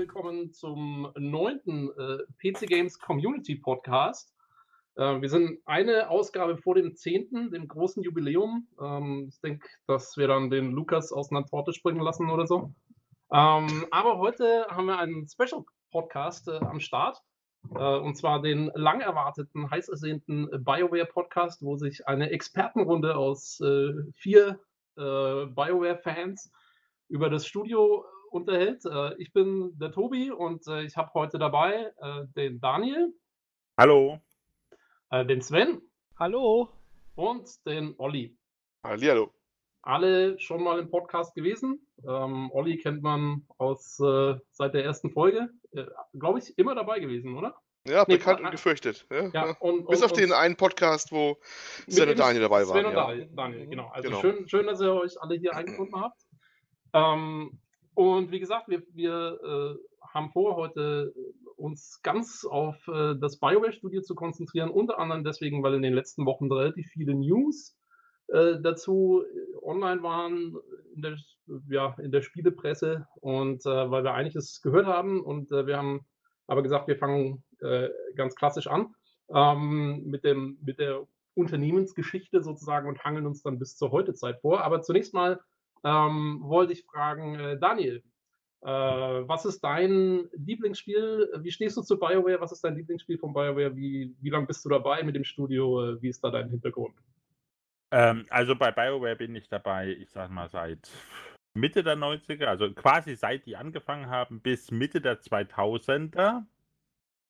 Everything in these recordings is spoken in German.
willkommen zum neunten äh, PC Games Community Podcast. Äh, wir sind eine Ausgabe vor dem zehnten, dem großen Jubiläum. Ähm, ich denke, dass wir dann den Lukas aus einer Torte springen lassen oder so. Ähm, aber heute haben wir einen Special Podcast äh, am Start. Äh, und zwar den lang erwarteten, heiß ersehnten BioWare Podcast, wo sich eine Expertenrunde aus äh, vier äh, BioWare-Fans über das Studio unterhält. Äh, ich bin der Tobi und äh, ich habe heute dabei äh, den Daniel. Hallo. Äh, den Sven. Hallo. Und den Olli. Hallihallo. Alle schon mal im Podcast gewesen. Ähm, Olli kennt man aus äh, seit der ersten Folge. Äh, Glaube ich, immer dabei gewesen, oder? Ja, nee, bekannt und gefürchtet. Ja. ja und, Bis und, auf den einen Podcast, wo Sven und Daniel dabei waren. Sven und ja. Daniel, genau. Also genau. Schön, schön, dass ihr euch alle hier eingefunden habt. Ähm, und wie gesagt, wir, wir äh, haben vor, heute uns ganz auf äh, das BioWare-Studio zu konzentrieren. Unter anderem deswegen, weil in den letzten Wochen relativ viele News äh, dazu online waren in der, ja, in der Spielepresse und äh, weil wir einiges gehört haben. Und äh, wir haben aber gesagt, wir fangen äh, ganz klassisch an ähm, mit, dem, mit der Unternehmensgeschichte sozusagen und hangeln uns dann bis zur Heutezeit vor. Aber zunächst mal ähm, wollte ich fragen, äh, Daniel, äh, was ist dein Lieblingsspiel? Wie stehst du zu BioWare? Was ist dein Lieblingsspiel von BioWare? Wie, wie lange bist du dabei mit dem Studio? Äh, wie ist da dein Hintergrund? Ähm, also bei BioWare bin ich dabei, ich sag mal, seit Mitte der 90er, also quasi seit die angefangen haben bis Mitte der 2000er.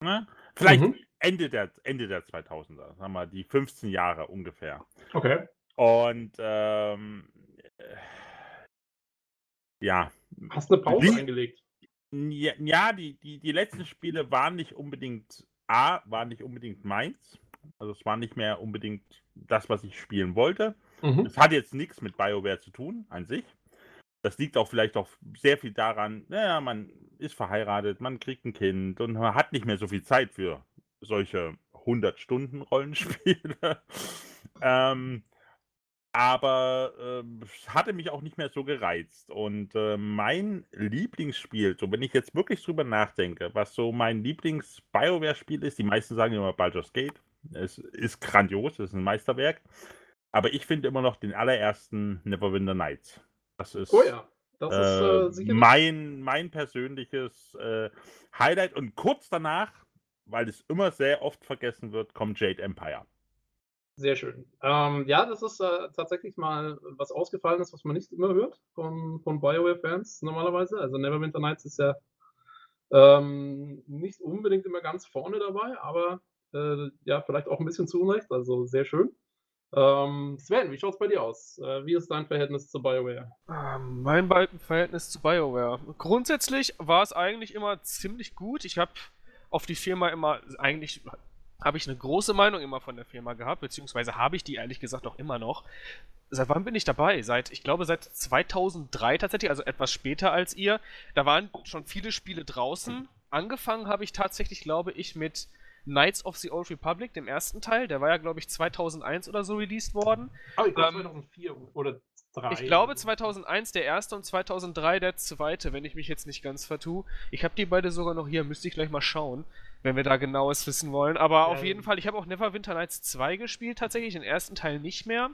Ne? Vielleicht mhm. Ende, der, Ende der 2000er, sagen wir die 15 Jahre ungefähr. Okay. Und ähm, ja. Hast eine Pause die, eingelegt? Ja, ja, die, die, die letzten Spiele waren nicht unbedingt, A, waren nicht unbedingt meins. Also es war nicht mehr unbedingt das, was ich spielen wollte. Mhm. Es hat jetzt nichts mit BioWare zu tun an sich. Das liegt auch vielleicht auch sehr viel daran, naja, man ist verheiratet, man kriegt ein Kind und man hat nicht mehr so viel Zeit für solche 100 Stunden Rollenspiele. ähm, aber äh, hatte mich auch nicht mehr so gereizt. Und äh, mein Lieblingsspiel, so wenn ich jetzt wirklich drüber nachdenke, was so mein Lieblings-BioWare-Spiel ist, die meisten sagen immer Baldur's Gate. Es ist grandios, es ist ein Meisterwerk. Aber ich finde immer noch den allerersten Neverwinter Nights. Das ist, oh ja, das äh, ist äh, mein, mein persönliches äh, Highlight. Und kurz danach, weil es immer sehr oft vergessen wird, kommt Jade Empire. Sehr schön. Ähm, ja, das ist äh, tatsächlich mal was Ausgefallenes, was man nicht immer hört von, von BioWare-Fans normalerweise. Also Neverwinter Nights ist ja ähm, nicht unbedingt immer ganz vorne dabei, aber äh, ja, vielleicht auch ein bisschen zu Unrecht. Also sehr schön. Ähm, Sven, wie schaut es bei dir aus? Äh, wie ist dein Verhältnis zu BioWare? Ähm, mein Verhältnis zu BioWare. Grundsätzlich war es eigentlich immer ziemlich gut. Ich habe auf die Firma immer eigentlich habe ich eine große Meinung immer von der Firma gehabt, beziehungsweise habe ich die ehrlich gesagt auch immer noch. Seit wann bin ich dabei? Seit, ich glaube, seit 2003 tatsächlich, also etwas später als ihr. Da waren schon viele Spiele draußen. Angefangen habe ich tatsächlich, glaube ich, mit Knights of the Old Republic, dem ersten Teil. Der war ja, glaube ich, 2001 oder so released worden. Aber ich glaube ähm, 2004 oder 3. Ich glaube 2001 der erste und 2003 der zweite, wenn ich mich jetzt nicht ganz vertue. Ich habe die beide sogar noch hier, müsste ich gleich mal schauen wenn wir da genaues wissen wollen. Aber auf jeden Fall, ich habe auch Neverwinter Nights 2 gespielt, tatsächlich, den ersten Teil nicht mehr.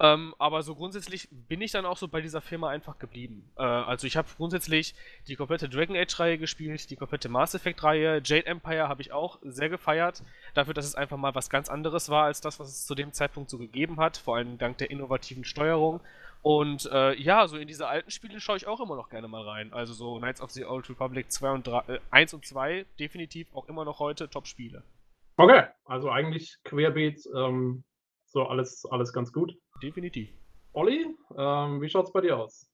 Ähm, aber so grundsätzlich bin ich dann auch so bei dieser Firma einfach geblieben. Äh, also ich habe grundsätzlich die komplette Dragon Age-Reihe gespielt, die komplette Mass Effect-Reihe, Jade Empire habe ich auch sehr gefeiert, dafür, dass es einfach mal was ganz anderes war als das, was es zu dem Zeitpunkt so gegeben hat, vor allem dank der innovativen Steuerung. Und äh, ja, so in diese alten Spiele schaue ich auch immer noch gerne mal rein. Also so Knights of the Old Republic 2 und 3, äh, 1 und 2, definitiv auch immer noch heute Top-Spiele. Okay, also eigentlich querbeet, ähm, so alles, alles ganz gut. Definitiv. Olli, ähm, wie schaut's bei dir aus?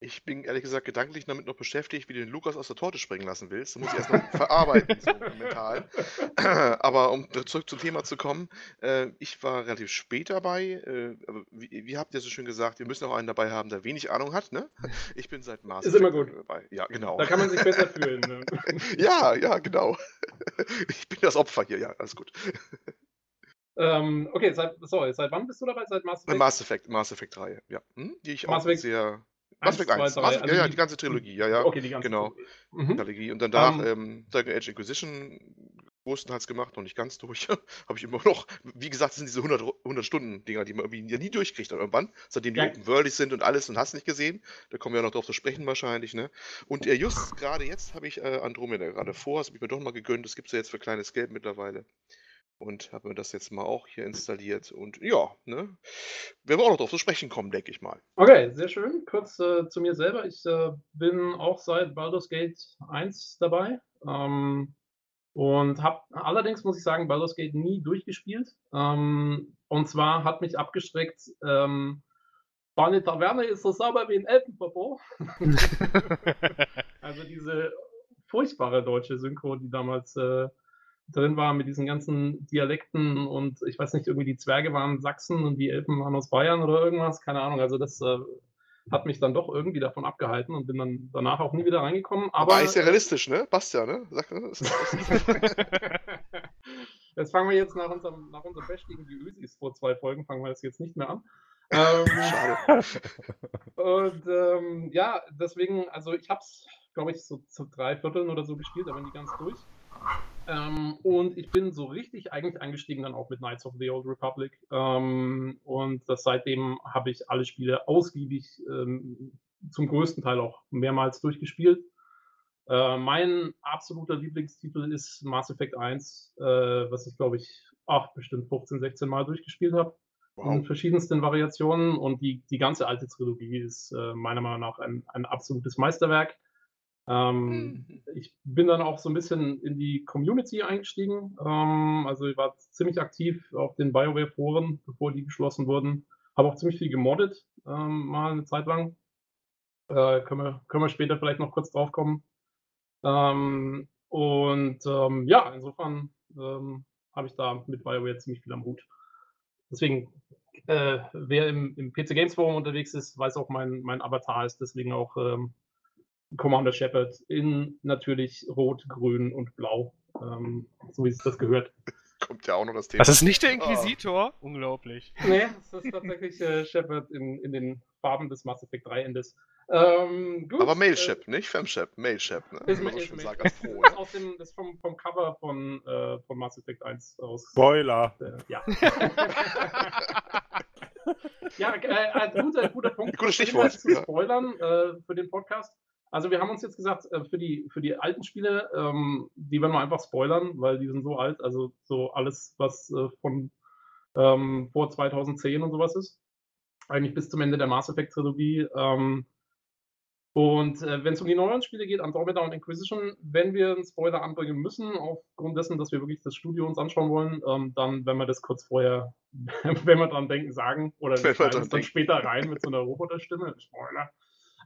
Ich bin ehrlich gesagt gedanklich damit noch beschäftigt, wie du den Lukas aus der Torte springen lassen willst. Du musst ich erst noch verarbeiten, so mental. Aber um zurück zum Thema zu kommen, äh, ich war relativ spät dabei. Äh, wie, wie, habt ihr so schön gesagt, wir müssen auch einen dabei haben, der wenig Ahnung hat, ne? Ich bin seit Mars. Ist immer gut. Dabei. Ja, genau. Da kann man sich besser fühlen. Ne? ja, ja, genau. Ich bin das Opfer hier, ja, alles gut. Ähm, okay, seit, sorry, seit wann bist du dabei? Seit Mass Effect? Mass Effect, Mass Effect 3, ja. Hm? Die ich Mass auch sehr Mass Effect 1. 2, Mass, 3, ja, also ja, die- die ganze Trilogie, ja, ja. Okay, die ganze genau. Trilogie. Mhm. Und danach Ähm, ähm, Dragon Age Inquisition größtenteils gemacht, noch nicht ganz durch. Habe ich immer noch, wie gesagt, sind diese 100, 100 Stunden Dinger, die man irgendwie ja nie durchkriegt dann irgendwann, seitdem die Ja. Open Worldig sind und alles und hast nicht gesehen. Da kommen wir ja noch drauf zu sprechen wahrscheinlich, ne? Und äh, just gerade jetzt habe ich äh, Andromeda gerade vor, das habe ich mir doch mal gegönnt. Das gibt es ja jetzt für kleines Geld mittlerweile. Und habe mir das jetzt mal auch hier installiert. Und ja, ne? Werden wir auch noch drauf zu sprechen kommen, denke ich mal. Okay, sehr schön. Kurz äh, zu mir selber. Ich äh, bin auch seit Baldur's Gate 1 dabei. Ähm, und habe allerdings, muss ich sagen, Baldur's Gate nie durchgespielt. Ähm, und zwar hat mich abgestreckt, ähm, Barney Taverne ist so sauber wie ein Elfenverbot. also diese furchtbare deutsche Synchro, die damals äh, drin war mit diesen ganzen Dialekten und ich weiß nicht, irgendwie die Zwerge waren Sachsen und die Elfen waren aus Bayern oder irgendwas, keine Ahnung. Also das äh, hat mich dann doch irgendwie davon abgehalten und bin dann danach auch nie wieder reingekommen. Aber, Aber, ist ja realistisch, ne? Passt ja, ne? Ne? Das fangen wir jetzt nach unserem, nach unserem Bash gegen die Ösis vor zwei Folgen, fangen wir das jetzt nicht mehr an. Ähm, schade. Und ähm, ja, deswegen, also ich habe es, glaube ich, so zu drei Vierteln oder so gespielt, aber nie ganz durch. Ähm, und ich bin so richtig eigentlich eingestiegen dann auch mit Knights of the Old Republic. Ähm, und das, seitdem habe ich alle Spiele ausgiebig, ähm, zum größten Teil auch mehrmals durchgespielt. Äh, mein absoluter Lieblingstitel ist Mass Effect 1, äh, was ich glaube ich, ach, bestimmt 15, 16 Mal durchgespielt habe in Wow. verschiedensten Variationen und die, die ganze alte Trilogie ist äh, meiner Meinung nach ein, ein absolutes Meisterwerk. Ähm, Mhm. Ich bin dann auch so ein bisschen in die Community eingestiegen. Ähm, also ich war ziemlich aktiv auf den BioWare-Foren, bevor die geschlossen wurden. Habe auch ziemlich viel gemoddet, ähm, mal eine Zeit lang. Äh, können, wir, können wir später vielleicht noch kurz drauf kommen. Ähm, und ähm, ja, insofern ähm, habe ich da mit BioWare ziemlich viel am Hut. Deswegen, äh, wer im, im PC Games Forum unterwegs ist, weiß auch, mein, mein Avatar ist deswegen auch Commander Shepard in natürlich Rot, Grün und Blau, ähm, so wie es das gehört. Kommt ja auch noch das Thema. Das ist nicht der Inquisitor? Unglaublich. Nee, das ist tatsächlich äh, Shepard in, in den Farben des Mass Effect 3 Endes. Ähm, gut, Aber äh, Mailship, nicht Femship, Mailship, ne? Ist, ist, ist, das, ne? aus dem, das vom, vom Cover von, äh, von Mass Effect 1 aus. Spoiler. Äh, ja. ja, äh, ein guter, guter Punkt. Gutes Stichwort, Zu ja. spoilern äh, für den Podcast. Also wir haben uns jetzt gesagt, äh, für, die, für die alten Spiele, ähm, die werden wir einfach spoilern, weil die sind so alt. Also so alles, was äh, von ähm, vor 2010 und sowas ist. Eigentlich bis zum Ende der Mass Effect Trilogie. Ähm, und äh, wenn es um die neuen Spiele geht, Andromeda und Inquisition, wenn wir einen Spoiler anbringen müssen, aufgrund dessen, dass wir wirklich das Studio uns anschauen wollen, ähm, dann werden wir das kurz vorher, wenn wir dran denken, sagen oder wir dann denken. später rein mit so einer Roboterstimme. Spoiler.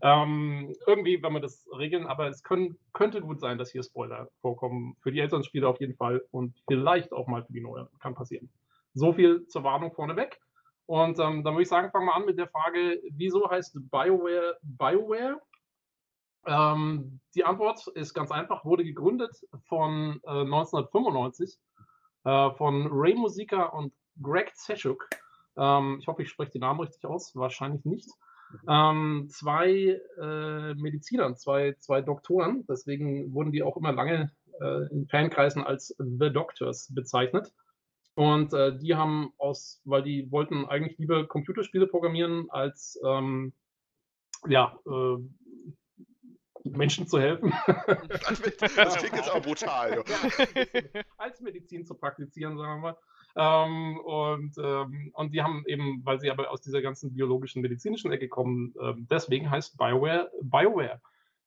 Ähm, irgendwie, wenn wir das regeln, aber es können, könnte gut sein, dass hier Spoiler vorkommen. Für die älteren Spiele auf jeden Fall und vielleicht auch mal für die neuen. Kann passieren. So viel zur Warnung vorneweg. Und ähm, dann würde ich sagen, fangen wir an mit der Frage, wieso heißt BioWare BioWare? Ähm, die Antwort ist ganz einfach, wurde gegründet von äh, 1995 äh, von Ray Musica und Greg Zeschuk. Ähm, ich hoffe, ich spreche die Namen richtig aus, wahrscheinlich nicht. Ähm, zwei äh, Medizinern, zwei, zwei Doktoren, deswegen wurden die auch immer lange äh, in Fankreisen als The Doctors bezeichnet. Und äh, die haben aus, weil die wollten eigentlich lieber Computerspiele programmieren, als ähm, ja, äh, Menschen zu helfen. Das klingt jetzt aber brutal. Ja, als Medizin zu praktizieren, sagen wir mal. Ähm, und, ähm, und die haben eben, weil sie aber aus dieser ganzen biologischen, medizinischen Ecke kommen, ähm, deswegen heißt BioWare BioWare.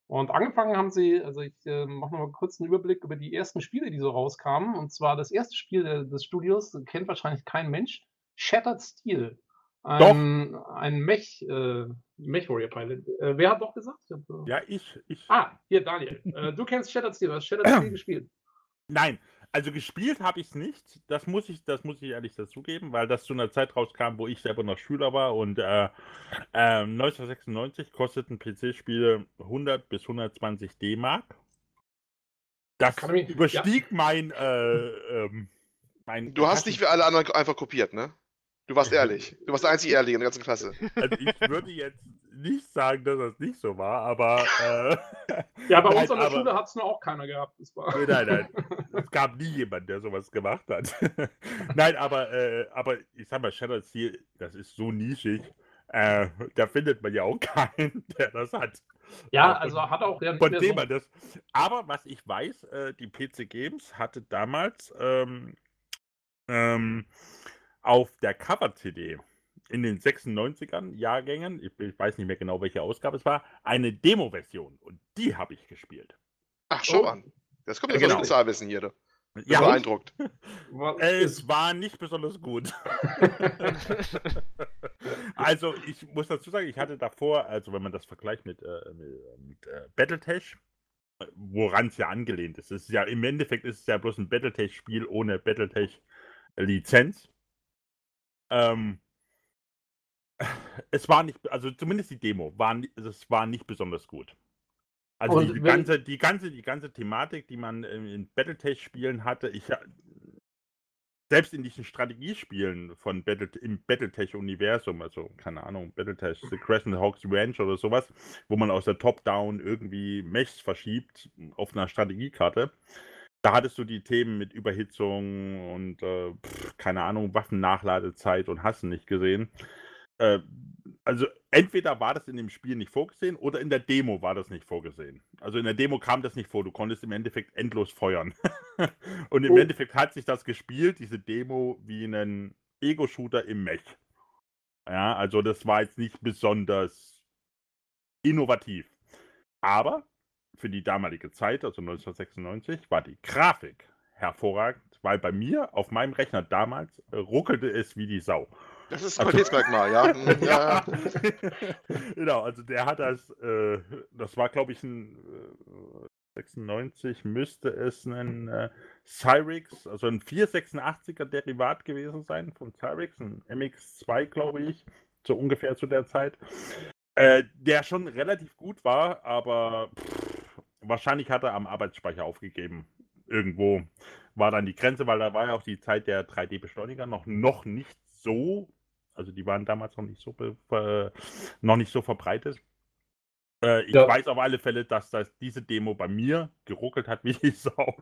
Und angefangen haben sie, also ich äh, mache nochmal kurz einen Überblick über die ersten Spiele, die so rauskamen. Und zwar das erste Spiel der, des Studios, kennt wahrscheinlich kein Mensch, Shattered Steel. Ein, ein Mech, äh, Mech Warrior Pilot. Äh, wer hat doch gesagt? Ich hab, äh, Ja, ich, ich. Ah, hier, Daniel. äh, du kennst Shattered Steel, hast Shattered Steel gespielt? Nein, also gespielt habe ich es nicht. Das muss ich, das muss ich ehrlich dazugeben, weil das zu einer Zeit rauskam, wo ich selber noch Schüler war und äh, äh, 1996 kosteten PC-Spiele 100 bis 120 D-Mark. Das Kann ich- überstieg mein, äh, ähm, mein. Du hast nicht wie alle anderen einfach kopiert, ne? Du warst ehrlich. Du warst der einzige Ehrliche in der ganzen Klasse. Also ich würde jetzt nicht sagen, dass das nicht so war, aber. Äh, ja, bei uns an der aber, Schule hat es nur auch keiner gehabt. War... Nein, nein. Es gab nie jemanden, der sowas gemacht hat. nein, aber, äh, aber ich sag mal, Shadow Steel, das ist so nischig. Äh, da findet man ja auch keinen, der das hat. Ja, von, also hat auch der von dem so man das. Aber was ich weiß, äh, die PC Games hatte damals ähm, ähm, auf der Cover-CD in den 96ern Jahrgängen, ich, ich, weiß nicht mehr genau, welche Ausgabe es war, eine Demo-Version und die habe ich gespielt. Ach, schau oh. an. Das kommt jetzt genau. Spezialwissen hier. Bin ja, beeindruckt. Es war nicht besonders gut. also, ich muss dazu sagen, ich hatte davor, also wenn man das vergleicht mit, äh, mit äh, Battletech, woran es ja angelehnt ist. Es ist ja im Endeffekt ist es ja bloß ein Battletech-Spiel ohne Battletech-Lizenz. Ähm, es war nicht, also zumindest die Demo, war, es war nicht besonders gut. Also die, die ganze, die, ganze, die ganze Thematik, die man in Battletech-Spielen hatte, ich selbst in diesen Strategiespielen von Battle, im Battletech-Universum, also keine Ahnung, Battletech, The Crescent Hawks Ranch oder sowas, wo man aus der Top-Down irgendwie Mechs verschiebt auf einer Strategiekarte, da hattest du die Themen mit Überhitzung und äh, pff, keine Ahnung, Waffennachladezeit und hast nicht gesehen. Äh, also entweder war das in dem Spiel nicht vorgesehen oder in der Demo war das nicht vorgesehen. Also in der Demo kam das nicht vor. Du konntest im Endeffekt endlos feuern. und im oh. Endeffekt hat sich das gespielt, diese Demo, wie einen Ego-Shooter im Mech. Ja, also das war jetzt nicht besonders innovativ. Aber für die damalige Zeit, also 1996, war die Grafik hervorragend, weil bei mir auf meinem Rechner damals ruckelte es wie die Sau. Das ist ein Qualitätsmerkmal, ja. Hm, ja. genau, also der hat das, äh, das war glaube ich ein äh, 96, müsste es ein äh, Cyrix, also ein 486er Derivat gewesen sein von Cyrix, ein MX2 glaube ich, so ungefähr zu der Zeit. Äh, der schon relativ gut war, aber pff, wahrscheinlich hat er am Arbeitsspeicher aufgegeben. Irgendwo war dann die Grenze, weil da war ja auch die Zeit der 3D-Beschleuniger noch, noch nicht so also die waren damals noch nicht so, äh, noch nicht so verbreitet. Äh, ich ja. weiß auf alle Fälle, dass das, diese Demo bei mir geruckelt hat wie die Sau.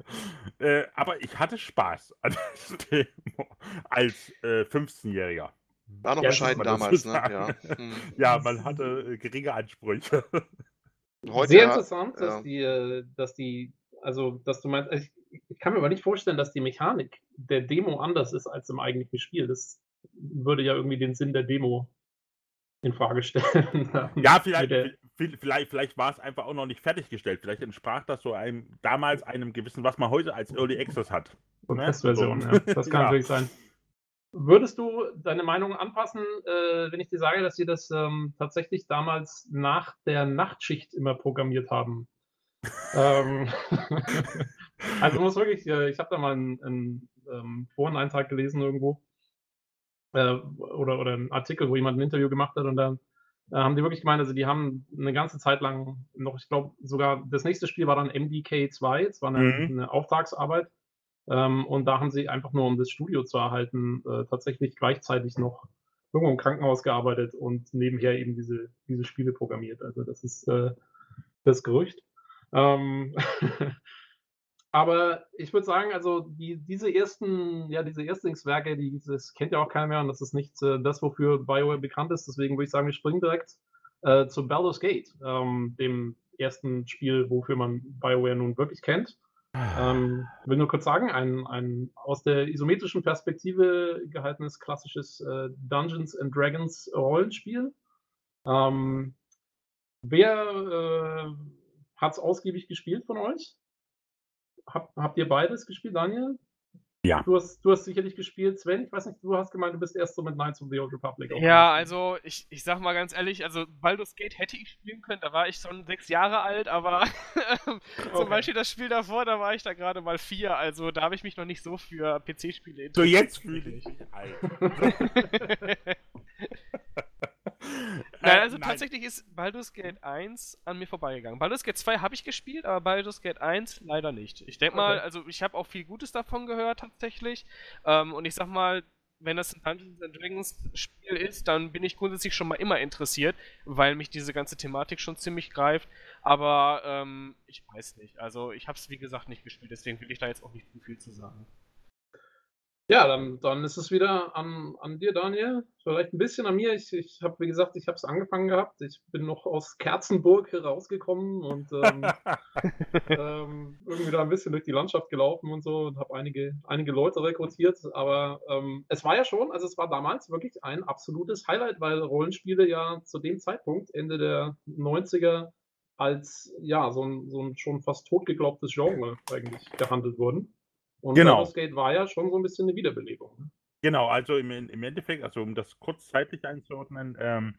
Äh, aber ich hatte Spaß an dieser Demo als 15-Jähriger. Äh, War noch ja, bescheiden damals, ne? Ja. Hm. ja, man hatte äh, geringe Ansprüche. Heute, Sehr interessant, dass die, äh, dass die, also dass du meinst, ich, ich kann mir aber nicht vorstellen, dass die Mechanik der Demo anders ist als im eigentlichen Spiel. Das würde ja irgendwie den Sinn der Demo in Frage stellen. ja, vielleicht, vielleicht, vielleicht war es einfach auch noch nicht fertiggestellt. Vielleicht entsprach das so einem damals einem gewissen, was man heute als Early Access hat. Ne? Testversion, so. ja. Das kann ja. natürlich sein. Würdest du deine Meinung anpassen, äh, wenn ich dir sage, dass sie das ähm, tatsächlich damals nach der Nachtschicht immer programmiert haben? ähm, also muss wirklich, äh, ich habe da mal einen, einen ähm, Foreneintrag gelesen irgendwo äh, oder, oder ein Artikel, wo jemand ein Interview gemacht hat und dann äh, haben die wirklich gemeint, also die haben eine ganze Zeit lang noch, ich glaube sogar das nächste Spiel war dann MDK 2, es war eine, mhm. eine Auftragsarbeit ähm, und da haben sie einfach nur, um das Studio zu erhalten, äh, tatsächlich gleichzeitig noch irgendwo im Krankenhaus gearbeitet und nebenher eben diese, diese Spiele programmiert. Also das ist äh, das Gerücht. Ähm, Aber ich würde sagen, also die, diese ersten, ja, diese Erstlingswerke, die, das kennt ja auch keiner mehr und das ist nicht äh, das, wofür BioWare bekannt ist. Deswegen würde ich sagen, wir springen direkt äh, zu Baldur's Gate, ähm, dem ersten Spiel, wofür man BioWare nun wirklich kennt. Ähm, will nur kurz sagen, ein, ein aus der isometrischen Perspektive gehaltenes klassisches äh, Dungeons and Dragons Rollenspiel. Ähm, wer äh, hat es ausgiebig gespielt von euch? hab, habt ihr beides gespielt, Daniel? Ja. Du hast, du hast sicherlich gespielt, Sven. Ich weiß nicht, du hast gemeint, du bist erst so mit Knights of the Old Republic. Ja, also ich, ich sag mal ganz ehrlich, also Baldur's Gate hätte ich spielen können, da war ich schon sechs Jahre alt, aber zum okay. Beispiel das Spiel davor, da war ich da gerade mal vier, also da habe ich mich noch nicht so für PC-Spiele interessiert. So, jetzt fühle ich. Nein, also äh, nein. tatsächlich ist Baldur's Gate 1 an mir vorbeigegangen. Baldur's Gate 2 habe ich gespielt, aber Baldur's Gate 1 leider nicht. Ich denke okay. mal, also ich habe auch viel Gutes davon gehört tatsächlich. Ähm, und ich sag mal, wenn das ein Dungeons Dragons Spiel ist, dann bin ich grundsätzlich schon mal immer interessiert, weil mich diese ganze Thematik schon ziemlich greift. Aber ähm, ich weiß nicht. Also ich habe es wie gesagt nicht gespielt, deswegen will ich da jetzt auch nicht zu viel zu sagen. Ja, dann, dann ist es wieder an, an dir, Daniel. Vielleicht ein bisschen an mir. Ich, ich habe, wie gesagt, ich habe es angefangen gehabt. Ich bin noch aus Kerzenburg rausgekommen und ähm, ähm, irgendwie da ein bisschen durch die Landschaft gelaufen und so und habe einige, einige Leute rekrutiert. Aber ähm, es war ja schon, also es war damals wirklich ein absolutes Highlight, weil Rollenspiele ja zu dem Zeitpunkt, Ende der 90er, als ja, so ein, so ein schon fast totgeglaubtes Genre eigentlich gehandelt wurden. Und Genau. Baldur's Gate war ja schon so ein bisschen eine Wiederbelebung. ne? Genau, also im, im Endeffekt, also um das kurz zeitlich einzuordnen, ähm,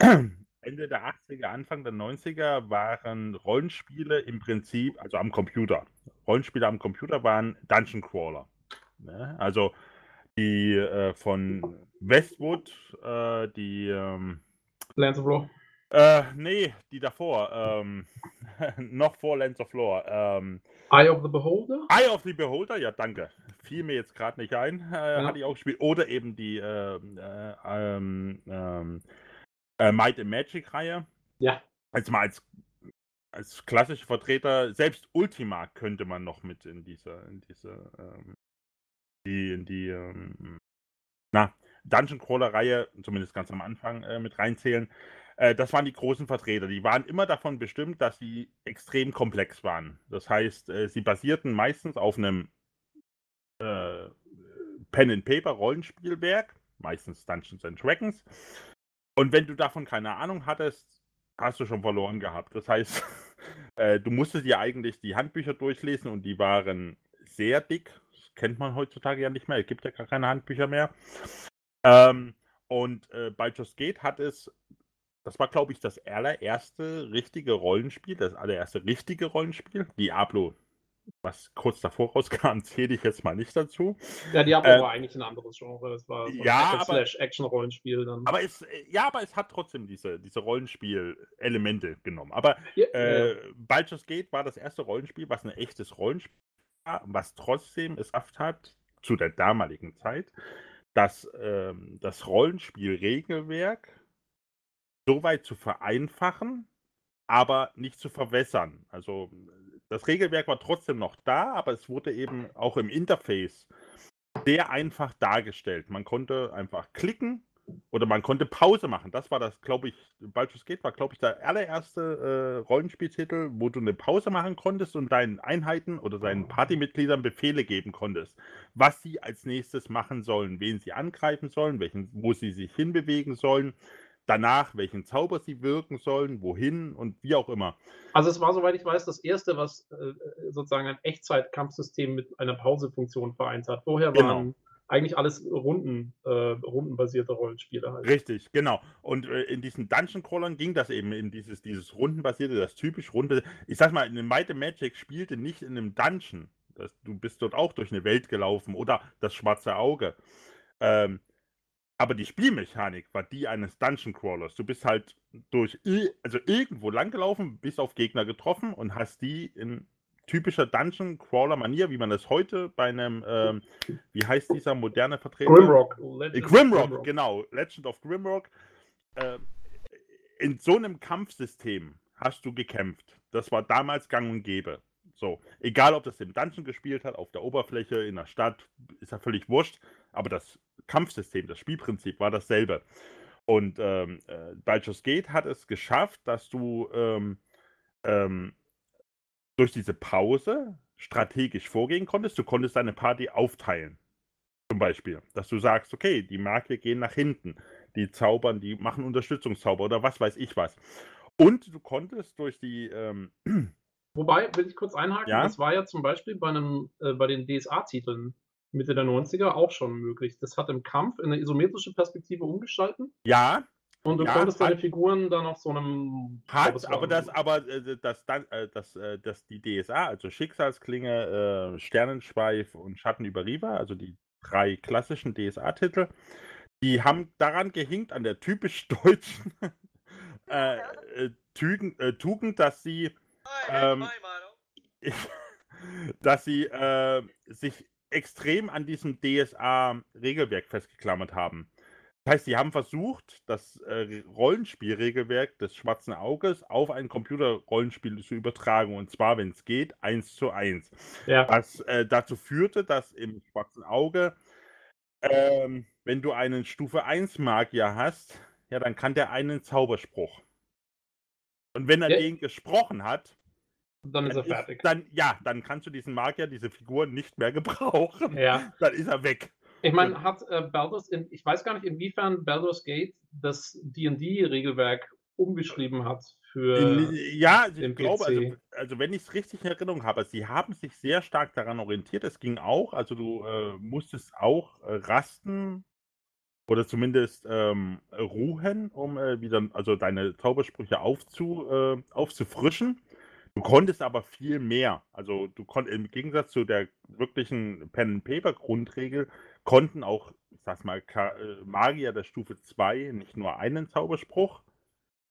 Ende der 80er, Anfang der 90er waren Rollenspiele im Prinzip, also am Computer. Rollenspiele am Computer waren Dungeon Crawler. Ne? Also die äh, von Westwood, äh, die, ähm, Lands of Lore. Äh, nee, die davor, ähm, noch vor Lands of Lore. Ähm, Eye of the Beholder? Eye of the Beholder, ja, danke. Fiel mir jetzt gerade nicht ein, äh, Ja. hatte ich auch gespielt. Oder eben die ähm, äh, ähm, äh, Might and Magic-Reihe. Ja. Jetzt mal als, als klassische Vertreter, selbst Ultima könnte man noch mit in diese, in diese, ähm, die, in die, ähm, na, Dungeon Crawler-Reihe, zumindest ganz am Anfang, äh, mit reinzählen. Äh, das waren die großen Vertreter. Die waren immer davon bestimmt, dass sie extrem komplex waren. Das heißt, äh, sie basierten meistens auf einem äh, Pen-and-Paper-Rollenspielwerk, meistens Dungeons and Dragons. Und wenn du davon keine Ahnung hattest, hast du schon verloren gehabt. Das heißt, äh, du musstest dir eigentlich die Handbücher durchlesen und die waren sehr dick. Das kennt man heutzutage ja nicht mehr. Es gibt ja gar keine Handbücher mehr. Ähm, und äh, Baldur's Gate hat es, das war glaube ich das allererste richtige Rollenspiel, das allererste richtige Rollenspiel. Diablo, was kurz davor rauskam, zähle ich jetzt mal nicht dazu. Ja, Diablo Äh, war eigentlich ein anderes Genre. Das war so ein ja, Slash Action-Rollenspiel dann. Aber es, äh, ja, aber es hat trotzdem diese, diese Rollenspiel-Elemente genommen. Aber Ja, Äh, ja. Baldur's Gate war das erste Rollenspiel, was ein echtes Rollenspiel war, was trotzdem es geschafft hat, zu der damaligen Zeit, dass ähm, das Rollenspielregelwerk so weit zu vereinfachen, aber nicht zu verwässern. Also das Regelwerk war trotzdem noch da, aber es wurde eben auch im Interface sehr einfach dargestellt. Man konnte einfach klicken oder man konnte Pause machen. Das war das, glaube ich, Baldur's Gate war, glaube ich, der allererste äh, Rollenspieltitel, wo du eine Pause machen konntest und deinen Einheiten oder deinen Partymitgliedern Befehle geben konntest, was sie als nächstes machen sollen, wen sie angreifen sollen, welchen, wo sie sich hinbewegen sollen, danach welchen Zauber sie wirken sollen, wohin und wie auch immer. Also es war, soweit ich weiß, das erste, was äh, sozusagen ein Echtzeit-Kampfsystem mit einer Pausefunktion vereint hat. Vorher Genau. waren eigentlich alles Runden, äh, rundenbasierte Rollenspiele halt. Richtig, genau. Und äh, in diesen Dungeon Crawlern ging das eben in dieses, dieses rundenbasierte, das typisch runde. Ich sag mal, in Might Magic spielte nicht in einem Dungeon. Das, du bist dort auch durch eine Welt gelaufen oder das schwarze Auge. Ähm, aber die Spielmechanik war die eines Dungeon Crawlers. Du bist halt durch, also irgendwo langgelaufen, bist auf Gegner getroffen und hast die in typischer Dungeon Crawler Manier, wie man das heute bei einem, ähm, wie heißt dieser moderne Vertreter? Grimrock. Äh, Legend of Grimrock, genau. Legend of Grimrock. Äh, in so einem Kampfsystem hast du gekämpft. Das war damals gang und gäbe. So, egal ob das im Dungeon gespielt hat, auf der Oberfläche, in der Stadt, ist ja völlig wurscht. Aber das Kampfsystem, das Spielprinzip war dasselbe. Und ähm, äh, Baldur's Gate hat es geschafft, dass du ähm, ähm, durch diese Pause strategisch vorgehen konntest. Du konntest deine Party aufteilen. Zum Beispiel, dass du sagst, okay, die Magier gehen nach hinten, die zaubern, die machen Unterstützungszauber oder was weiß ich was. Und du konntest durch die, ähm, Wobei, will ich kurz einhaken, Ja? das war ja zum Beispiel bei, einem, äh, bei den DSA-Titeln Mitte der 90er auch schon möglich. Das hat im Kampf in eine isometrische Perspektive umgestalten ja, und du Ja, konntest deine Figuren dann auf so einem. hat, war aber das, aber äh, das, dann, äh, das, äh, das, die DSA, also Schicksalsklinge, äh, Sternenschweif und Schatten über Riva, also die drei klassischen DSA-Titel, die haben daran gehinkt, an der typisch deutschen äh, Tügen, äh, Tugend, dass sie ähm, dass sie äh, sich extrem an diesem DSA-Regelwerk festgeklammert haben. Das heißt, sie haben versucht, das äh, Rollenspielregelwerk des Schwarzen Auges auf ein Computerrollenspiel zu übertragen. Und zwar, wenn es geht, eins zu eins. Ja. Was äh, dazu führte, dass im Schwarzen Auge, ähm, wenn du einen Stufe 1 Magier hast, ja, dann kann der einen Zauberspruch. Und wenn er ja. den gesprochen hat, dann ist er fertig. Ist, dann, ja, dann kannst du diesen Magier, diese Figur nicht mehr gebrauchen. Ja. Dann ist er weg. Ich meine, hat äh, Baldur's, in, ich weiß gar nicht, inwiefern Baldur's Gate das D&D-Regelwerk umgeschrieben hat für Ja, also ich glaube, also, also, wenn ich es richtig in Erinnerung habe, sie haben sich sehr stark daran orientiert. Es ging auch, also du äh, musstest auch äh, rasten oder zumindest ähm, ruhen, um äh, wieder, also deine Zaubersprüche aufzu, äh, aufzufrischen. Du konntest aber viel mehr. Also du konntest im Gegensatz zu der wirklichen Pen-and-Paper-Grundregel konnten auch, ich sag's mal, äh, Magier der Stufe 2 nicht nur einen Zauberspruch,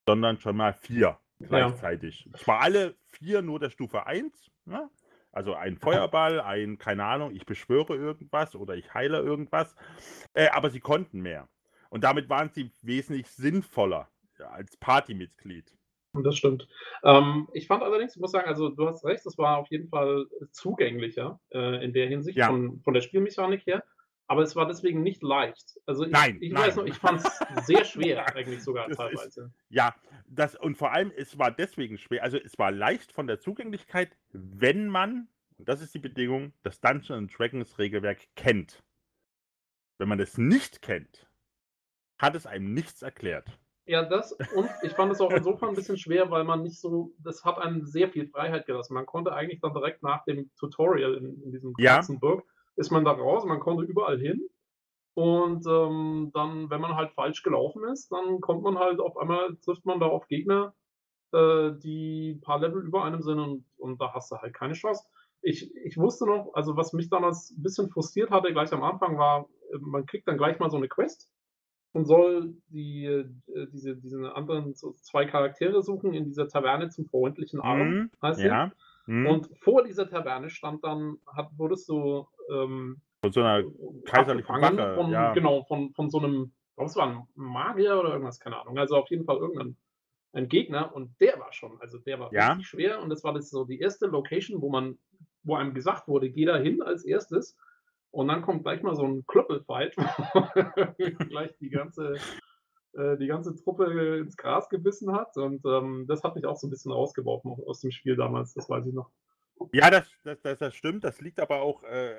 sondern schon mal vier gleichzeitig. Ja. Zwar alle vier nur der Stufe 1, ne? also ein Feuerball, ein, keine Ahnung, ich beschwöre irgendwas oder ich heile irgendwas, äh, aber sie konnten mehr. Und damit waren sie wesentlich sinnvoller ja, als Partymitglied. Das stimmt. Ähm, ich fand allerdings, ich muss sagen, also du hast recht, das war auf jeden Fall zugänglicher äh, in der Hinsicht ja. von, von der Spielmechanik her. Aber es war deswegen nicht leicht. Also ich, nein, ich nein. weiß noch, ich fand es sehr schwer, eigentlich sogar das teilweise. Ist, ja, das, und vor allem, es war deswegen schwer, also es war leicht von der Zugänglichkeit, wenn man, und das ist die Bedingung, das Dungeons Dragons Regelwerk kennt. Wenn man es nicht kennt, hat es einem nichts erklärt. Ja, das und ich fand es auch insofern ein bisschen schwer, weil man nicht so, das hat einem sehr viel Freiheit gelassen. Man konnte eigentlich dann direkt nach dem Tutorial in, in diesem ja. Burg ist man da raus, man konnte überall hin. Und ähm, dann, wenn man halt falsch gelaufen ist, dann kommt man halt auf einmal, trifft man da auf Gegner, äh, die ein paar Level über einem sind und, und da hast du halt keine Chance. Ich, ich wusste noch, also was mich damals ein bisschen frustriert hatte, gleich am Anfang war, äh, man kriegt dann gleich mal so eine Quest und soll die, äh, diese, diese anderen so zwei Charaktere suchen in dieser Taverne zum freundlichen Arm, mm, heißt ja. Mm. Und vor dieser Taverne stand dann, hat, wurdest du ähm, von so einer kaiserlichen Wache, von, ja. Genau, von, von so einem, es war ein Magier oder irgendwas, keine Ahnung. Also auf jeden Fall irgendein ein Gegner und der war schon, also der war ja. richtig schwer und das war das so die erste Location, wo man, wo einem gesagt wurde, geh da hin als erstes und dann kommt gleich mal so ein Klöppelfight, gleich die ganze, äh, die ganze Truppe ins Gras gebissen hat und ähm, das hat mich auch so ein bisschen rausgeworfen aus dem Spiel damals, das weiß ich noch. Ja, das, das, das, das stimmt. Das liegt aber auch äh,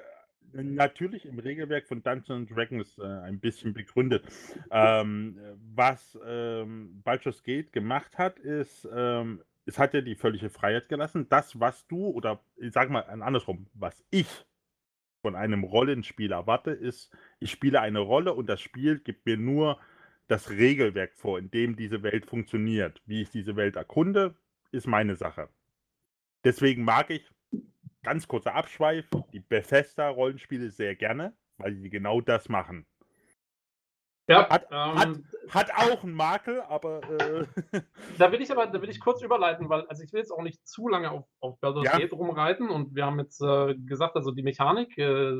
natürlich im Regelwerk von Dungeons Dragons äh, ein bisschen begründet. Ähm, was ähm, Baldur's Gate gemacht hat, ist, ähm, es hat ja die völlige Freiheit gelassen. Das, was du, oder ich sage mal andersrum, was ich von einem Rollenspiel erwarte, ist, ich spiele eine Rolle und das Spiel gibt mir nur das Regelwerk vor, in dem diese Welt funktioniert. Wie ich diese Welt erkunde, ist meine Sache. Deswegen mag ich, ganz kurzer Abschweif, die Bethesda-Rollenspiele sehr gerne, weil sie genau das machen. Ja, hat, ähm, hat, hat, auch einen Makel, aber. Äh, da will ich aber, da will ich kurz überleiten, weil, also ich will jetzt auch nicht zu lange auf, auf Baldur's ja. Gate rumreiten und wir haben jetzt äh, gesagt, also die Mechanik, äh,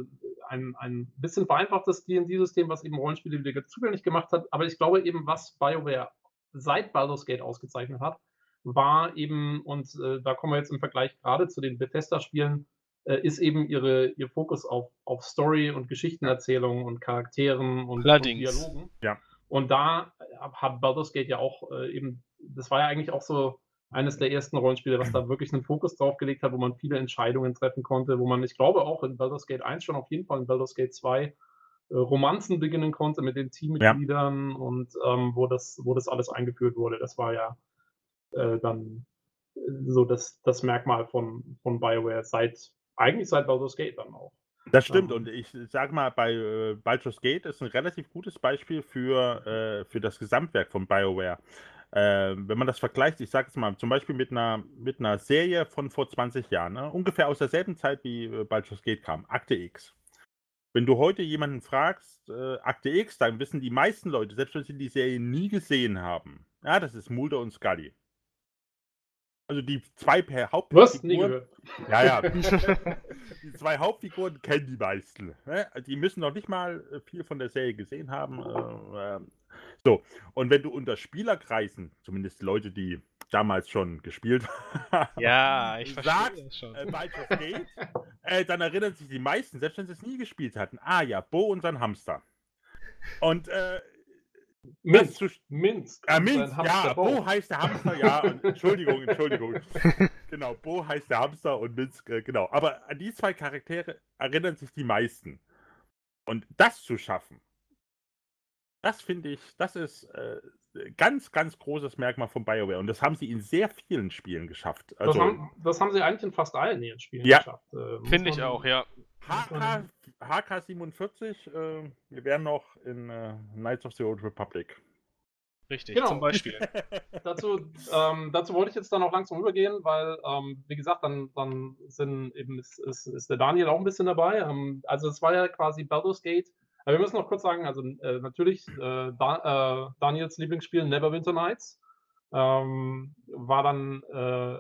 ein, ein bisschen vereinfachtes D&D-System, was eben Rollenspiele wieder zugänglich gemacht hat, aber ich glaube eben, was BioWare seit Baldur's Gate ausgezeichnet hat, war eben, und äh, da kommen wir jetzt im Vergleich gerade zu den Bethesda-Spielen, ist eben ihre, ihr Fokus auf, auf Story und Geschichtenerzählung und Charakteren und, und Dialogen. Ja. Und da hat Baldur's Gate ja auch äh, eben, das war ja eigentlich auch so eines der ersten Rollenspiele, was da wirklich einen Fokus drauf gelegt hat, wo man viele Entscheidungen treffen konnte, wo man, ich glaube, auch in Baldur's Gate 1 schon auf jeden Fall in Baldur's Gate 2 äh, Romanzen beginnen konnte mit den Teammitgliedern ja. und ähm, wo, das, wo das alles eingeführt wurde. Das war ja äh, dann äh, so das, das Merkmal von, von BioWare seit, eigentlich seit Baldur's Gate dann auch. Das stimmt, und ich sage mal, bei äh, Baldur's Gate ist ein relativ gutes Beispiel für, äh, für das Gesamtwerk von BioWare. Äh, wenn man das vergleicht, ich sage es mal, zum Beispiel mit einer, mit einer Serie von vor 20 Jahren, ne? ungefähr aus derselben Zeit wie äh, Baldur's Gate kam, Akte X. Wenn du heute jemanden fragst, äh, Akte X, dann wissen die meisten Leute, selbst wenn sie die Serie nie gesehen haben, ja, das ist Mulder und Scully. Also die zwei per Hauptfiguren. Nie gehört. Ja, ja. die zwei Hauptfiguren kennen die meisten. Ne? Die müssen noch nicht mal äh, viel von der Serie gesehen haben. Äh, ähm, so, und wenn du unter Spielerkreisen, zumindest Leute, die damals schon gespielt haben, ja, ich verstehe das schon. Äh, Baldur's Gate, äh, dann erinnern sich die meisten, selbst wenn sie es nie gespielt hatten, ah ja, Bo und sein Hamster. Und äh, Minsk. Minsk. Ah, Minsk, ja, Bo heißt der Hamster, ja. Und, Entschuldigung, Entschuldigung. genau, Bo heißt der Hamster und Minsk, äh, genau. Aber an die zwei Charaktere erinnern sich die meisten. Und das zu schaffen, das finde ich, das ist äh, ganz, ganz großes Merkmal von BioWare. Und das haben sie in sehr vielen Spielen geschafft. Also, das, haben, das haben sie eigentlich in fast allen ihren Spielen ja. geschafft. Äh, finde ich auch, ja. HK, HK47, äh, wir wären noch in äh, Knights of the Old Republic. Richtig, genau. zum Beispiel. dazu, ähm, dazu wollte ich jetzt dann auch langsam übergehen, weil, ähm, wie gesagt, dann, dann sind eben ist, ist, ist, der Daniel auch ein bisschen dabei. Ähm, also es war ja quasi Baldur's Gate. Aber wir müssen noch kurz sagen, also äh, natürlich äh, da, äh, Daniels Lieblingsspiel Neverwinter Nights ähm, war dann äh,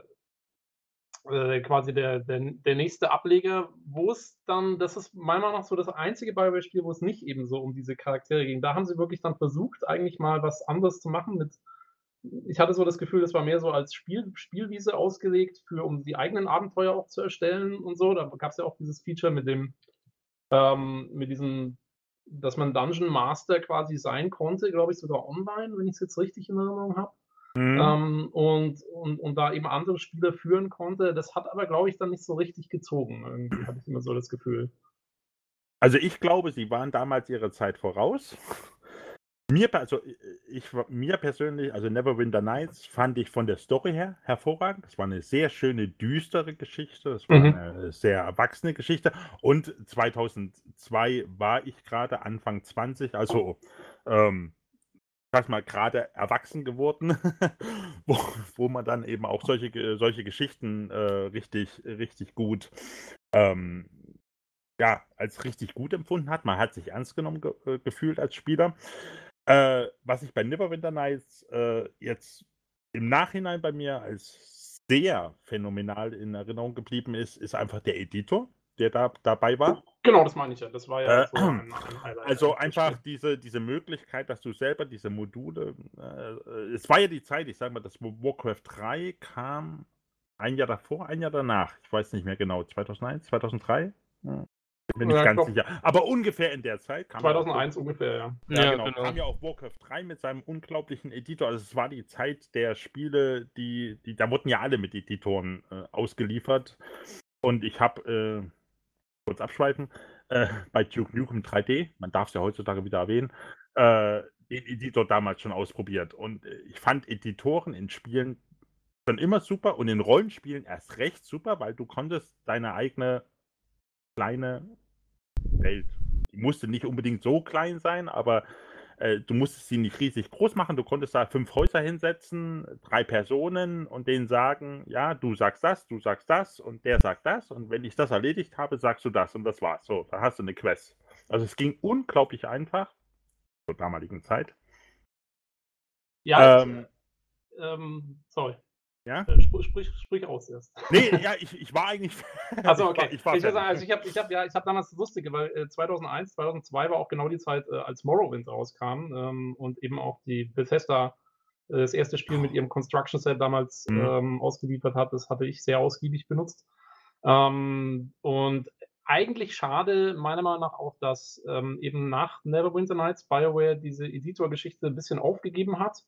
äh, quasi der, der, der nächste Ableger, wo es dann, das ist meiner Meinung nach so das einzige Bioware-Spiel, wo es nicht eben so um diese Charaktere ging. Da haben sie wirklich dann versucht, eigentlich mal was anderes zu machen mit ich hatte so das Gefühl, das war mehr so als Spiel, Spielwiese ausgelegt, für, um die eigenen Abenteuer auch zu erstellen und so. Da gab es ja auch dieses Feature mit dem, ähm, mit diesem, dass man Dungeon Master quasi sein konnte, glaube ich, sogar online, wenn ich es jetzt richtig in Erinnerung habe. Mhm. Ähm, und, und, und da eben andere Spieler führen konnte. Das hat aber, glaube ich, dann nicht so richtig gezogen. Irgendwie hatte ich immer so das Gefühl. Also ich glaube, sie waren damals ihrer Zeit voraus. Mir, also ich, mir persönlich, also Neverwinter Nights, fand ich von der Story her hervorragend. Das war eine sehr schöne, düstere Geschichte. Das war mhm. eine sehr erwachsene Geschichte. Und 2002 war ich gerade Anfang 20, also ähm, sag mal, gerade erwachsen geworden, wo, wo man dann eben auch solche, solche Geschichten äh, richtig, richtig gut, ähm, ja, als richtig gut empfunden hat. Man hat sich ernst genommen ge äh, gefühlt als Spieler. Äh, was ich bei Neverwinter Nights äh, jetzt im Nachhinein bei mir als sehr phänomenal in Erinnerung geblieben ist, ist einfach der Editor der da dabei war. Genau, das meine ich ja. Das war ja äh, so ein, ein Highlight. Also einfach diese, diese Möglichkeit, dass du selber diese Module. Äh, es war ja die Zeit, ich sage mal, das Warcraft 3 kam ein Jahr davor, ein Jahr danach. Ich weiß nicht mehr genau. 2001, 2003? Ja. Bin ich ja, ganz glaub, sicher. Aber ungefähr in der Zeit kam 2001 auch, ungefähr, ja. Ja, ja genau. genau. Kam ja auch Warcraft 3 mit seinem unglaublichen Editor. Also es war die Zeit der Spiele, die, die da wurden ja alle mit Editoren äh, ausgeliefert. Und ich habe äh, kurz abschweifen, äh, bei Duke Nukem 3D, man darf es ja heutzutage wieder erwähnen, äh, den Editor damals schon ausprobiert. Und äh, ich fand Editoren in Spielen schon immer super und in Rollenspielen erst recht super, weil du konntest deine eigene kleine Welt, die musste nicht unbedingt so klein sein, aber äh, du musstest sie nicht riesig groß machen, du konntest da fünf Häuser hinsetzen, drei Personen und denen sagen, ja, du sagst das, du sagst das und der sagt das und wenn ich das erledigt habe, sagst du das und das war's. So, da hast du eine Quest. Also es ging unglaublich einfach zur damaligen Zeit. Ja, ähm, ich, ähm, sorry. Ja? Äh, sprich, sprich, sprich aus erst. Nee, ja, ich, ich war eigentlich. Also, okay. Ich, war, ich, war sagen, also ich habe ich hab, ja, hab damals das Lustige, weil äh, 2001, 2002 war auch genau die Zeit, äh, als Morrowind rauskam ähm, und eben auch die Bethesda äh, das erste Spiel mit ihrem Construction Set damals mhm. ähm, ausgeliefert hat. Das hatte ich sehr ausgiebig benutzt. Ähm, und eigentlich schade, meiner Meinung nach auch, dass ähm, eben nach Neverwinter Nights BioWare diese Editor-Geschichte ein bisschen aufgegeben hat.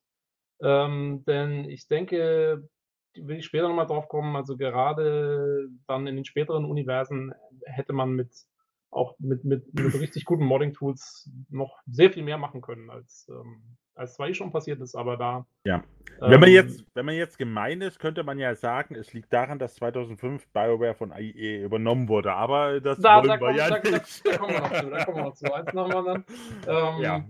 Ähm, denn ich denke, will ich später nochmal drauf kommen, also gerade dann in den späteren Universen hätte man mit auch mit, mit, mit richtig guten Modding-Tools noch sehr viel mehr machen können, als, ähm, als zwar eh schon passiert ist, aber da. Ja. Wenn man, ähm, jetzt, wenn man jetzt gemein ist, könnte man ja sagen, es liegt daran, dass 2005 BioWare von IE übernommen wurde, aber das da, wollen da wir kommen, ja da, nicht. Da, da, kommen wir noch zu, da kommen wir noch zu. Eins wir dann. Ähm, ja.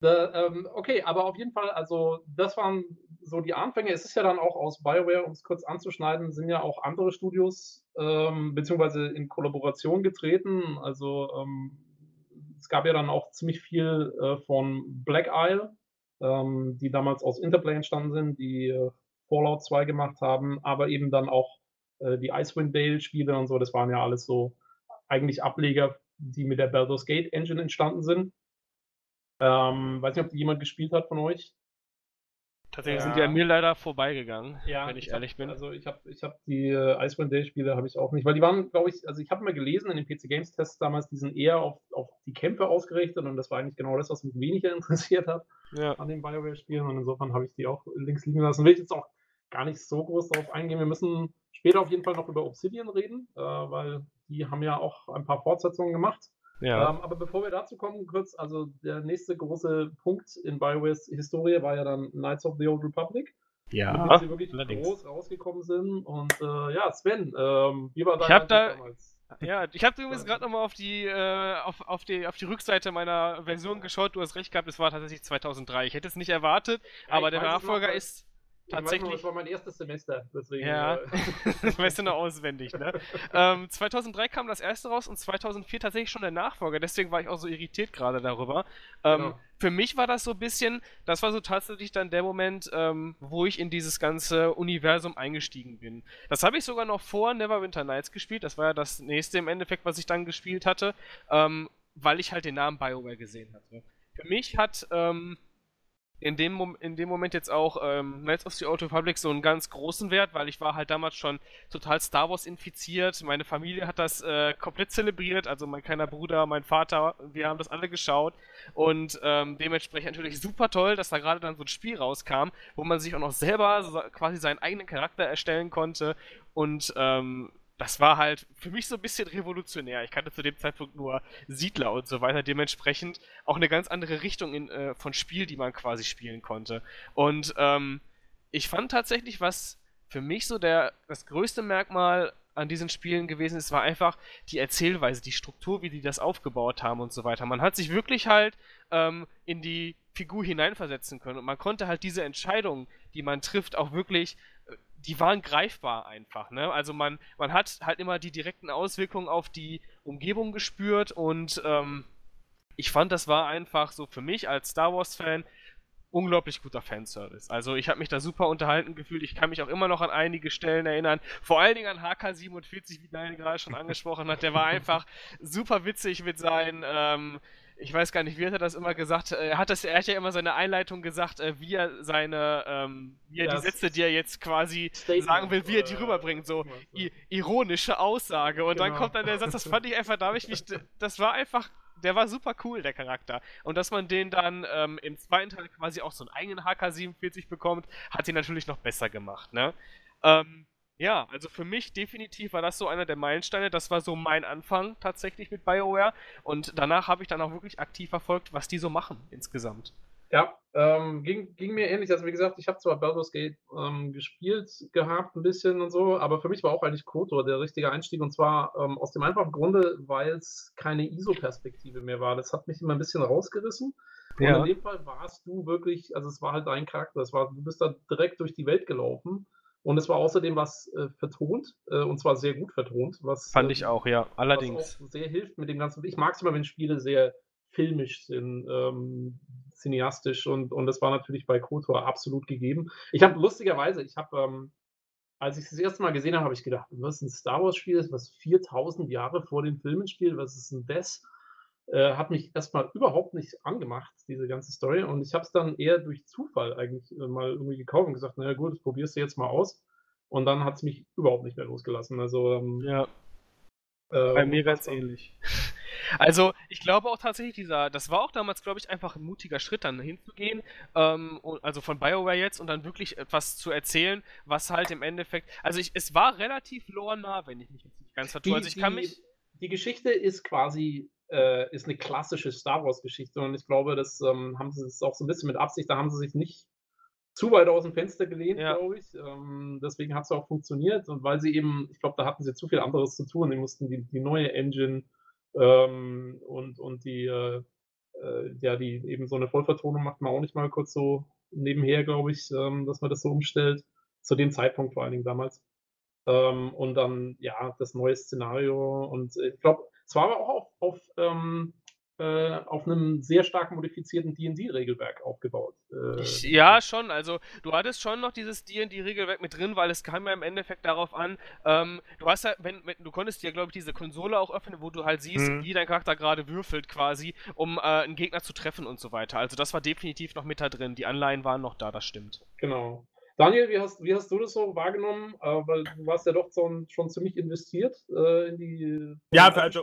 Da, ähm, okay, aber auf jeden Fall, also das waren so die Anfänge. Es ist ja dann auch aus BioWare, um es kurz anzuschneiden, sind ja auch andere Studios ähm, beziehungsweise in Kollaboration getreten. Also ähm, es gab ja dann auch ziemlich viel äh, von Black Isle, ähm, die damals aus Interplay entstanden sind, die äh, Fallout 2 gemacht haben, aber eben dann auch äh, die Icewind Dale-Spiele und so, das waren ja alles so eigentlich Ableger, die mit der Baldur's Gate Engine entstanden sind. Ähm, weiß nicht, ob die jemand gespielt hat von euch. Tatsächlich ja. sind die an mir leider vorbeigegangen, ja, wenn ich, ich ehrlich hab, bin. Also ich habe ich hab die äh, Icewind Dale Spiele habe ich auch nicht, weil die waren, glaube ich, also ich habe mal gelesen in den PC Games Tests damals, die sind eher auf, auf die Kämpfe ausgerichtet und das war eigentlich genau das, was mich weniger interessiert hat ja. an den BioWare Spielen und insofern habe ich die auch links liegen lassen. Will ich jetzt auch gar nicht so groß darauf eingehen. Wir müssen später auf jeden Fall noch über Obsidian reden, äh, weil die haben ja auch ein paar Fortsetzungen gemacht. Ja. Ähm, aber bevor wir dazu kommen, kurz, also der nächste große Punkt in BioWares Historie war ja dann Knights of the Old Republic. Ja, mit sie wirklich allerdings. groß rausgekommen sind. Und äh, ja, Sven, ähm, wie war dein ich hab da, damals? Ja, ich habe übrigens gerade nochmal auf die, äh, auf, auf, die, auf die Rückseite meiner Version geschaut. Du hast recht gehabt, es war tatsächlich 2003. Ich hätte es nicht erwartet, ja, aber der Nachfolger ist tatsächlich. Noch, das war mein erstes Semester, deswegen. Ja, äh, das weißt du noch auswendig, ne? ähm, 2003 kam das erste raus und 2004 tatsächlich schon der Nachfolger, deswegen war ich auch so irritiert gerade darüber. Ähm, genau. Für mich war das so ein bisschen, das war so tatsächlich dann der Moment, ähm, wo ich in dieses ganze Universum eingestiegen bin. Das habe ich sogar noch vor Neverwinter Nights gespielt, das war ja das nächste im Endeffekt, was ich dann gespielt hatte, ähm, weil ich halt den Namen BioWare gesehen hatte. Für mich hat ähm, in dem, in dem Moment jetzt auch ähm, Knights of the Old Republic so einen ganz großen Wert, weil ich war halt damals schon total Star Wars infiziert. Meine Familie hat das äh, komplett zelebriert, also mein kleiner Bruder, mein Vater, wir haben das alle geschaut. Und ähm, dementsprechend natürlich super toll, dass da gerade dann so ein Spiel rauskam, wo man sich auch noch selber so quasi seinen eigenen Charakter erstellen konnte. Und ähm, das war halt für mich so ein bisschen revolutionär. Ich kannte zu dem Zeitpunkt nur Siedler und so weiter, dementsprechend auch eine ganz andere Richtung in, äh, von Spiel, die man quasi spielen konnte. Und ähm, ich fand tatsächlich, was für mich so der, das größte Merkmal an diesen Spielen gewesen ist, war einfach die Erzählweise, die Struktur, wie die das aufgebaut haben und so weiter. Man hat sich wirklich halt ähm, in die Figur hineinversetzen können und man konnte halt diese Entscheidungen, die man trifft, auch wirklich die waren greifbar einfach, ne? Also man, man hat halt immer die direkten Auswirkungen auf die Umgebung gespürt und ähm, ich fand, das war einfach so für mich als Star Wars-Fan unglaublich guter Fanservice. Also ich habe mich da super unterhalten gefühlt. Ich kann mich auch immer noch an einige Stellen erinnern. Vor allen Dingen an HK47, wie Daniel gerade schon angesprochen hat. Der war einfach super witzig mit seinen ähm, ich weiß gar nicht, wie hat er das immer gesagt? Er hat, das, er hat ja immer seine Einleitung gesagt, äh, wie er seine, ähm, wie er das die Sätze, die er jetzt quasi Statement, sagen will, wie er die rüberbringt, so ironische Aussage. Und genau. dann kommt dann der Satz, das fand ich einfach, da habe ich mich, das war einfach, der war super cool, der Charakter. Und dass man den dann ähm, im zweiten Teil quasi auch so einen eigenen HK47 bekommt, hat ihn natürlich noch besser gemacht, ne? Ähm, ja, also für mich definitiv war das so einer der Meilensteine. Das war so mein Anfang tatsächlich mit BioWare. Und danach habe ich dann auch wirklich aktiv verfolgt, was die so machen insgesamt. Ja, ähm, ging, ging mir ähnlich. Also wie gesagt, ich habe zwar Baldur's Gate ähm, gespielt gehabt, ein bisschen und so, aber für mich war auch eigentlich KOTOR der richtige Einstieg. Und zwar ähm, aus dem einfachen Grunde, weil es keine ISO-Perspektive mehr war. Das hat mich immer ein bisschen rausgerissen. Und ja. in dem Fall warst du wirklich, also es war halt dein Charakter. Es war, du bist da direkt durch die Welt gelaufen und es war außerdem was äh, vertont, äh, und zwar sehr gut vertont. Was, Fand äh, ich auch, ja, allerdings. Was auch sehr hilft mit dem ganzen. Ich mag es immer, wenn Spiele sehr filmisch sind, ähm, cineastisch und, und das war natürlich bei KOTOR absolut gegeben. Ich habe lustigerweise, ich habe, ähm, als ich es das erste Mal gesehen habe, habe ich gedacht, was ein Star Wars Spiel ist, was 4000 Jahre vor den Filmen spielt, was ist denn das? Äh, hat mich erstmal überhaupt nicht angemacht, diese ganze Story. Und ich habe es dann eher durch Zufall eigentlich äh, mal irgendwie gekauft und gesagt, naja gut, das probierst du jetzt mal aus. Und dann hat es mich überhaupt nicht mehr losgelassen. Also ähm, ja. Äh, Bei mir ganz ähnlich. Also, ich glaube auch tatsächlich, dieser, das war auch damals, glaube ich, einfach ein mutiger Schritt, dann hinzugehen, ähm, also von BioWare jetzt und dann wirklich etwas zu erzählen, was halt im Endeffekt, also ich, es war relativ lore-nah, wenn ich mich jetzt nicht ganz vertue. Also ich kann mich. Die Geschichte ist quasi äh, ist eine klassische Star Wars-Geschichte und ich glaube, das ähm, haben sie es auch so ein bisschen mit Absicht, da haben sie sich nicht zu weit aus dem Fenster gelehnt, ja. glaube ich. Ähm, deswegen hat es auch funktioniert und weil sie eben, ich glaube, da hatten sie zu viel anderes zu tun. Die mussten die, die neue Engine ähm, und, und die, äh, äh, ja, die eben so eine Vollvertonung macht man auch nicht mal kurz so nebenher, glaube ich, ähm, dass man das so umstellt. Zu dem Zeitpunkt vor allen Dingen damals. Ähm, und dann, ja, das neue Szenario und äh, ich glaube, es war aber auch auf, ähm, äh, auf einem sehr stark modifizierten D&D-Regelwerk aufgebaut. Äh, ja, schon. Also du hattest schon noch dieses D&D-Regelwerk mit drin, weil es kam ja im Endeffekt darauf an, ähm, du hast ja, wenn, wenn, du konntest dir, glaube ich, diese Konsole auch öffnen, wo du halt siehst, mhm. wie dein Charakter gerade würfelt quasi, um äh, einen Gegner zu treffen und so weiter. Also das war definitiv noch mit da drin. Die Anleihen waren noch da, das stimmt. Genau. Daniel, wie hast, wie hast du das so wahrgenommen? Äh, weil du warst ja doch schon, schon ziemlich investiert äh, in die. Ja, also,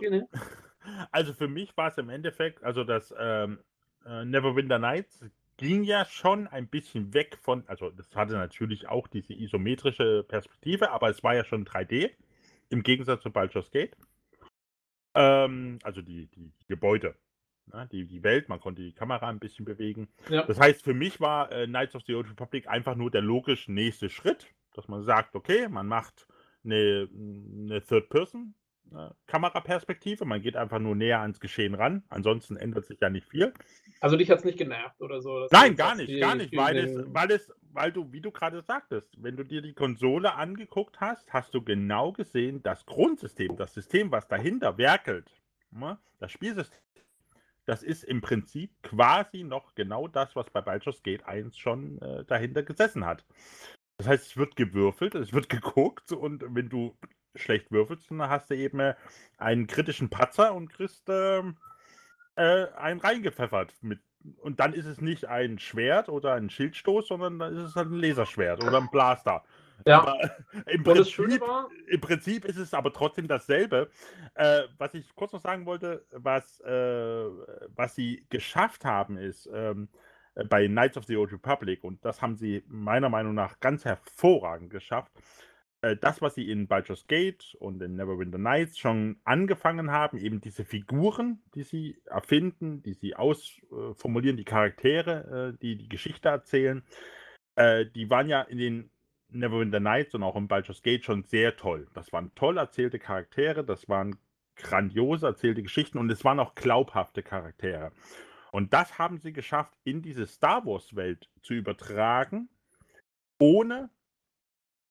also für mich war es im Endeffekt, also das ähm, äh, Neverwinter Nights ging ja schon ein bisschen weg von, also das hatte natürlich auch diese isometrische Perspektive, aber es war ja schon 3D, im Gegensatz zu Baldur's Gate. Ähm, also die, die Gebäude, ne, die, die Welt, man konnte die Kamera ein bisschen bewegen. Ja. Das heißt, für mich war äh, Knights of the Old Republic einfach nur der logisch nächste Schritt, dass man sagt, okay, man macht eine, eine Third-Person äh, Kameraperspektive. Man geht einfach nur näher ans Geschehen ran. Ansonsten ändert sich ja nicht viel. Also dich hat es nicht genervt oder so? Nein, gar nicht, gar nicht, weil es, weil es, weil du, wie du gerade sagtest, wenn du dir die Konsole angeguckt hast, hast du genau gesehen, das Grundsystem, das System, was dahinter werkelt, ne, das Spielsystem, das ist im Prinzip quasi noch genau das, was bei Baldur's Gate 1 schon äh, dahinter gesessen hat. Das heißt, es wird gewürfelt, es wird geguckt und wenn du schlecht würfelst, dann hast du eben äh, einen kritischen Patzer und kriegst ähm, äh, einen reingepfeffert. Mit, und dann ist es nicht ein Schwert oder ein Schildstoß, sondern dann ist es halt ein Laserschwert oder ein Blaster. Ja. Aber im Prinzip, im Prinzip, ist es aber trotzdem dasselbe. Äh, was ich kurz noch sagen wollte, was, äh, was sie geschafft haben, ist ähm, bei Knights of the Old Republic, und das haben sie meiner Meinung nach ganz hervorragend geschafft, äh, das, was sie in Baldur's Gate und in Neverwinter Nights schon angefangen haben, eben diese Figuren, die sie erfinden, die sie ausformulieren, die Charaktere, äh, die die Geschichte erzählen, äh, die waren ja in den Neverwinter Nights und auch in Baldur's Gate schon sehr toll. Das waren toll erzählte Charaktere, das waren grandiose erzählte Geschichten und es waren auch glaubhafte Charaktere. Und das haben sie geschafft, in diese Star Wars-Welt zu übertragen, ohne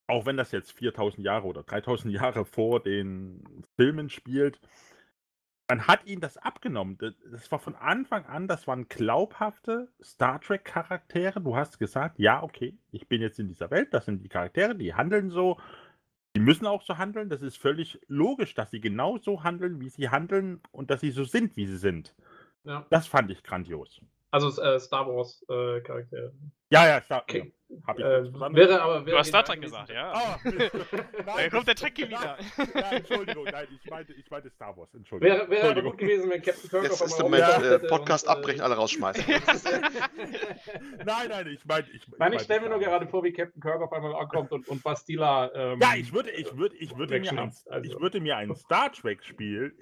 auch wenn das jetzt 4000 Jahre oder 3000 Jahre vor den Filmen spielt, man hat ihnen das abgenommen. Das war von Anfang an, das waren glaubhafte Star Trek-Charaktere. Du hast gesagt, ja, okay, ich bin jetzt in dieser Welt, das sind die Charaktere, die handeln so, die müssen auch so handeln. Das ist völlig logisch, dass sie genau so handeln, wie sie handeln und dass sie so sind, wie sie sind. Ja. Das fand ich grandios. Also äh, Star Wars äh, Charaktere. Ja, ja, Star okay. Hab ich äh, wäre aber, wäre du hast Star Trek gesagt, ja. Oh, da kommt der Trekkie wieder. Ja, Entschuldigung, nein, ich meinte, ich meinte Star Wars. Entschuldigung. Wäre, wäre aber gut gewesen, wenn Captain Kirk Jetzt auf ist der Moment, äh, Podcast und, abbrechen, alle rausschmeißen. nein, nein, ich meinte. Ich, ich, ich stelle mir nur gerade vor, wie Captain Kirk auf einmal ankommt und, und Bastila. Ähm, ja, ich würde, ich würde, ich würde, mir ein, also. ich würde mir ein Star Trek-Spiel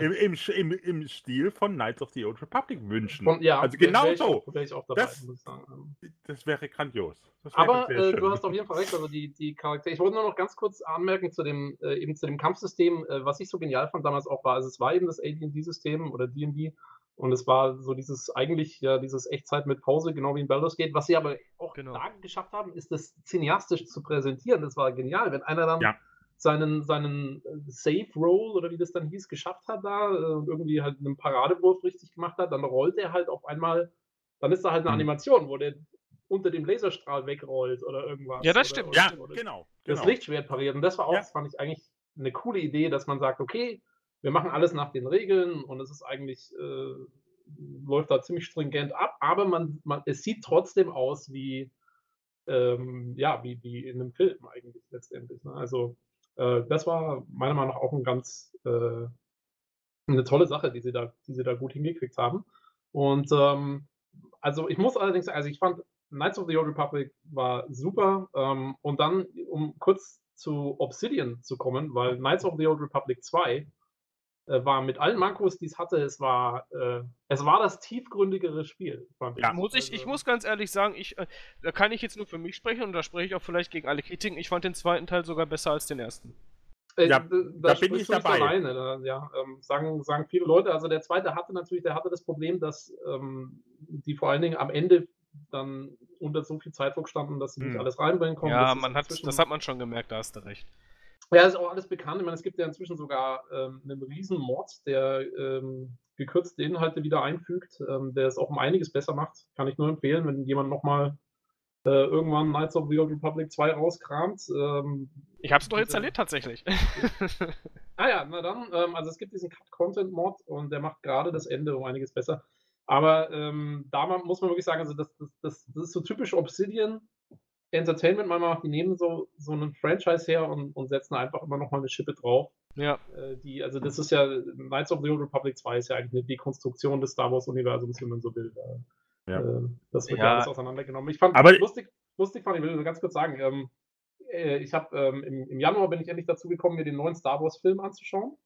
im, im, im, im, Stil von Knights of the Old Republic wünschen. Von, ja, also genau so. Das, das wäre grandios. Aber äh, du hast auf jeden Fall recht, also die, die Charaktere. Ich wollte nur noch ganz kurz anmerken zu dem, äh, eben zu dem Kampfsystem, äh, was ich so genial fand damals auch war, also es war eben das AD&D-System oder D&D und es war so dieses eigentlich, ja, dieses Echtzeit mit Pause, genau wie in Baldur's Gate. Was sie aber auch genau. da geschafft haben, ist das cineastisch zu präsentieren. Das war genial, wenn einer dann ja. seinen, seinen äh, Save Roll oder wie das dann hieß, geschafft hat da äh, irgendwie halt einen Paradewurf richtig gemacht hat, dann rollt er halt auf einmal dann ist da halt eine mhm. Animation, wo der unter dem Laserstrahl wegrollt oder irgendwas. Ja, das stimmt. Oder, ja, oder genau. Das genau. Lichtschwert pariert. Und das war auch, ja. das fand ich eigentlich eine coole Idee, dass man sagt, okay, wir machen alles nach den Regeln und es ist eigentlich, äh, läuft da ziemlich stringent ab, aber man, man, es sieht trotzdem aus wie, ähm, ja, wie, wie in einem Film eigentlich letztendlich. Ne? Also, äh, das war meiner Meinung nach auch ein ganz, äh, eine tolle Sache, die sie da, die sie da gut hingekriegt haben. Und ähm, also ich muss allerdings sagen, also ich fand Knights of the Old Republic war super. Ähm, und dann, um kurz zu Obsidian zu kommen, weil Knights of the Old Republic 2 äh, war mit allen Mankos, die es hatte, es war, äh, es war das tiefgründigere Spiel. Ja, muss ich, ich also muss ganz ehrlich sagen, ich, äh, da kann ich jetzt nur für mich sprechen und da spreche ich auch vielleicht gegen alle Kritiken. Ich fand den zweiten Teil sogar besser als den ersten. Äh, ja, da, da bin ich dabei. Alleine, da, ja, ähm, sagen, sagen viele Leute. Also der zweite hatte natürlich, der hatte das Problem, dass ähm, die vor allen Dingen am Ende dann unter so viel Zeitdruck standen, dass sie nicht hm. alles reinbringen konnten. Ja, man hat, das hat man schon gemerkt, da hast du recht. Ja, ist auch alles bekannt. Ich meine, es gibt ja inzwischen sogar ähm, einen riesen Mod, der ähm, gekürzte Inhalte wieder einfügt, ähm, der es auch um einiges besser macht. Kann ich nur empfehlen, wenn jemand nochmal äh, irgendwann Knights of the Old Republic 2 rauskramt. Ähm, ich habe es doch installiert tatsächlich. ah ja, na dann. Ähm, also es gibt diesen Cut-Content-Mod und der macht gerade das Ende um einiges besser. Aber ähm, da muss man wirklich sagen, also das, das, das, das ist so typisch Obsidian Entertainment mal die nehmen so, so einen Franchise her und, und setzen einfach immer noch mal eine Schippe drauf. Ja. Äh, die, also das ist ja, Knights of the Old Republic 2 ist ja eigentlich eine Dekonstruktion des Star Wars-Universums, wie man so will. Äh, ja. Äh, das wird ja. alles auseinandergenommen. Ich fand Aber lustig, lustig fand, ich will ganz kurz sagen, ähm, äh, ich habe ähm, im, im, Januar bin ich endlich dazu gekommen, mir den neuen Star Wars-Film anzuschauen.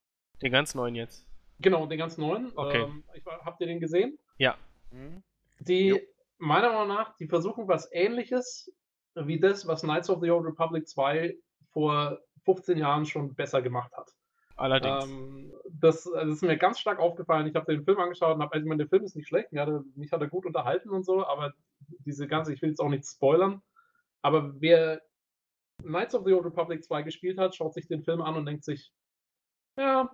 Den ganz neuen jetzt. Genau, den ganz neuen. Okay. Ähm, ich, habt ihr den gesehen? Ja. Die, jo. meiner Meinung nach, die versuchen was ähnliches wie das, was Knights of the Old Republic 2 vor 15 Jahren schon besser gemacht hat. Allerdings. Ähm, das, also das, ist mir ganz stark aufgefallen. Ich habe den Film angeschaut und habe, also ich meine, der Film ist nicht schlecht, mich hat, er, mich hat er gut unterhalten und so, aber diese ganze, ich will jetzt auch nicht spoilern, aber wer Knights of the Old Republic 2 gespielt hat, schaut sich den Film an und denkt sich, ja,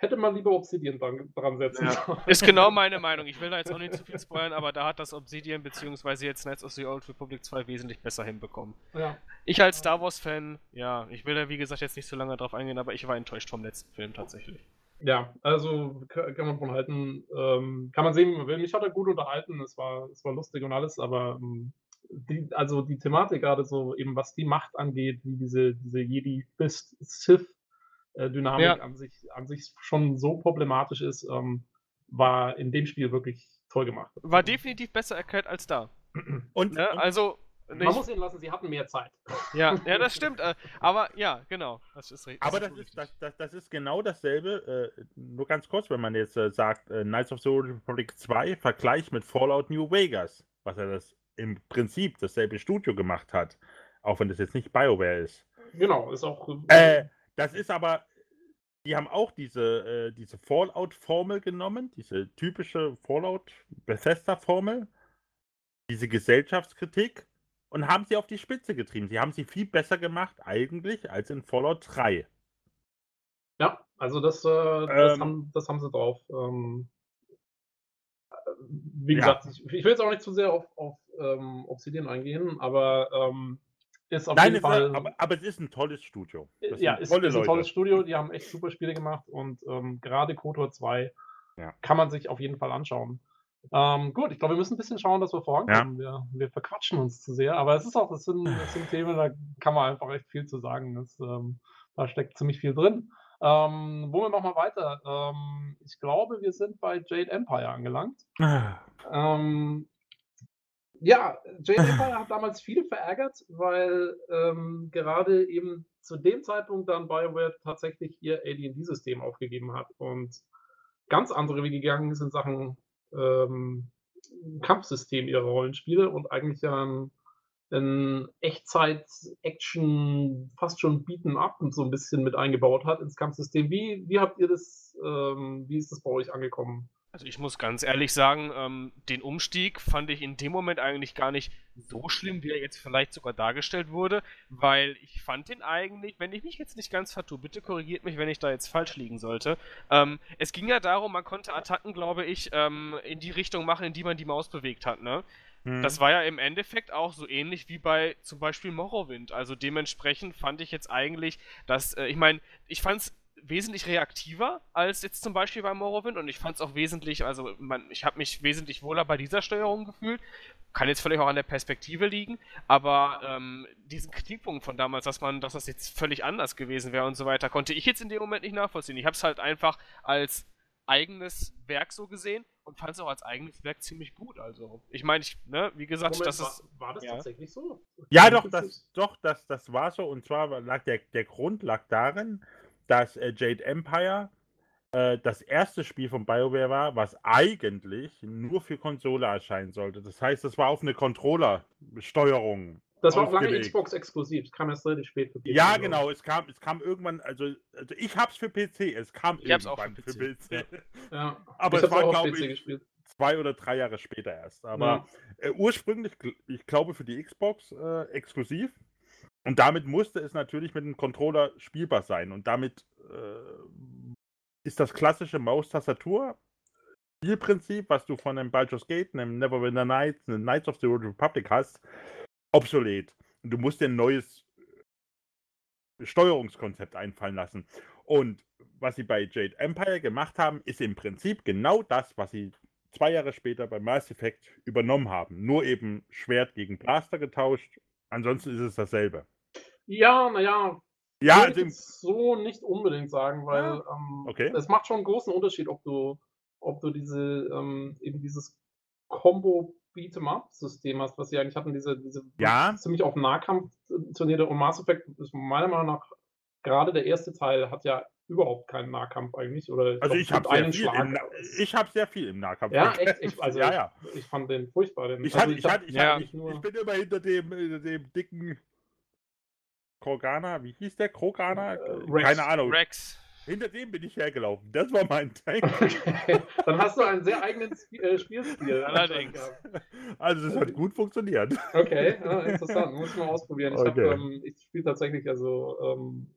hätte man lieber Obsidian dran, dran setzen ja. Ist genau meine Meinung. Ich will da jetzt auch nicht zu viel spoilern, aber da hat das Obsidian bzw. jetzt Knights of the Old Republic 2 wesentlich besser hinbekommen. Ja. Ich als Star Wars-Fan, ja, ich will da wie gesagt jetzt nicht so lange drauf eingehen, aber ich war enttäuscht vom letzten Film tatsächlich. Ja, also kann man von halten. Ähm, kann man sehen, wie man will. Mich hat er gut unterhalten, es war, es war lustig und alles, aber ähm, die, also die Thematik gerade so, eben was die Macht angeht, wie diese, diese Jedi-Sith äh, Dynamik ja. an, sich, an sich schon so problematisch ist, ähm, war in dem Spiel wirklich toll gemacht. War definitiv besser erklärt als da. Und, ne? also. Nicht. Man muss ihn lassen, sie hatten mehr Zeit. Ja, ja das stimmt. Äh, aber ja, genau. Das ist richtig. Aber das ist, das, das, das ist genau dasselbe. Äh, nur ganz kurz, wenn man jetzt äh, sagt, äh, Knights of the Old Republic 2, Vergleich mit Fallout New Vegas, was er das im Prinzip dasselbe Studio gemacht hat. Auch wenn das jetzt nicht BioWare ist. Genau, ist auch. Äh, das ist aber, die haben auch diese, äh, diese Fallout-Formel genommen, diese typische Fallout-Bethesda-Formel, diese Gesellschaftskritik und haben sie auf die Spitze getrieben. Sie haben sie viel besser gemacht eigentlich als in Fallout 3. Ja, also das, äh, das, ähm, haben, das haben sie drauf. Ähm, wie gesagt, ja. ich, ich, will jetzt auch nicht zu sehr auf, auf ähm, Obsidian eingehen, aber ähm, ist auf Nein, jeden Fall. Ist, aber, aber, es ist ein tolles Studio. Das ja, ist, ist ein tolles Studio. Die haben echt super Spiele gemacht und ähm, gerade KOTOR 2 ja. kann man sich auf jeden Fall anschauen. Ähm, gut, ich glaube, wir müssen ein bisschen schauen, dass wir vorankommen. Ja. Wir, wir, verquatschen uns zu sehr, aber es ist auch, das sind, das sind Themen, da kann man einfach echt viel zu sagen. Das, ähm, da steckt ziemlich viel drin. Ähm, wo wir nochmal weiter? Ähm, ich glaube, wir sind bei Jade Empire angelangt. Ah. ähm, ja, Empire hat damals viele verärgert, weil ähm, gerade eben zu dem Zeitpunkt dann BioWare tatsächlich ihr AD&D-System aufgegeben hat und ganz andere Wege gegangen ist in Sachen ähm, Kampfsystem ihrer Rollenspiele und eigentlich ja ein, ein Echtzeit-Action, fast schon Beaten Up und so ein bisschen mit eingebaut hat ins Kampfsystem. Wie, wie habt ihr das, ähm, wie ist das bei euch angekommen? Also ich muss ganz ehrlich sagen, ähm, den Umstieg fand ich in dem Moment eigentlich gar nicht so schlimm, wie er jetzt vielleicht sogar dargestellt wurde, weil ich fand den eigentlich, wenn ich mich jetzt nicht ganz vertue, bitte korrigiert mich, wenn ich da jetzt falsch liegen sollte. Ähm, es ging ja darum, man konnte Attacken, glaube ich, ähm, in die Richtung machen, in die man die Maus bewegt hat, ne? Mhm. Das war ja im Endeffekt auch so ähnlich wie bei zum Beispiel Morrowind. Also dementsprechend fand ich jetzt eigentlich, dass, äh, ich meine, ich fand es wesentlich reaktiver als jetzt zum Beispiel bei Morrowind und ich fand es auch wesentlich, also man, ich habe mich wesentlich wohler bei dieser Steuerung gefühlt. Kann jetzt vielleicht auch an der Perspektive liegen, aber ähm, diesen Kritikpunkt von damals, dass man, dass das jetzt völlig anders gewesen wäre und so weiter, konnte ich jetzt in dem Moment nicht nachvollziehen. Ich habe es halt einfach als eigenes Werk so gesehen und fand es auch als eigenes Werk ziemlich gut. Also, ich meine, ich, ne, wie gesagt, Moment, das war, ist. War das ja. tatsächlich so? Ja, doch, das, doch, das, das war so. Und zwar lag der, der Grund lag darin, dass äh, Jade Empire äh, das erste Spiel von BioWare war, was eigentlich nur für Konsole erscheinen sollte. Das heißt, es war auf eine Controller-Steuerung. Das war auch lange Xbox exklusiv. Es kam erst relativ spät für PC. Ja, genau. Es kam, es kam irgendwann, also, also ich hab's für PC. Es kam ich irgendwann für PC. Für PC. Ja. Aber ich es war, glaube ich, gespielt. zwei oder drei Jahre später erst. Aber ja. äh, ursprünglich, ich glaube, für die Xbox äh, exklusiv. Und damit musste es natürlich mit dem Controller spielbar sein. Und damit äh, ist das klassische Maustastatur Spielprinzip, was du von einem Baldur's Gate, einem Neverwinter Nights, einem Knights of the Old Republic hast, obsolet. Und du musst dir ein neues Steuerungskonzept einfallen lassen. Und was sie bei Jade Empire gemacht haben, ist im Prinzip genau das, was sie zwei Jahre später bei Mass Effect übernommen haben. Nur eben Schwert gegen Blaster getauscht. Ansonsten ist es dasselbe. Ja, naja. Ja, also so nicht unbedingt sagen, weil ja. ähm, okay. es macht schon einen großen Unterschied, ob du, ob du diese ähm, eben dieses Combo Beat'em-up-System hast, was sie eigentlich hatten, diese, diese ja. ziemlich auf Nahkampf trainierte und Mass Effect ist meiner Meinung nach gerade der erste Teil hat ja überhaupt keinen Nahkampf eigentlich. Oder also ich habe sehr, viel im, ich hab sehr viel im Nahkampf. Ja, echt? Ich, also ja, ja. Ich, ich, fand den furchtbar. Den, ich, also ich, hab, ich, ja. ich, ich, bin immer hinter dem, hinter dem dicken Krogana, wie hieß der? Krogana? Äh, Keine Ahnung. Rex. Hinter dem bin ich hergelaufen. Das war mein Tank. Dann hast du einen sehr eigenen Sp äh, Spielstil. Allerdings. Also das hat gut funktioniert. Okay, ja, interessant. Muss ich mal ausprobieren. Ich, okay. ähm, ich spiele tatsächlich also ähm,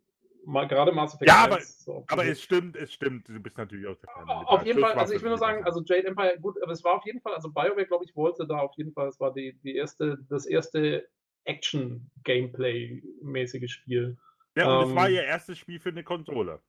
mal, gerade Mass Effect Ja, aber, so aber es stimmt, es stimmt. Du bist natürlich auch der Fan. Auf jeden Fall, also ich will nur sagen, also Jade Empire, gut, aber es war auf jeden Fall, also BioWare, glaube ich, wollte da auf jeden Fall, es war die, die erste, das erste Action-Gameplay-mäßige Spiel. Ja, und ähm, es war ihr erstes Spiel für eine Konsole.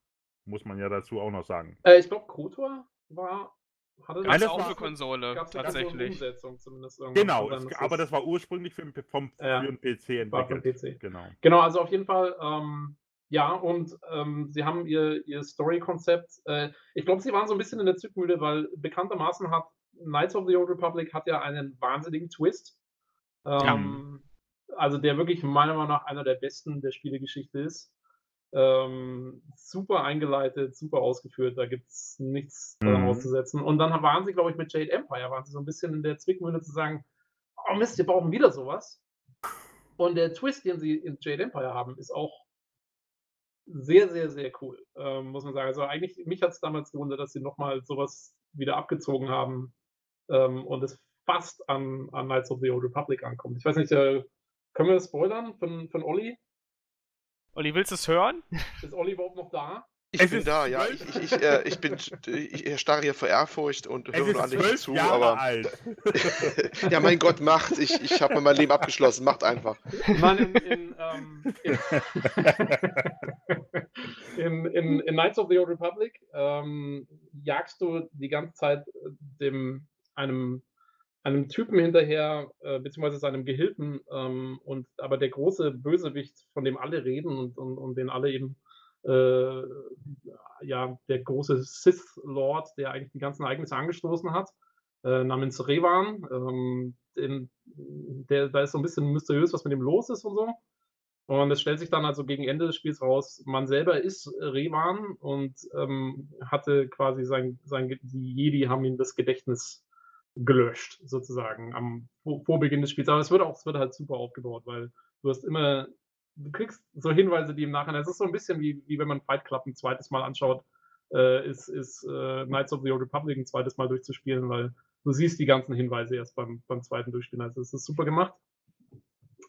Muss man ja dazu auch noch sagen. Äh, ich glaube, KOTOR war. Hatte das Alles auch für Konsole, tatsächlich. Umsetzung zumindest genau, es, aber das war ursprünglich für, vom, ja, für einen PC entwickelt. War für den PC. Genau. genau, also auf jeden Fall, ähm, ja, und ähm, sie haben ihr, ihr Story-Konzept. Äh, ich glaube, sie waren so ein bisschen in der Zückmühle, weil bekanntermaßen hat Knights of the Old Republic hat ja einen wahnsinnigen Twist. Ähm, ja. Also der wirklich meiner Meinung nach einer der besten der Spielegeschichte ist. Ähm, super eingeleitet, super ausgeführt, da gibt es nichts mhm. auszusetzen. Und dann waren sie, glaube ich, mit Jade Empire, waren sie so ein bisschen in der Zwickmühle zu sagen, oh Mist, wir brauchen wieder sowas. Und der Twist, den sie in Jade Empire haben, ist auch sehr, sehr, sehr cool, ähm, muss man sagen. Also eigentlich, mich hat es damals gewundert, dass sie nochmal sowas wieder abgezogen haben ähm, und es fast an, an Knights of the Old Republic ankommt. Ich weiß nicht, äh, können wir das spoilern von, von Olli? Olli, willst du es hören? Ist Olli überhaupt noch da? Ich es bin da, ja. Ich, ich, ich, äh, ich bin, ich starre hier vor Ehrfurcht und höre nur an dich zu, Jahre aber. Alt. ja, mein Gott, macht. Ich, ich habe mein Leben abgeschlossen. Macht einfach. Mann, in, in, ähm, in, in, in, Knights of the Old Republic ähm, jagst du die ganze Zeit dem einem einem Typen hinterher, äh, beziehungsweise seinem Gehilfen, ähm, und aber der große Bösewicht, von dem alle reden und, und, und den alle eben, äh, ja, der große Sith-Lord, der eigentlich die ganzen Ereignisse angestoßen hat, äh, namens Revan, ähm, den, der, da ist so ein bisschen mysteriös, was mit ihm los ist und so. Und es stellt sich dann also gegen Ende des Spiels raus, man selber ist Revan und ähm, hatte quasi sein, sein, die Jedi haben ihm das Gedächtnis gelöscht, sozusagen, am Vorbeginn des Spiels. Aber es wird auch, es wird halt super aufgebaut, weil du hast immer, du kriegst so Hinweise, die im Nachhinein, es ist so ein bisschen wie, wie wenn man Fight Club ein zweites Mal anschaut, äh, ist, ist äh, Knights of the Old Republic ein zweites Mal durchzuspielen, weil du siehst die ganzen Hinweise erst beim, beim zweiten Durchspielen. Also es ist super gemacht.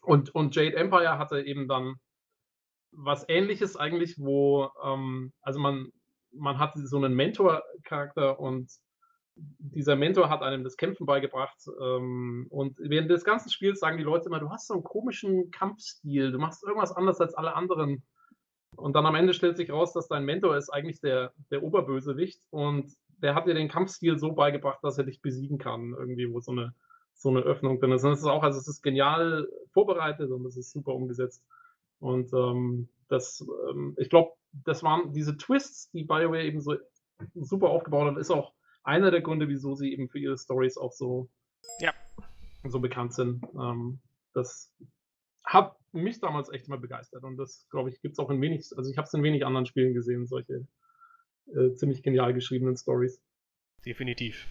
Und, und Jade Empire hatte eben dann was ähnliches eigentlich, wo, ähm, also man, man hat so einen Mentor-Charakter und dieser Mentor hat einem das Kämpfen beigebracht. Ähm, und während des ganzen Spiels sagen die Leute immer, du hast so einen komischen Kampfstil, du machst irgendwas anders als alle anderen. Und dann am Ende stellt sich raus, dass dein Mentor ist eigentlich der, der Oberbösewicht und der hat dir den Kampfstil so beigebracht, dass er dich besiegen kann, irgendwie, wo so eine, so eine Öffnung drin ist. Und es ist auch, also es ist genial vorbereitet und es ist super umgesetzt. Und ähm, das, ähm, ich glaube, das waren diese Twists, die BioWare eben so super aufgebaut hat, ist auch einer der Gründe, wieso sie eben für ihre Stories auch so, ja. so bekannt sind. Ähm, das hat mich damals echt mal begeistert und das, glaube ich, gibt es auch in wenig, also ich habe es in wenig anderen Spielen gesehen, solche äh, ziemlich genial geschriebenen Stories. Definitiv.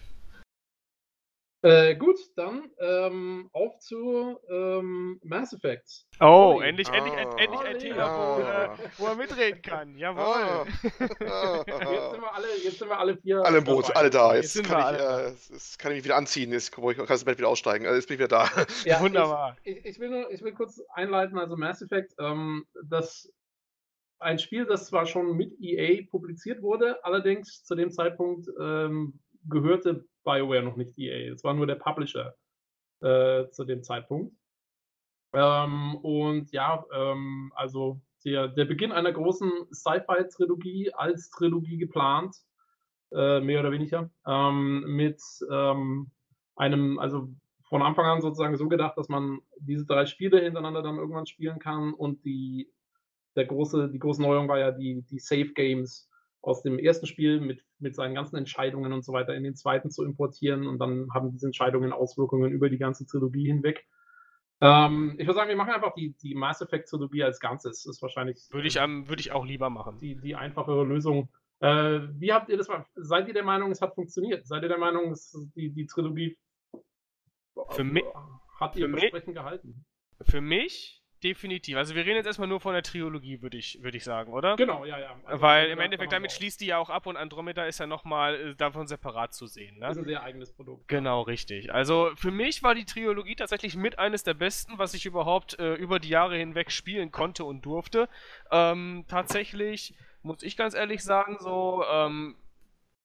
Äh, gut, dann ähm, auf zu ähm, Mass Effect. Oh, Olli. endlich, endlich, Ah. endlich ein. Thema, wo, äh, wo er mitreden kann. Jawohl. Ah. Jetzt sind wir alle, jetzt sind wir alle vier. Alle im Boot, dabei. alle da. Jetzt Jetzt sind kann ich, alle da. äh, jetzt- kann ich mich wieder anziehen. Jetzt kann ich das Bett wieder aussteigen. Also jetzt bin ich wieder da. Ja, Wunderbar. Ich, ich, ich, will nur, ich will kurz einleiten, also Mass Effect, ähm, das ein Spiel, das zwar schon mit EA publiziert wurde, allerdings zu dem Zeitpunkt ähm, gehörte BioWare noch nicht EA. Es war nur der Publisher äh, zu dem Zeitpunkt. Ähm, und ja, ähm, also der, der Beginn einer großen Sci-Fi-Trilogie als Trilogie geplant, äh, mehr oder weniger, ähm, mit ähm, einem, also von Anfang an sozusagen so gedacht, dass man diese drei Spiele hintereinander dann irgendwann spielen kann und die, der große, die große Neuerung war ja die, die Save Games aus dem ersten Spiel mit, mit seinen ganzen Entscheidungen und so weiter in den zweiten zu importieren und dann haben diese Entscheidungen Auswirkungen über die ganze Trilogie hinweg. Ähm, ich würde sagen, wir machen einfach die, die Mass Effect Trilogie als Ganzes. Ist wahrscheinlich Würde ich, ähm, würde ich auch lieber machen. die, die einfachere Lösung. Äh, wie habt ihr das? Seid ihr der Meinung, es hat funktioniert? Seid ihr der Meinung, es, die, die Trilogie Für mi- hat ihr Versprechen gehalten? Für mich definitiv. Also wir reden jetzt erstmal nur von der Trilogie, würde ich, würde ich sagen, oder? Genau, ja, ja. Also, Weil im Endeffekt damit auch- schließt die ja auch ab und Andromeda ist ja nochmal äh, davon separat zu sehen. Ne? ist ein sehr eigenes Produkt. Genau, richtig. Also für mich war die Trilogie tatsächlich mit eines der besten, was ich überhaupt äh, über die Jahre hinweg spielen konnte und durfte. Ähm, tatsächlich muss ich ganz ehrlich sagen, so, ähm,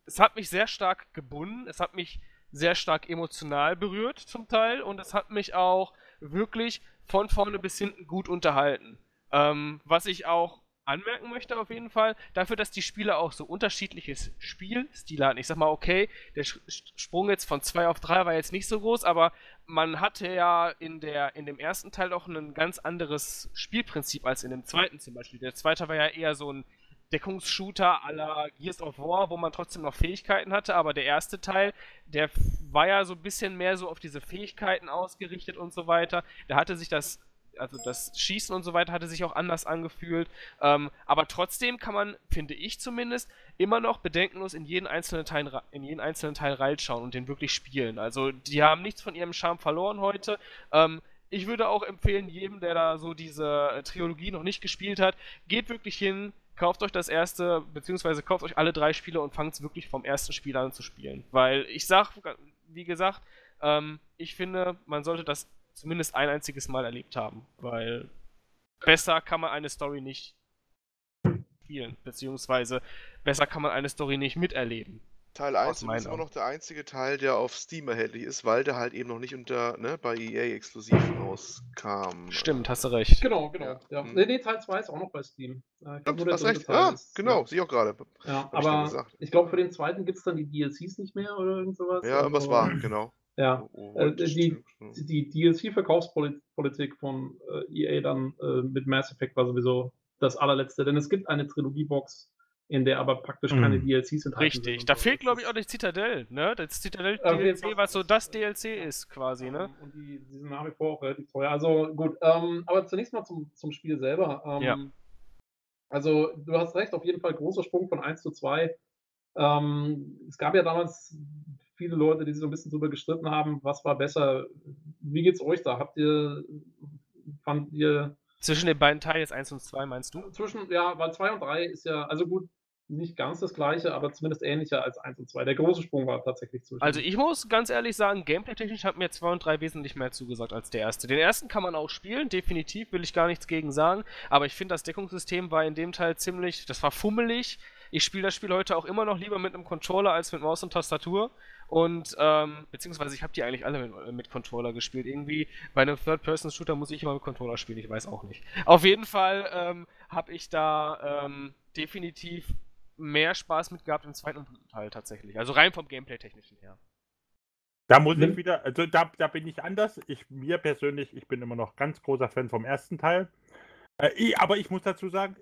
es hat mich sehr stark gebunden, es hat mich sehr stark emotional berührt zum Teil und es hat mich auch wirklich von vorne bis hinten gut unterhalten. Ähm, was ich auch anmerken möchte auf jeden Fall, dafür, dass die Spiele auch so unterschiedliches Spielstil hatten. Ich sag mal, okay, der Sprung jetzt von 2 auf 3 war jetzt nicht so groß, aber man hatte ja in, der, in dem ersten Teil auch ein ganz anderes Spielprinzip als in dem zweiten zum Beispiel. Der zweite war ja eher so ein Deckungsshooter la Gears of War, wo man trotzdem noch Fähigkeiten hatte, aber der erste Teil, der war ja so ein bisschen mehr so auf diese Fähigkeiten ausgerichtet und so weiter. Da hatte sich das, also das Schießen und so weiter hatte sich auch anders angefühlt. Ähm, aber trotzdem kann man, finde ich zumindest, immer noch bedenkenlos in jeden einzelnen Teil, in jeden einzelnen Teil reinschauen und den wirklich spielen. Also die haben nichts von ihrem Charme verloren heute. Ähm, ich würde auch empfehlen, jedem, der da so diese äh, Trilogie noch nicht gespielt hat, geht wirklich hin, kauft euch das erste, beziehungsweise kauft euch alle drei Spiele und fangt wirklich vom ersten Spiel an zu spielen. Weil ich sag, wie gesagt, ähm, ich finde, man sollte das zumindest ein einziges Mal erlebt haben. Weil besser kann man eine Story nicht spielen, beziehungsweise besser kann man eine Story nicht miterleben. Teil Aus 1 ist immer noch der einzige Teil, der auf Steam erhältlich ist, weil der halt eben noch nicht unter, ne, bei EA exklusiv rauskam. Stimmt, hast du recht. Genau, genau. Ja. Ja. Mhm. Nee, nee, Teil 2 ist auch noch bei Steam. Äh, ich glaub, Stimmt, hast recht. Teil Ja, ist- genau, sehe ich auch gerade. Ja, Hab ich aber gesagt. ich glaube, für den zweiten gibt es dann die DLCs nicht mehr oder irgend sowas. Ja, irgendwas Also, war, genau. Ja, Oh, Äh, oh, das die- die DLC-Verkaufspolitik von äh, EA dann äh, mit Mass Effect war sowieso das allerletzte, denn es gibt eine Trilogie-Box, in der aber praktisch keine Mhm. DLCs enthalten Richtig. sind. und Da so. fehlt, glaube ich, ist- auch die Zitadelle, ne? Das Zitadelle Auf jeden DLC, Fall. was so das DLC ist, quasi, ne? Ähm, Und die, die sind nach wie vor auch relativ teuer. Also gut, ähm, aber zunächst mal zum, zum Spiel selber. Ähm, Ja. Also du hast recht, auf jeden Fall großer Sprung von 1 zu 2. Ähm, es gab ja damals viele Leute, die sich so ein bisschen drüber gestritten haben, was war besser. Wie geht's euch da? Habt ihr, fand ihr Zwischen den beiden Teilen jetzt 1 und 2, meinst du? zwischen, ja, weil 2 und 3 ist ja, also gut, nicht ganz das gleiche, aber zumindest ähnlicher als 1 und 2. Der große Sprung war tatsächlich zwischen. Also ich muss ganz ehrlich sagen, gameplay-technisch hat mir 2 und 3 wesentlich mehr zugesagt als der erste. Den ersten kann man auch spielen, definitiv, will ich gar nichts gegen sagen, aber ich finde, das Deckungssystem war in dem Teil ziemlich, das war fummelig. Ich spiele das Spiel heute auch immer noch lieber mit einem Controller als mit Maus und Tastatur. Und, ähm, beziehungsweise ich habe die eigentlich alle mit, mit Controller gespielt. Irgendwie bei einem Third-Person-Shooter muss ich immer mit Controller spielen, ich weiß auch nicht. Auf jeden Fall ähm, habe ich da ähm, definitiv mehr Spaß mit gehabt im zweiten und dritten Teil tatsächlich. Also rein vom Gameplay-technischen her. Da muss Nimm- ich wieder, also da, da bin ich anders. Ich, mir persönlich, ich bin immer noch ganz großer Fan vom ersten Teil. Äh, ich, aber ich muss dazu sagen,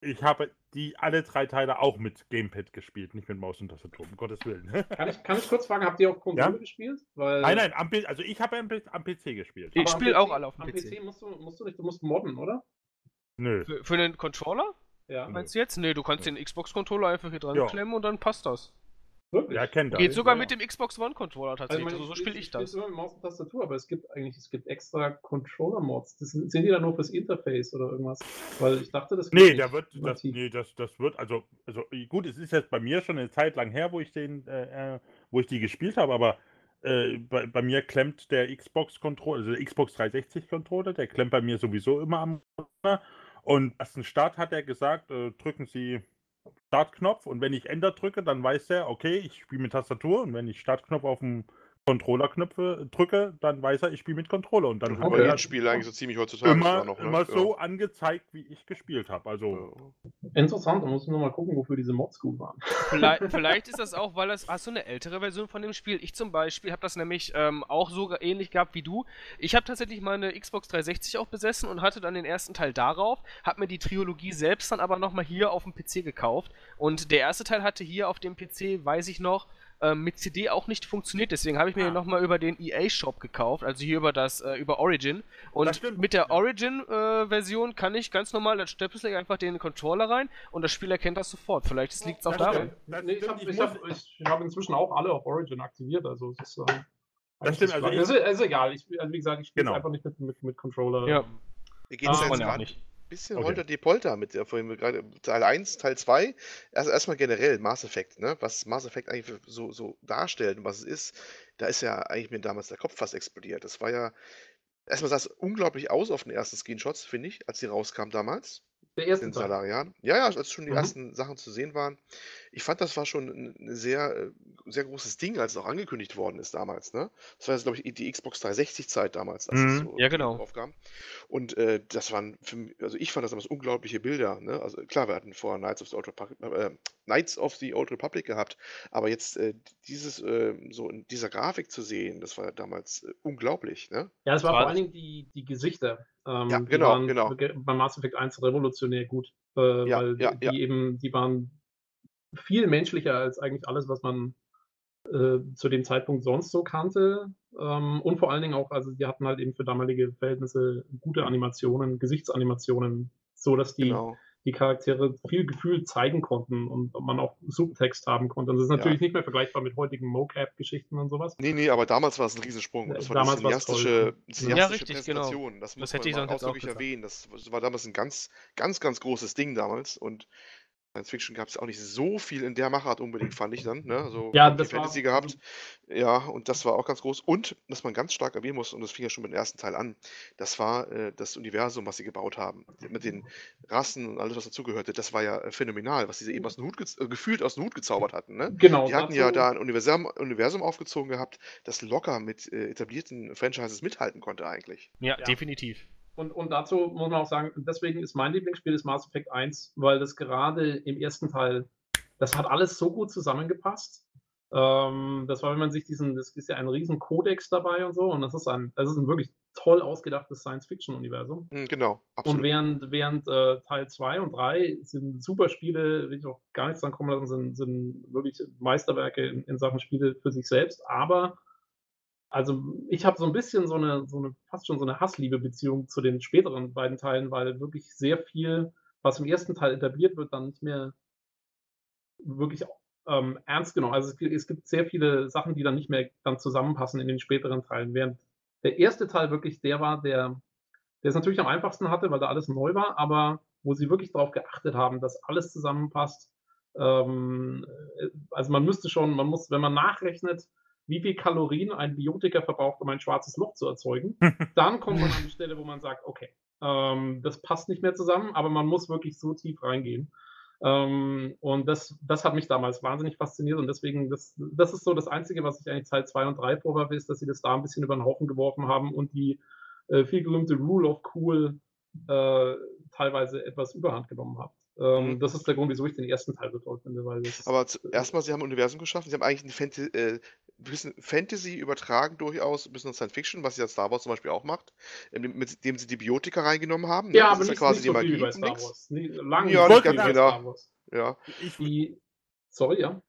ich habe die alle drei Teile auch mit Gamepad gespielt, nicht mit Maus und Tastatur, um Gottes Willen. kann, ich, kann ich kurz fragen, habt ihr auf Konsole Ja? gespielt? Weil, nein, nein, am, also ich habe am, am PC gespielt. Ich aber am spiel PC auch alle auf dem am PC. musst du, musst du nicht, du musst modden, oder? Nö. Für, für einen Controller? Ja. Meinst du jetzt? Nee, du kannst den Xbox-Controller einfach hier dran Ja. klemmen und dann passt das. Wirklich? Ja, kennt er. Geht sogar ja. mit dem Xbox One Controller tatsächlich. Also, so spiele ich das. immer mit Maus und Tastatur, aber es gibt eigentlich, es gibt extra Controller-Mods. Das Sind, sind die da nur fürs Interface oder irgendwas? Weil ich dachte, das Nee, nicht der wird, das, nee, das, das wird, also, also gut, es ist jetzt bei mir schon eine Zeit lang her, wo ich den, äh, äh, wo ich die gespielt habe, aber äh, bei, bei mir klemmt der Xbox Controller, also der Xbox 360 Controller, der klemmt bei mir sowieso immer am Und ersten Start hat er gesagt, äh, drücken Sie Startknopf. Und wenn ich Enter drücke, dann weiß er, okay, ich spiele mit Tastatur. Und wenn ich Startknopf auf dem Controller-Knöpfe drücke, dann weiß er, ich spiele mit Controller und dann Das hat wird bei Okay. er jedem Spiel eigentlich so ziemlich heutzutage immer, noch, ne? immer Ja. so angezeigt, wie ich gespielt habe. Also. Interessant, da muss ich nochmal gucken, wofür diese Mods gut waren. Vielleicht, vielleicht ist das auch, weil das. Hast du eine ältere Version von dem Spiel? Ich zum Beispiel habe das nämlich ähm, auch so ähnlich gehabt wie du. Ich habe tatsächlich meine Xbox 360 auch besessen und hatte dann den ersten Teil darauf, habe mir die Trilogie selbst dann aber nochmal hier auf dem PC gekauft. Und der erste Teil hatte hier auf dem PC, weiß ich noch, ähm, mit CD auch nicht funktioniert. Deswegen habe ich mir Ah. nochmal über den EA-Shop gekauft, also hier über das, äh, über Origin. Und mit der ja. Origin-Version kann ich ganz normal, dann stöpsel ich einfach den Controller rein und das Spiel erkennt das sofort. Vielleicht liegt es auch daran. Nee, ich habe hab, hab inzwischen auch alle auf Origin aktiviert, also es ist. Ähm, Das stimmt, also ist, ist egal. Ich, also wie gesagt, ich spiele Genau. einfach nicht mit, mit, mit Controller. Ja. Mir geht Ah, es jetzt ja auch gerade nicht. Bisschen Okay. holter die Polter mit der vorhin gerade Teil 1, Teil 2. Also erstmal generell Mass Effect, ne? Was Mass Effect eigentlich so, so darstellt und was es ist, da ist ja eigentlich mir damals der Kopf fast explodiert. Das war ja. Erstmal sah es unglaublich aus auf den ersten Screenshots, finde ich, als die rauskam damals. Der erste. Salarian. Ja, ja, als schon die Mhm. ersten Sachen zu sehen waren. Ich fand, das war schon ein, sehr, äh, sehr großes Ding, als es auch angekündigt worden ist damals. Ne? Das war jetzt, glaube ich, die Xbox 360-Zeit damals, als es Mhm. so Ja, genau. aufkam. Und äh, das waren, für mich, also ich fand das damals unglaubliche Bilder. Ne? Also klar, wir hatten vorher Knights of the Old Republic, äh, Knights of the Old Republic gehabt, aber jetzt äh, dieses äh, so in dieser Grafik zu sehen, das war damals äh, unglaublich. Ne? Ja, es war War- vor allen Dingen die, die Gesichter. Ähm, Ja, die genau, waren genau. ge- Bei Mass Effect 1 revolutionär gut. Äh, Ja, weil ja, die ja. eben, die waren viel menschlicher als eigentlich alles, was man äh, zu dem Zeitpunkt sonst so kannte. Ähm, und vor allen Dingen auch, also die hatten halt eben für damalige Verhältnisse gute Animationen, Gesichtsanimationen, so dass die, Genau. die Charaktere viel Gefühl zeigen konnten und man auch Subtext haben konnte. Und das ist Ja. natürlich nicht mehr vergleichbar mit heutigen Mocap-Geschichten und sowas. Nee, nee, aber damals war es ein Riesensprung. Ja, Das war damals toll, cineastische, ja. cineastische Ja, richtig, genau. Präsentation. Das, muss hätte man ich auch erwähnen. Das, das war damals ein ganz, ganz, ganz großes Ding damals. Und Science Fiction gab es auch nicht so viel in der Machart unbedingt, fand ich dann. Ne? Also Ja, das war- Fantasy gehabt. Ja, und das war auch ganz groß. Und, was man ganz stark erwähnen muss, und das fing ja schon mit dem ersten Teil an, das war äh, das Universum, was sie gebaut haben. Mit den Rassen und alles, was dazugehörte. Das war ja äh, phänomenal, was sie eben aus dem Hut, äh, gefühlt aus dem Hut gezaubert hatten. Ne? Genau. Die hatten ja dazu- da ein Universum, Universum aufgezogen gehabt, das locker mit äh, etablierten Franchises mithalten konnte eigentlich. Ja, Ja. definitiv. Und, und dazu muss man auch sagen, deswegen ist mein Lieblingsspiel das Mass Effect 1, weil das gerade im ersten Teil, das hat alles so gut zusammengepasst. Ähm, das war, wenn man sich diesen, das ist ja ein riesen Kodex dabei und so, und das ist ein, das ist ein wirklich toll ausgedachtes Science-Fiction-Universum. Hm, genau, Und absolut. während, während äh, Teil 2 und 3 sind super Spiele, will ich auch gar nichts dran kommen lassen, sind, sind wirklich Meisterwerke in, in Sachen Spiele für sich selbst. Aber also ich habe so ein bisschen so eine, so eine, fast schon so eine Hassliebe-Beziehung zu den späteren beiden Teilen, weil wirklich sehr viel, was im ersten Teil etabliert wird, dann nicht mehr wirklich ähm, ernst genommen. Also es, gibt- es gibt sehr viele Sachen, die dann nicht mehr dann zusammenpassen in den späteren Teilen, während der erste Teil wirklich der war, der der es natürlich am einfachsten hatte, weil da alles neu war, aber wo sie wirklich darauf geachtet haben, dass alles zusammenpasst. Ähm, äh, also man müsste schon, man muss, wenn man nachrechnet, wie viel Kalorien ein Biotiker verbraucht, um ein schwarzes Loch zu erzeugen, dann kommt man an die Stelle, wo man sagt, okay, ähm, das passt nicht mehr zusammen, aber man muss wirklich so tief reingehen. Ähm, und das, das hat mich damals wahnsinnig fasziniert und deswegen, das, das ist so das Einzige, was ich eigentlich Teil 2 und 3 vorwerfe, ist, dass sie das da ein bisschen über den Haufen geworfen haben und die äh, viel gelübde Rule of Cool äh, teilweise etwas überhand genommen hat. Ähm, Mhm. Das ist der Grund, wieso ich den ersten Teil so toll finde, weil das Aber erstmal, sie haben ein Universum geschaffen, sie haben eigentlich ein Fanta äh, bisschen Fantasy übertragen durchaus, ein bisschen Science Fiction, was ja Star Wars zum Beispiel auch macht, mit dem sie die Biotika reingenommen haben. ne? ja, Das aber ist nicht, quasi nicht die so viel Magie wie bei Star. Wars. Nee, lange Ja, nicht viel ganz genau. Star Wars. Ja, Ich, Die, sorry, ja.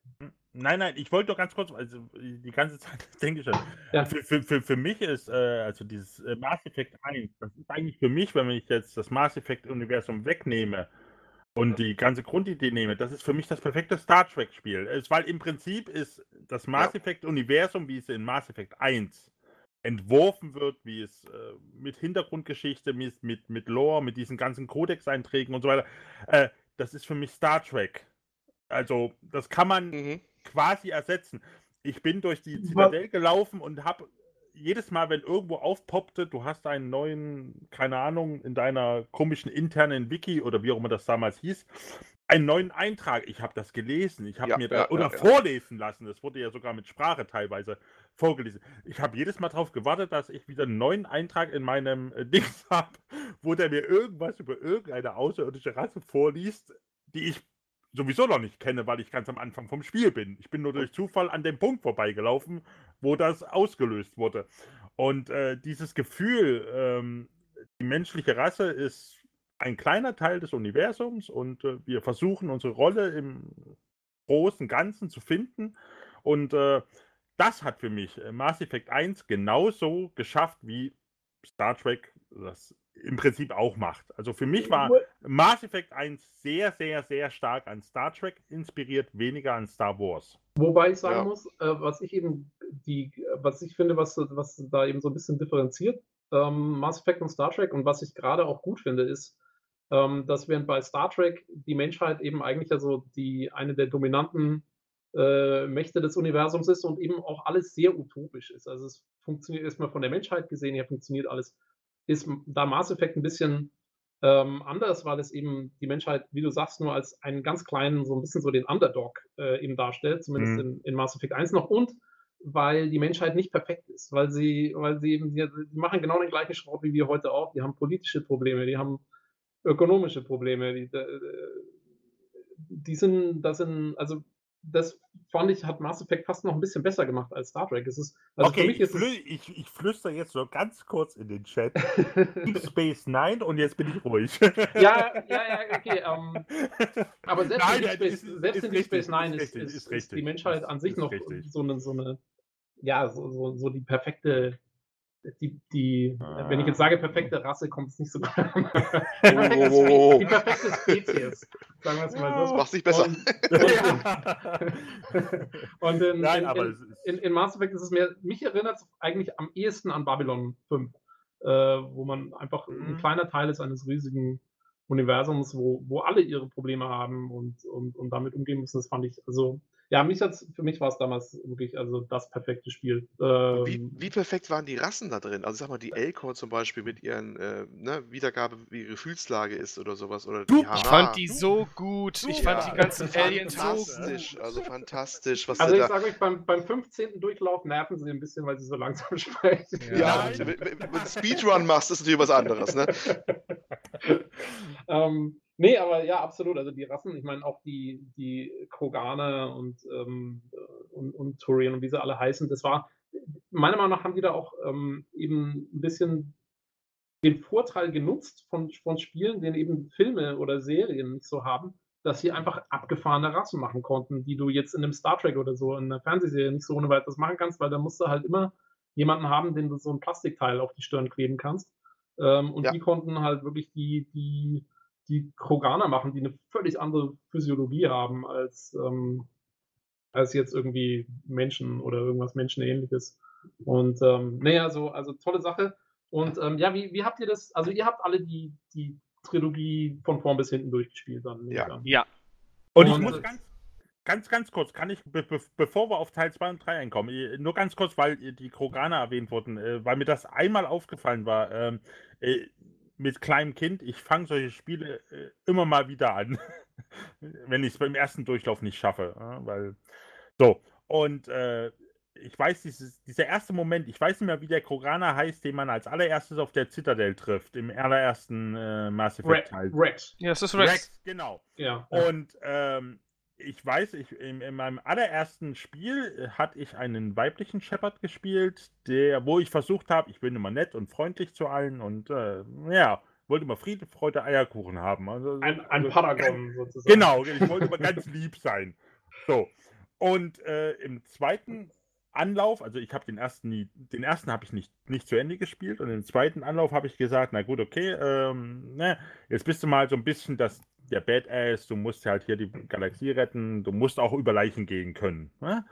Nein, nein, ich wollte doch ganz kurz, also die ganze Zeit denke ich schon. Ja. Für, für, für, für mich ist, äh, also dieses äh, Mass Effect 1, das ist eigentlich für mich, wenn ich jetzt das Mass Effect-Universum wegnehme, und die ganze Grundidee nehme, das ist für mich das perfekte Star Trek-Spiel. Weil im Prinzip ist das Mass Effect-Universum, wie es in Mass Effect 1 entworfen wird, wie es äh, mit Hintergrundgeschichte, mit, mit, mit Lore, mit diesen ganzen Codex-Einträgen und so weiter, äh, das ist für mich Star Trek. Also, das kann man mhm. quasi ersetzen. Ich bin durch die Zitadelle gelaufen und habe jedes Mal, wenn irgendwo aufpoppte, du hast einen neuen, keine Ahnung, in deiner komischen internen Wiki oder wie auch immer das damals hieß, einen neuen Eintrag. Ich habe das gelesen, ich habe ja, mir da ja, oder ja, vorlesen lassen. Das wurde ja sogar mit Sprache teilweise vorgelesen. Ich habe jedes Mal darauf gewartet, dass ich wieder einen neuen Eintrag in meinem äh, Dings habe, wo der mir irgendwas über irgendeine außerirdische Rasse vorliest, die ich sowieso noch nicht kenne, weil ich ganz am Anfang vom Spiel bin. Ich bin nur durch Zufall an dem Punkt vorbeigelaufen, wo das ausgelöst wurde. Und äh, dieses Gefühl, ähm, die menschliche Rasse ist ein kleiner Teil des Universums und äh, wir versuchen unsere Rolle im großen Ganzen zu finden. Und äh, das hat für mich äh, Mass Effect 1 genauso geschafft wie Star Trek das im Prinzip auch macht. Also für mich war Mass Effect 1 sehr, sehr, sehr stark an Star Trek inspiriert, weniger an Star Wars. Wobei ich sagen ja. muss, äh, was ich eben die, was ich finde, was, was da eben so ein bisschen differenziert, ähm, Mass Effect und Star Trek und was ich gerade auch gut finde, ist, ähm, dass während bei Star Trek die Menschheit eben eigentlich ja so die eine der dominanten äh, Mächte des Universums ist und eben auch alles sehr utopisch ist. Also es funktioniert erstmal von der Menschheit gesehen her, funktioniert alles ist da Mass Effect ein bisschen ähm, anders, weil es eben die Menschheit, wie du sagst, nur als einen ganz kleinen, so ein bisschen so den Underdog äh, eben darstellt, zumindest mhm. in, in Mass Effect 1 noch. Und weil die Menschheit nicht perfekt ist, weil sie, weil sie eben, die, die machen genau den gleichen Schrott wie wir heute auch. Die haben politische Probleme, die haben ökonomische Probleme, die, äh, die sind, das sind, also das fand ich, hat Mass Effect fast noch ein bisschen besser gemacht als Star Trek. Es ist, also okay, für mich ich, flü ich, ich flüster jetzt so ganz kurz in den Chat. Deep Space Nine und jetzt bin ich ruhig. ja, ja, ja, okay. Um, ähm, aber selbst Nein, in Deep Space, ist, selbst ist in Deep Space Nine ist, ist, ist, die Menschheit an sich noch so eine, so eine, ja, so, so, so die perfekte die, die ah. wenn ich jetzt sage perfekte Rasse, kommt es nicht so gut an. Oh. die perfekte Spezies, sagen wir es mal so. Das macht sich besser. Und, und in, Nein, in, in, in, Mass Effect ist es mehr, mich erinnert es eigentlich am ehesten an Babylon 5, äh, wo man einfach mhm. ein kleiner Teil ist eines riesigen Universums, wo, wo alle ihre Probleme haben und, und, und damit umgehen müssen. Das fand ich, also ja, mich hat's, für mich war es damals wirklich also das perfekte Spiel. Ähm, wie, wie, perfekt waren die Rassen da drin? Also sag mal, die Elcor zum Beispiel mit ihren äh, ne, Wiedergabe, wie ihre Gefühlslage ist oder sowas. Oder du, ich fand die so gut. Ich fand ja, die ganzen Aliens so gut. Also fantastisch. also ich sage euch, beim, beim 15. Durchlauf nerven sie ein bisschen, weil sie so langsam sprechen. Ja, ja wenn du Speedrun machst, ist natürlich was anderes. Ne? ähm, Nee, aber ja, absolut. Also die Rassen, ich meine auch die, die Kroganer und, ähm, und, und Turian und wie sie alle heißen, das war, meiner Meinung nach haben die da auch ähm, eben ein bisschen den Vorteil genutzt von, von Spielen, den eben Filme oder Serien nicht so haben, dass sie einfach abgefahrene Rassen machen konnten, die du jetzt in einem Star Trek oder so in einer Fernsehserie nicht so ohne weiteres machen kannst, weil da musst du halt immer jemanden haben, den du so ein Plastikteil auf die Stirn kleben kannst. Ähm, und ja. die konnten halt wirklich die, die die Kroganer machen, die eine völlig andere Physiologie haben als, ähm, als jetzt irgendwie Menschen oder irgendwas Menschenähnliches. Und ähm, naja, so, also tolle Sache. Und ähm, ja, wie, wie habt ihr das? Also ihr habt alle die, die Trilogie von vorn bis hinten durchgespielt dann. Ja. ja. Und, Und ich muss ganz, ganz, ganz kurz, kann ich, be bevor wir auf Teil 2 und 3 einkommen, nur ganz kurz, weil die Kroganer erwähnt wurden, äh, weil mir das einmal aufgefallen war. Mit kleinem Kind, ich fange solche Spiele äh, immer mal wieder an, wenn ich es beim ersten Durchlauf nicht schaffe. Weil so, und äh, ich weiß, dieses, dieser erste Moment, ich weiß nicht mehr, wie der Kroganer heißt, den man als allererstes auf der Citadel trifft, im allerersten äh, Mass Effect Teil. Rex. Ja, es ist Rex. Rex, genau. Ja. Und ähm, ich weiß, ich, in, in, meinem allerersten Spiel äh, hatte ich einen weiblichen Shepard gespielt, der, wo ich versucht habe, ich bin immer nett und freundlich zu allen und äh, ja, wollte immer Friede, Freude, Eierkuchen haben. Also, ein, ein also, Paragon sozusagen. Genau, ich wollte immer ganz lieb sein. So. Und äh, im zweiten Anlauf, also ich habe den ersten nie, den ersten habe ich nicht, nicht zu Ende gespielt und im zweiten Anlauf habe ich gesagt, na gut, okay, ähm, ne, jetzt bist du mal so ein bisschen das der Badass, du musst halt hier die Galaxie retten, du musst auch über Leichen gehen können. Ne?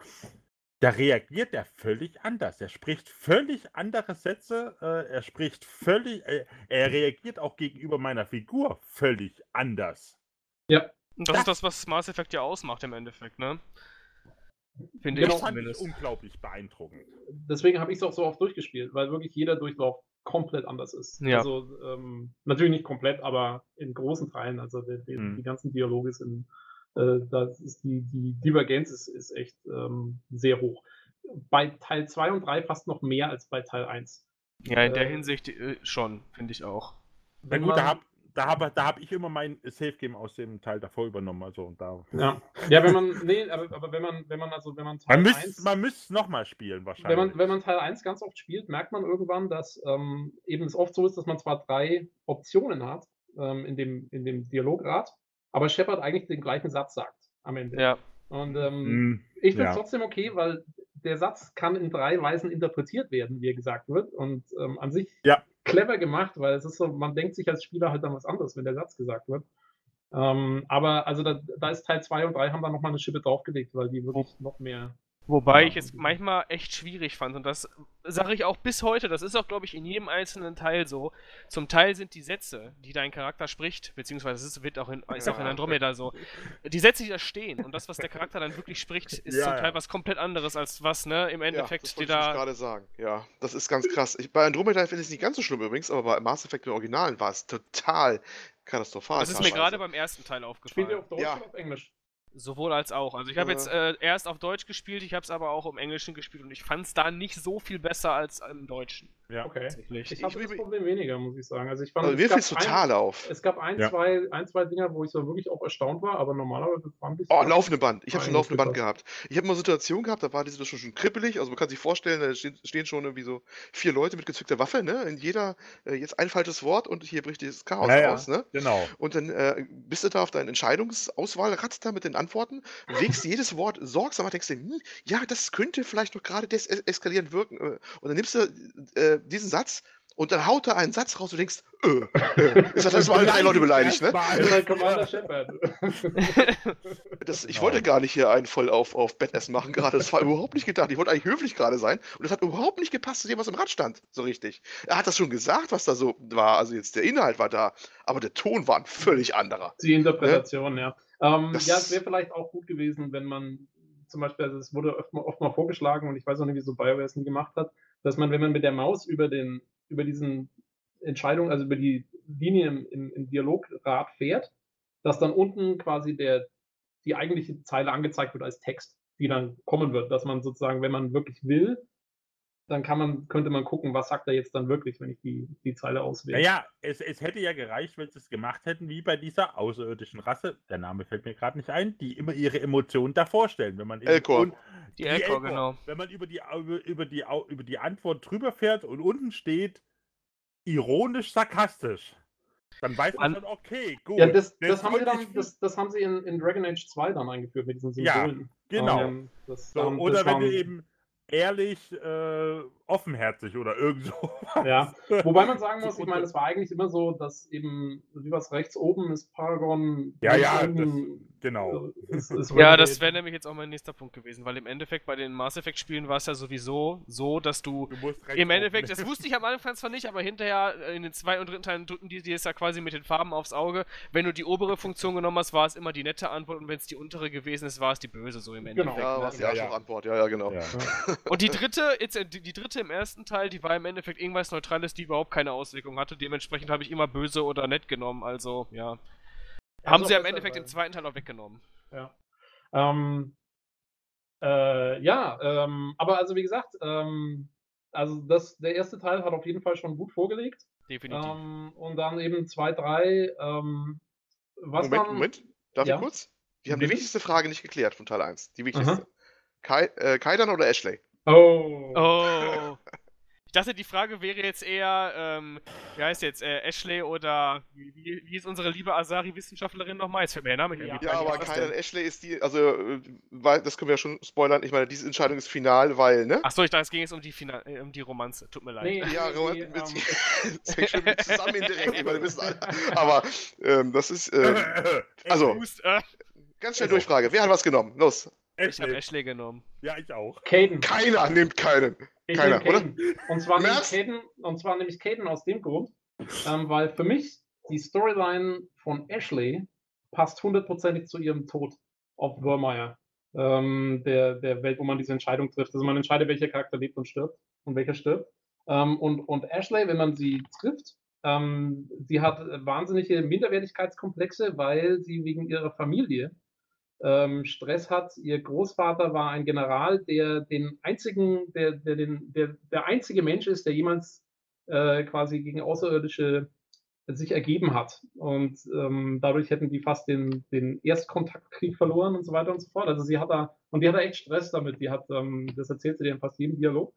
Da reagiert er völlig anders. Er spricht völlig andere Sätze, äh, er spricht völlig, äh, er reagiert auch gegenüber meiner Figur völlig anders. Ja. Und das, das ist das, was Mass Effect ja ausmacht im Endeffekt, ne? Finde genau, ich zumindest. unglaublich beeindruckend. Deswegen habe ich es auch so oft durchgespielt, weil wirklich jeder Durchlauf komplett anders ist. Ja. Also ähm, natürlich nicht komplett, aber in großen Teilen. Also die, die, hm. die ganzen Dialoge sind, äh, das ist die, die Divergenz ist, ist echt ähm, sehr hoch. Bei Teil 2 und 3 fast noch mehr als bei Teil 1. Ja, in der äh, Hinsicht äh, schon, finde ich auch. Na gut, da habe da habe da hab ich immer mein Safe Game aus dem Teil davor übernommen. Also da. Ja, ja wenn man, nee, aber, aber wenn man, wenn man, also wenn man Teil man 1. Man müsste es nochmal spielen, wahrscheinlich. Wenn man, wenn man Teil 1 ganz oft spielt, merkt man irgendwann, dass ähm, eben es oft so ist, dass man zwar drei Optionen hat ähm, in, dem, in dem Dialograd, aber Shepard eigentlich den gleichen Satz sagt am Ende. Ja. Und ähm, mm, ich finde es ja. trotzdem okay, weil der Satz kann in drei Weisen interpretiert werden, wie er gesagt wird. Und ähm, an sich ja clever gemacht, weil es ist so, man denkt sich als Spieler halt dann was anderes, wenn der Satz gesagt wird. Ähm, aber also da, da, ist Teil 2 und 3 haben da nochmal eine Schippe draufgelegt, weil die wirklich noch mehr Wobei ich es manchmal echt schwierig fand und das sage ich auch bis heute, das ist auch glaube ich in jedem einzelnen Teil so. Zum Teil sind die Sätze, die dein Charakter spricht, beziehungsweise es wird auch in, ist auch in Andromeda so, die Sätze, die da stehen und das, was der Charakter dann wirklich spricht, ist ja, zum Teil was komplett anderes als was, ne, im Endeffekt, ja, das die da... Ich gerade sagen, ja, das ist ganz krass. Ich, bei Andromeda finde ich es nicht ganz so schlimm übrigens, aber bei Mass Effect im Originalen war es total katastrophal. Das ist mir gerade beim ersten Teil aufgefallen. Spielt ihr auf Deutsch ja. oder auf Englisch? Sowohl als auch. Also ich habe jetzt äh, erst auf Deutsch gespielt, ich habe es aber auch im Englischen gespielt und ich fand es da nicht so viel besser als im Deutschen. Ja, okay. Ich habe das Problem weniger, muss ich sagen. Also ich fand, also mir fiel total auf. Es gab ein, ja. zwei, ein, zwei Dinger, wo ich so wirklich auch erstaunt war, aber normalerweise fand ich Oh, laufende Band. Ich habe schon laufende Band gehabt. Ich habe mal Situation gehabt, da war die Situation schon kribbelig. Also man kann sich vorstellen, da stehen, schon irgendwie so vier Leute mit gezückter Waffe, ne? In jeder äh, jetzt ein falsches Wort und hier bricht dieses Chaos ja, aus, ne? Genau. Und dann äh, bist du da auf deinen Entscheidungsauswahl, ratzt da mit den Antworten, wägst jedes Wort sorgsam, denkst du, hm, ja, das könnte vielleicht noch gerade deseskalierend wirken. Äh, und dann nimmst du äh, diesen Satz und dann haut er einen Satz raus und denkst, äh. Das hat das mal drei Leute beleidigt, ne? Das, ich wollte gar nicht hier einen voll auf, auf Badass machen gerade. Das war überhaupt nicht gedacht. Ich wollte eigentlich höflich gerade sein. Und das hat überhaupt nicht gepasst zu dem, was im Rad stand. So richtig. Er hat das schon gesagt, was da so war. Also jetzt der Inhalt war da. Aber der Ton war ein völlig anderer. Die Interpretation, ne? ja. Ähm, ja, es wäre vielleicht auch gut gewesen, wenn man zum Beispiel, also es wurde oft mal, oft mal vorgeschlagen und ich weiß auch nicht, wieso BioWare es nie gemacht hat, dass man, wenn man mit der Maus über den über diesen Entscheidung, also über die Linie im, im, im Dialograd fährt, dass dann unten quasi der, die eigentliche Zeile angezeigt wird als Text, die dann kommen wird, dass man sozusagen, wenn man wirklich will, dann kann man, könnte man gucken, was sagt er jetzt dann wirklich, wenn ich die, die Zeile auswähle. Naja, es, es hätte ja gereicht, wenn sie es gemacht hätten, wie bei dieser außerirdischen Rasse, der Name fällt mir gerade nicht ein, die immer ihre Emotionen davor stellen. Wenn man Elkor. Die, die Elkor, genau. Wenn man über die, über, über, die, über die Antwort drüber fährt und unten steht ironisch sarkastisch. Dann weiß man schon, okay, gut. Ja, das, das haben, sie dann, das, das, haben sie in, in Dragon Age 2 dann eingeführt mit diesen Symbolen. Ja, genau. Ähm, das, so, oder wenn du eben ehrlich, äh, offenherzig oder irgend so. Ja, wobei man sagen muss, ich meine, es war eigentlich immer so, dass eben, wie was rechts oben ist, Paragon. Ja, ja, das, genau. Ist, ist ja, das wäre nämlich jetzt auch mein nächster Punkt gewesen, weil im Endeffekt bei den Mass Effect Spielen war es ja sowieso so, dass du, du im Endeffekt, das wusste ich am Anfang zwar nicht, aber hinterher in den zweiten und dritten Teilen drücken die dir es ja quasi mit den Farben aufs Auge. Wenn du die obere Funktion genommen hast, war es immer die nette Antwort und wenn es die untere gewesen ist, war es die böse, so im Endeffekt. Genau, ja, war es die ja, ja. Antwort, ja, ja, genau. Ja. Und die dritte, jetzt, die, die dritte im ersten Teil, die war im Endeffekt irgendwas Neutrales, die überhaupt keine Auswirkung hatte. Dementsprechend habe ich immer böse oder nett genommen. Also, ja. ja Haben sie im Endeffekt im zweiten Teil auch weggenommen. Ja. Ähm, äh, ja, ähm, aber also wie gesagt, ähm, also das, der erste Teil hat auf jeden Fall schon gut vorgelegt. Definitiv. Ähm, und dann eben zwei, drei. Ähm, was Moment, dann, Moment, darf ja? ich kurz? Die haben die wichtigste Frage nicht geklärt von Teil 1. Die wichtigste. Kai, äh, Kaidan oder Ashley? Oh. Oh. dachte, die Frage wäre jetzt eher, ähm, wie heißt jetzt, äh, Ashley oder wie, wie, wie ist unsere liebe Asari-Wissenschaftlerin nochmal? Jetzt fällt mir der Name Ja, irgendwie ja aber Kyle? Ashley ist die, also, äh, weil, das können wir ja schon spoilern. Ich meine, diese Entscheidung ist final, weil, ne? Achso, ich dachte, es ging jetzt um die, Fina äh, um die Romanze. Tut mir leid. Nee, Ja, nee, Roman, nee, mit, ähm, das hängt schon zusammen indirekt, ich meine, wir wissen alle. Aber ähm, das ist, äh, also, äh, ganz schnell Durchfrage. Wer hat was genommen? Los. Ich habe Ashley. Ashley genommen. Ja, ich auch. Caden. Keiner nimmt keinen. Ich Keiner, Caden. Und zwar nehme ich Merz? Caden, und zwar nehme ich Caden aus dem Grund, ähm, weil für mich die Storyline von Ashley passt hundertprozentig zu ihrem Tod auf Wormire. Ähm, der, der Welt, wo man diese Entscheidung trifft. Also man entscheidet, welcher Charakter lebt und stirbt und welcher stirbt. Ähm, und, und Ashley, wenn man sie trifft, ähm, sie hat wahnsinnige Minderwertigkeitskomplexe, weil sie wegen ihrer Familie ähm, Stress hat. Ihr Großvater war ein General, der den einzigen, der, der, den, der, der einzige Mensch ist, der jemals äh, quasi gegen Außerirdische sich ergeben hat. Und ähm, dadurch hätten die fast den, den Erstkontaktkrieg verloren und so weiter und so fort. Also sie hat da, und die hat da echt Stress damit. Die hat, ähm, das erzählt sie dir in fast jedem Dialog.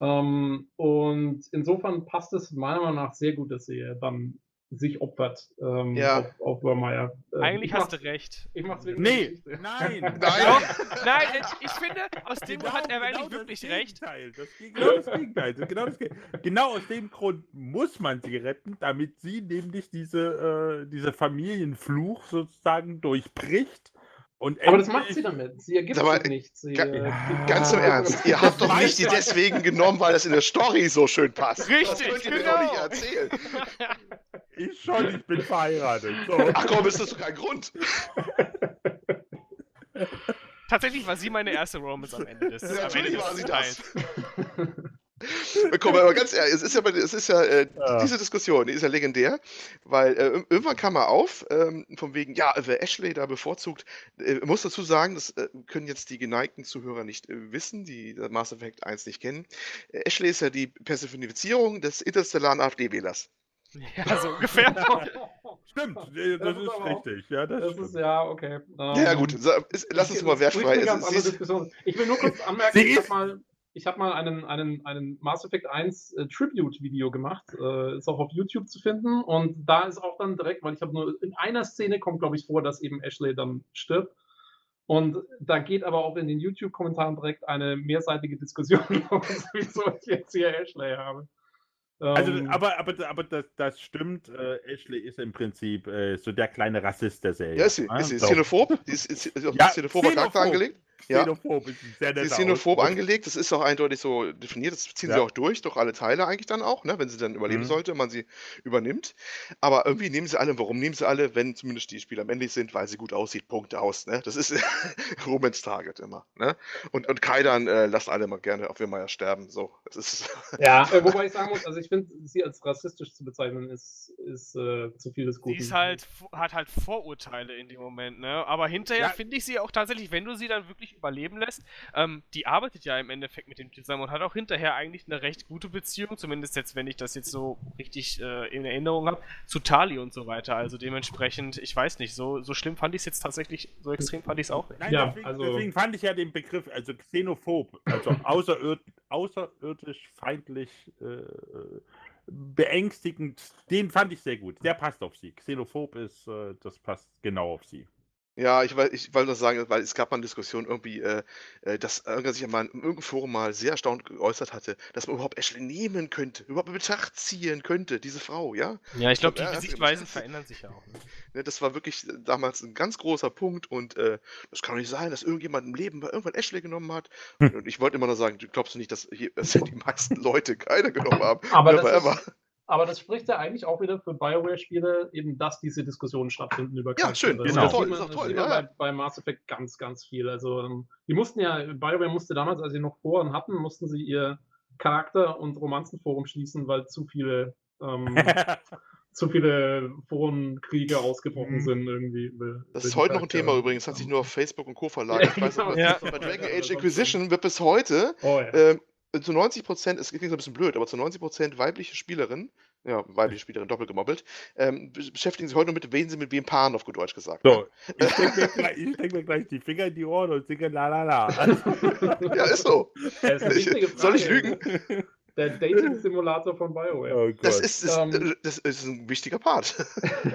Ähm, und insofern passt es meiner Meinung nach sehr gut, dass sie dann sich opfert ähm, Ja. auf, auf Burmeier. Äh, Eigentlich ich hast du recht. Ich mach's wegen Nee, nein. Nein. Nein, ich, finde, aus dem Genau- hat er genau eigentlich das wirklich recht. Gegenteil. Das, genau das Gegenteil. Das- Genau, das, Ge- genau aus dem Grund muss man sie retten, damit sie nämlich diese, äh, diese Familienfluch sozusagen durchbricht. Und Aber das macht sie damit. Sie ergibt Sag mal, sich nicht. Sie, ga- äh, Ja. Ganz im Ernst, ihr habt doch nicht die deswegen genommen, weil das in der Story so schön passt. Richtig, das könnt ihr mir doch genau. nicht erzählen. Ich schon, ich bin verheiratet. So. Ach komm, ist das doch kein Grund. Tatsächlich war sie meine erste Romance am Ende des, Ja, am Ende natürlich war sie das. Komm, aber ganz ehrlich, es ist ja, es ist ja, äh, Ja. diese Diskussion, die ist ja legendär, weil äh, ir- irgendwann kam mal auf, ähm, von wegen, ja, wer Ashley da bevorzugt, äh, muss dazu sagen, das äh, können jetzt die geneigten Zuhörer nicht äh, wissen, die Mass Effect 1 nicht kennen. Äh, Ashley ist ja die Personifizierung des interstellaren AfD-Wählers. Ja, so ungefähr. Stimmt, äh, das, Das ist richtig. Ja, das, Das stimmt. ist ja, okay. Ja, ja, gut, Ähm, ist, lass uns das mal wertfrei. ist-. Ich will nur kurz anmerken, ich habe mal, ich hab mal einen, einen, einen Mass Effect 1 äh, Tribute-Video gemacht. Äh, ist auch auf YouTube zu finden. Und da ist auch dann direkt, weil ich habe nur in einer Szene kommt, glaube ich, vor, dass eben Ashley dann stirbt. Und da geht aber auch in den YouTube-Kommentaren direkt eine mehrseitige Diskussion los, wieso ich jetzt hier Ashley habe. Also, Ähm, aber, aber, aber das, das stimmt. Äh, Ashley ist im Prinzip äh, so der kleine Rassist der Serie. Ja, ist sie. ne? Ist sie So. xenophob? Die ist, ist, ist auf Ja, ja, xenophober Charakter xenophob. angelegt? Ja. Xenophob ist ein sehr netter ist xenophob angelegt, das ist auch eindeutig so definiert, das ziehen sie Ja. auch durch, durch alle Teile eigentlich dann auch, ne, wenn sie dann überleben Mhm. sollte, man sie übernimmt. Aber irgendwie nehmen sie alle, warum nehmen sie alle, wenn zumindest die Spieler männlich sind, weil sie gut aussieht, Punkt aus, ne? Das ist Romans Target immer, ne? Und, und Kaidan äh, lasst alle mal gerne auf Wirmeier sterben, so. Das ist, ja, äh, wobei ich sagen muss, also ich finde, sie als rassistisch zu bezeichnen, ist, ist äh, zu viel des Sie Guten. ist halt, hat halt Vorurteile in dem Moment, ne? Aber hinterher Ja. finde ich sie auch tatsächlich, wenn du sie dann wirklich überleben lässt, ähm, die arbeitet ja im Endeffekt mit dem zusammen und hat auch hinterher eigentlich eine recht gute Beziehung, zumindest jetzt, wenn ich das jetzt so richtig äh, in Erinnerung habe, zu Tali und so weiter. Also dementsprechend, ich weiß nicht, so, so schlimm fand ich es jetzt tatsächlich, so extrem fand ich es auch nicht. Nein, Ja, deswegen, also- deswegen fand ich ja den Begriff, also xenophob, also außerird, außerirdisch, feindlich, äh, beängstigend, den fand ich sehr gut. Der passt auf sie. Xenophob ist, äh, das passt genau auf sie. Ja, ich, ich wollte nur sagen, weil es gab mal eine Diskussion irgendwie, äh, äh, dass irgendwer sich mal in irgendeinem Forum mal sehr erstaunt geäußert hatte, dass man überhaupt Ashley nehmen könnte, überhaupt in Betracht ziehen könnte, diese Frau, ja? Ja, ich glaube, die das- Sichtweisen verändern sich ja auch. Ne? Ne, das war wirklich damals ein ganz großer Punkt und äh, das kann doch nicht sein, dass irgendjemand im Leben mal irgendwann Ashley genommen hat. Hm. Und ich wollte immer nur sagen, du glaubst du nicht, dass hier, dass die meisten Leute keine genommen haben? Aber das, ist, aber das spricht ja eigentlich auch wieder für Bioware-Spiele, eben, dass diese Diskussionen stattfinden über Ja, schön. Auch Das toll, sieht ist auch das toll, ja, Bei, bei Mass Effect ganz, ganz viel. Also, ähm, die mussten ja, Bioware musste damals, als sie noch Foren hatten, mussten sie ihr Charakter- und Romanzenforum schließen, weil zu viele, ähm, zu viele Forenkriege ausgebrochen Mhm. sind irgendwie. Das ist heute noch ein. Thema übrigens, hat sich nur auf Facebook und Co. verlagert. Ja, genau. Bei Dragon Ja, Age das Inquisition wird bis heute Oh ja. ähm, zu 90 Prozent, es klingt so ein bisschen blöd, aber zu 90 Prozent weibliche Spielerinnen, ja, weibliche Spielerin doppelt gemobbelt, ähm, be- beschäftigen sich heute noch mit, wen sie mit wem paaren, auf gut Deutsch gesagt. So, ich stecke mir, steck mir gleich die Finger in die Ohren und singe la la la. Ja, ist so. Ist Ich, soll ich lügen? der Dating-Simulator von BioWare. Oh das, ist, das, ähm, das, ist, ein wichtiger Part.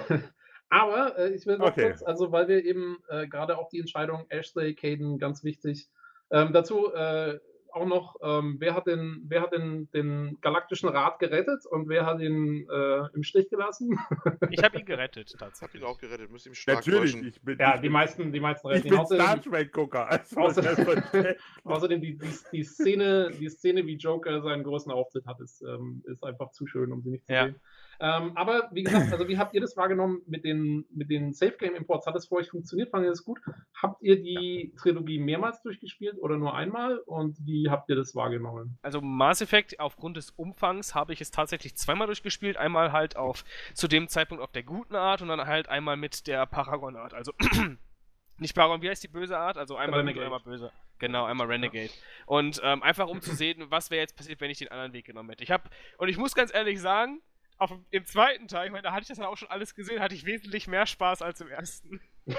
Aber äh, ich will noch okay. kurz, also weil wir eben äh, gerade auch die Entscheidung Ashley, Caden, ganz wichtig. Ähm, dazu äh, auch noch, ähm, wer hat, den, wer hat den, den Galaktischen Rat gerettet und wer hat ihn äh, im Stich gelassen? ich habe ihn gerettet, tatsächlich. Ich habe ihn auch gerettet, müsste ihm stark Natürlich, ich bin, Ja, ich die, bin, meisten, die meisten retten ihn. Ich bin Star Trek-Gucker. Also außerdem, außerdem die, die, die, Szene, die Szene, wie Joker seinen großen Auftritt hat, ist, ähm, ist einfach zu schön, um sie nicht zu ja. sehen. Ähm, aber wie gesagt, also wie habt ihr das wahrgenommen mit den, mit den Safe Game Imports? Hat das für euch funktioniert? Fand ihr das gut? Habt ihr die Trilogie mehrmals durchgespielt oder nur einmal? Und wie habt ihr das wahrgenommen? Also Mass Effect, aufgrund des Umfangs habe ich es tatsächlich zweimal durchgespielt. Einmal halt auf zu dem Zeitpunkt auf der guten Art und dann halt einmal mit der Paragon Art. Also nicht Paragon, wie heißt die böse Art? Also einmal Renegade. einmal böse. Genau, einmal Renegade. Und ähm, einfach um zu sehen, was wäre jetzt passiert, wenn ich den anderen Weg genommen hätte. Ich habe und ich muss ganz ehrlich sagen, auf, im zweiten Teil, ich meine, da hatte ich das dann auch schon alles gesehen, hatte ich wesentlich mehr Spaß als im ersten.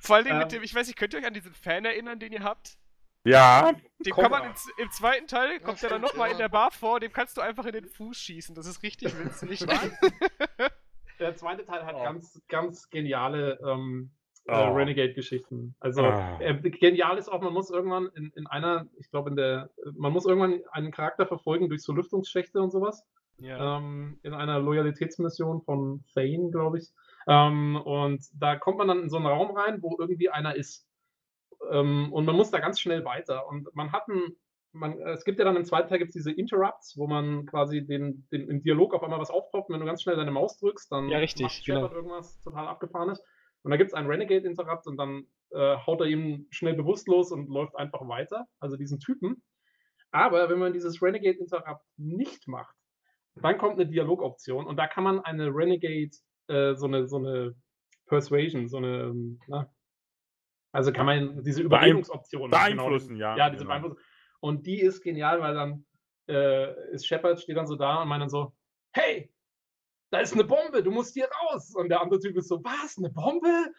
Vor allem mit ähm. dem, ich weiß nicht, könnt ihr euch an diesen Fan erinnern, den ihr habt? Ja. Den kann man im, im, zweiten Teil, kommt ja, der dann nochmal ja. in der Bar vor, dem kannst du einfach in den Fuß schießen. Das ist richtig witzig. der zweite Teil hat oh. ganz, ganz geniale ähm, äh, oh. Renegade-Geschichten. Also oh. äh, genial ist auch, man muss irgendwann in, in einer, ich glaube in der, man muss irgendwann einen Charakter verfolgen durch so Lüftungsschächte und sowas. Ja. Ähm, in einer Loyalitätsmission von Thane, glaube ich. Ähm, und da kommt man dann in so einen Raum rein, wo irgendwie einer ist. Ähm, und man muss da ganz schnell weiter. Und man hat einen, man, es gibt ja dann im zweiten Teil gibt's diese Interrupts, wo man quasi den, den, im Dialog auf einmal was aufpoppt. Und wenn du ganz schnell deine Maus drückst, dann ja, richtig, macht genau. irgendwas total abgefahrenes. Und da gibt es einen Renegade-Interrupt und dann äh, haut er ihm schnell bewusstlos und läuft einfach weiter. Also diesen Typen. Aber wenn man dieses Renegade-Interrupt nicht macht, dann kommt eine Dialogoption und da kann man eine Renegade, äh, so, eine, so eine Persuasion, so eine, na, also kann man diese Überredungsoption genau, beeinflussen, genau, ja. Ja, diese genau. beeinflussen. Und die ist genial, weil dann äh, ist Shepard, steht dann so da und meint dann so, hey, da ist eine Bombe, du musst hier raus. Und der andere Typ ist so, was, eine Bombe?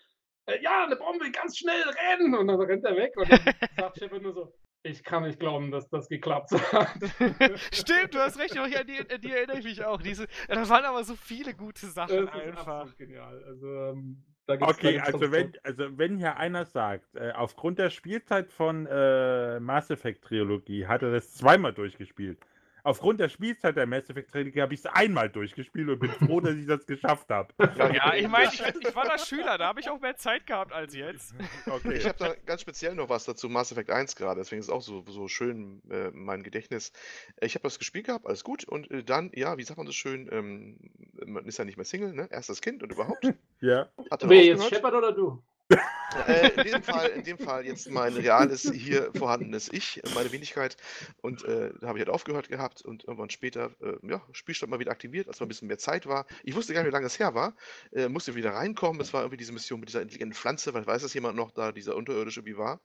Äh, ja, eine Bombe, ganz schnell rennen. Und dann rennt er weg und dann sagt Shepard nur so, ich kann nicht glauben, dass das geklappt hat. Stimmt, du hast recht, an die, an die erinnere ich mich auch. Diese, da waren aber so viele gute Sachen das einfach. Ist genial. Also, ähm, okay, also wenn, also wenn hier einer sagt, äh, aufgrund der Spielzeit von äh, Mass Effect Trilogie hat er das zweimal durchgespielt aufgrund der Spielzeit der Mass Effect Trilogie habe ich es einmal durchgespielt und bin froh, dass ich das geschafft habe. Ja, ich meine, ich, ich, war da Schüler, da habe ich auch mehr Zeit gehabt als jetzt. Okay. Ich habe da ganz speziell noch was dazu, Mass Effect 1 gerade, deswegen ist es auch so, so schön äh, mein Gedächtnis. Ich habe das gespielt gehabt, alles gut, und äh, dann, ja, wie sagt man das schön, ähm, man ist ja nicht mehr Single, ne? Erstes Kind und überhaupt. ja. Wer jetzt Shepard oder du? Äh, in, dem Fall, in dem Fall jetzt mein reales, hier vorhandenes Ich, meine Wenigkeit. Und äh, da habe ich halt aufgehört gehabt und irgendwann später, äh, ja, Spielstand mal wieder aktiviert, als mal ein bisschen mehr Zeit war. Ich wusste gar nicht, wie lange es her war. Äh, musste wieder reinkommen. Es war irgendwie diese Mission mit dieser intelligenten Pflanze, weil weiß das jemand noch, da dieser unterirdische wie war.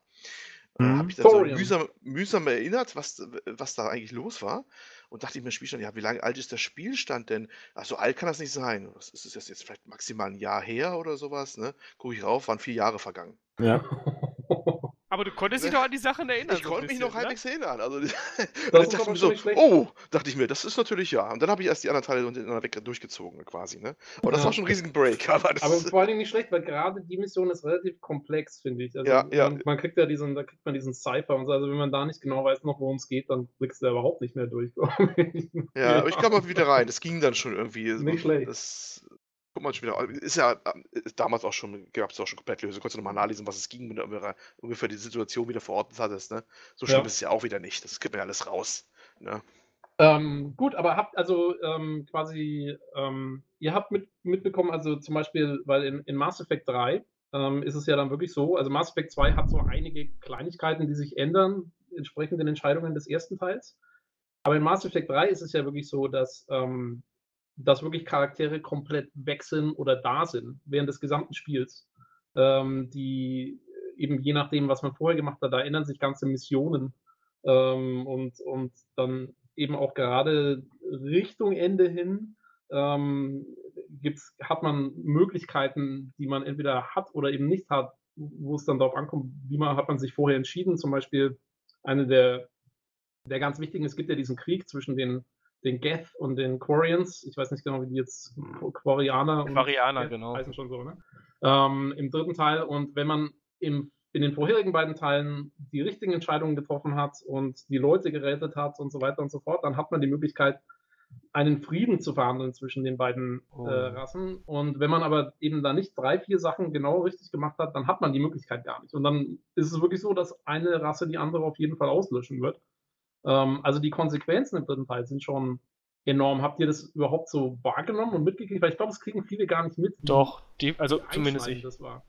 Äh, mhm. Habe ich dann so mühsam, mühsam erinnert, was, was da eigentlich los war und dachte ich mir Spielstand, ja, wie lange alt ist der Spielstand denn? Ach, so alt kann das nicht sein. Was ist das jetzt vielleicht maximal ein Jahr her oder sowas, ne? Gucke ich rauf, waren vier Jahre vergangen. Ja. Aber du konntest dich doch an die Sachen erinnern. Ich so konnte mich noch ne? halbwegs erinnern. Also, das dachte mir so, oh, dachte ich mir, das ist natürlich ja. Und dann habe ich erst die anderen Teile hintereinander weg durchgezogen quasi. Ne? Aber das ja. war schon ein riesigen Break. Aber, aber vor allen Dingen nicht schlecht, weil gerade die Mission ist relativ komplex, finde ich. Also, ja, ja. Man, man, kriegt ja diesen, da kriegt man diesen Cypher und so. Also wenn man da nicht genau weiß noch, worum es geht, dann blickst du da überhaupt nicht mehr durch. ja, aber ich kam mal wieder rein. Das ging dann schon irgendwie. Nicht schlecht. Das, guck mal schon wieder, ist ja ist äh, damals auch schon, gab es auch schon komplett Lösung. Konntest du nochmal nachlesen, was es ging, wenn du ungefähr die Situation wieder verordnet hattest. Ne? So schlimm ja. ist es ja auch wieder nicht. Das kriegt man ja alles raus. Ne? Ähm, gut, aber habt also ähm, quasi, ähm, ihr habt mit, mitbekommen, also zum Beispiel, weil in, in Mass Effect 3 ähm, ist es ja dann wirklich so, also Mass Effect 2 hat so einige Kleinigkeiten, die sich ändern, entsprechend den Entscheidungen des ersten Teils. Aber in Mass Effect 3 ist es ja wirklich so, dass ähm, dass wirklich Charaktere komplett weg sind oder da sind während des gesamten Spiels. Ähm, die eben je nachdem, was man vorher gemacht hat, da ändern sich ganze Missionen. Ähm, und, und dann eben auch gerade Richtung Ende hin ähm, gibt's, hat man Möglichkeiten, die man entweder hat oder eben nicht hat, wo es dann darauf ankommt, wie man hat man sich vorher entschieden. Zum Beispiel eine der der ganz wichtigen, es gibt ja diesen Krieg zwischen den, den Geth und den Quarians. Ich weiß nicht genau, wie die jetzt Quarianer und Quarianer, Geth genau. heißen schon so, ne? Ähm, Im dritten Teil. Und wenn man im, in den vorherigen beiden Teilen die richtigen Entscheidungen getroffen hat und die Leute gerettet hat und so weiter und so fort, dann hat man die Möglichkeit, einen Frieden zu verhandeln zwischen den beiden Oh. äh, Rassen. Und wenn man aber eben da nicht drei, vier Sachen genau richtig gemacht hat, dann hat man die Möglichkeit gar nicht. Und dann ist es wirklich so, dass eine Rasse die andere auf jeden Fall auslöschen wird. Ähm, also die Konsequenzen im dritten Teil sind schon enorm. Habt ihr das überhaupt so wahrgenommen und mitgekriegt? Weil ich glaube, das kriegen viele gar nicht mit. Doch, die, also zumindest ich. Das war.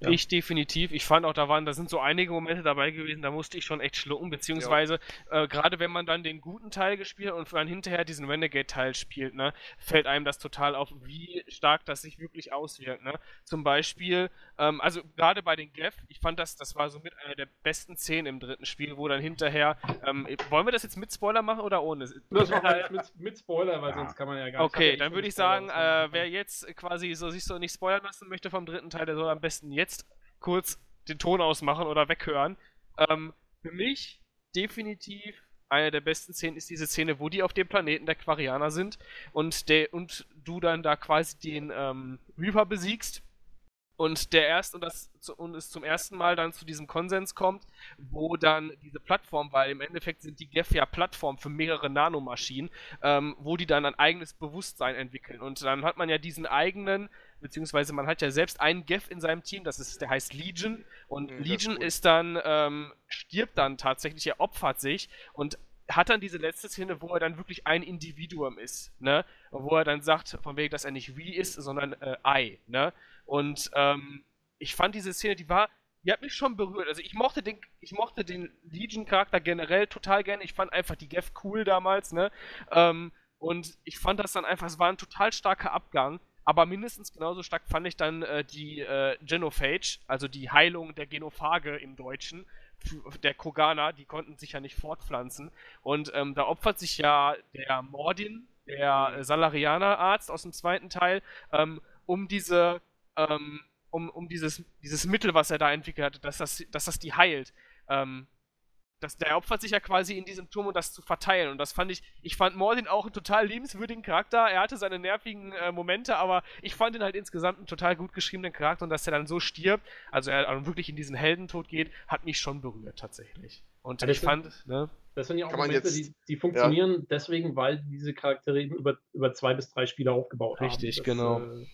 Ja. Ich definitiv. Ich fand auch, da waren, da sind so einige Momente dabei gewesen, da musste ich schon echt schlucken, beziehungsweise äh, gerade wenn man dann den guten Teil gespielt und dann hinterher diesen Renegade-Teil spielt, ne, fällt einem das total auf, wie stark das sich wirklich auswirkt, ne. Zum Beispiel, ähm, also gerade bei den Geth, ich fand das, das war so mit einer der besten Szenen im dritten Spiel, wo dann hinterher, ähm, wollen wir das jetzt mit Spoiler machen oder ohne? Das machen wir jetzt mit, mit Spoiler, weil Ja. sonst kann man ja gar nicht. Okay, ja dann würde ich sagen, äh, wer jetzt quasi so sich so nicht spoilern lassen möchte vom dritten Teil, der soll am besten jetzt kurz den Ton ausmachen oder weghören. Ähm, für mich definitiv eine der besten Szenen ist diese Szene, wo die auf dem Planeten der Quarianer sind und der und du dann da quasi den ähm, Reaper besiegst und der erst und das und es zum ersten Mal dann zu diesem Konsens kommt, wo dann diese Plattform, weil im Endeffekt sind die Geth ja Plattform für mehrere Nanomaschinen, ähm, wo die dann ein eigenes Bewusstsein entwickeln. Und dann hat man ja diesen eigenen, beziehungsweise man hat ja selbst einen Geth in seinem Team, das ist, der heißt Legion. Und Mhm, ist Legion gut. ist dann, ähm, stirbt dann tatsächlich, er opfert sich und hat dann diese letzte Szene, wo er dann wirklich ein Individuum ist, ne? Wo er dann sagt, von wegen, dass er nicht we ist, sondern äh, I, ne? Und ähm, ich fand diese Szene, die war, die hat mich schon berührt. Also ich mochte den, ich mochte den Legion-Charakter generell total gerne. Ich fand einfach die Geth cool damals, ne? Ähm, und ich fand das dann einfach, es war ein total starker Abgang. Aber mindestens genauso stark fand ich dann äh, die äh, Genophage, also die Heilung der Genophage im Deutschen, der Kroganer, die konnten sich ja nicht fortpflanzen. Und ähm, da opfert sich ja der Mordin, der äh, Salarianer-Arzt aus dem zweiten Teil, ähm, um diese, ähm, um, um dieses, dieses Mittel, was er da entwickelt hat, dass das, dass das die heilt. Ähm, das, der opfert sich ja quasi in diesem Turm, um das zu verteilen. Und das fand ich, ich fand Mordin auch einen total liebenswürdigen Charakter. Er hatte seine nervigen äh, Momente, aber ich fand ihn halt insgesamt einen total gut geschriebenen Charakter und dass er dann so stirbt, also er dann wirklich in diesen Heldentod geht, hat mich schon berührt tatsächlich. Und Ja, ich fand, ne? Das sind ja auch Momente, jetzt- die, die funktionieren deswegen, weil diese Charaktere eben über, über zwei bis drei Spiele aufgebaut Richtig, haben. genau. Äh,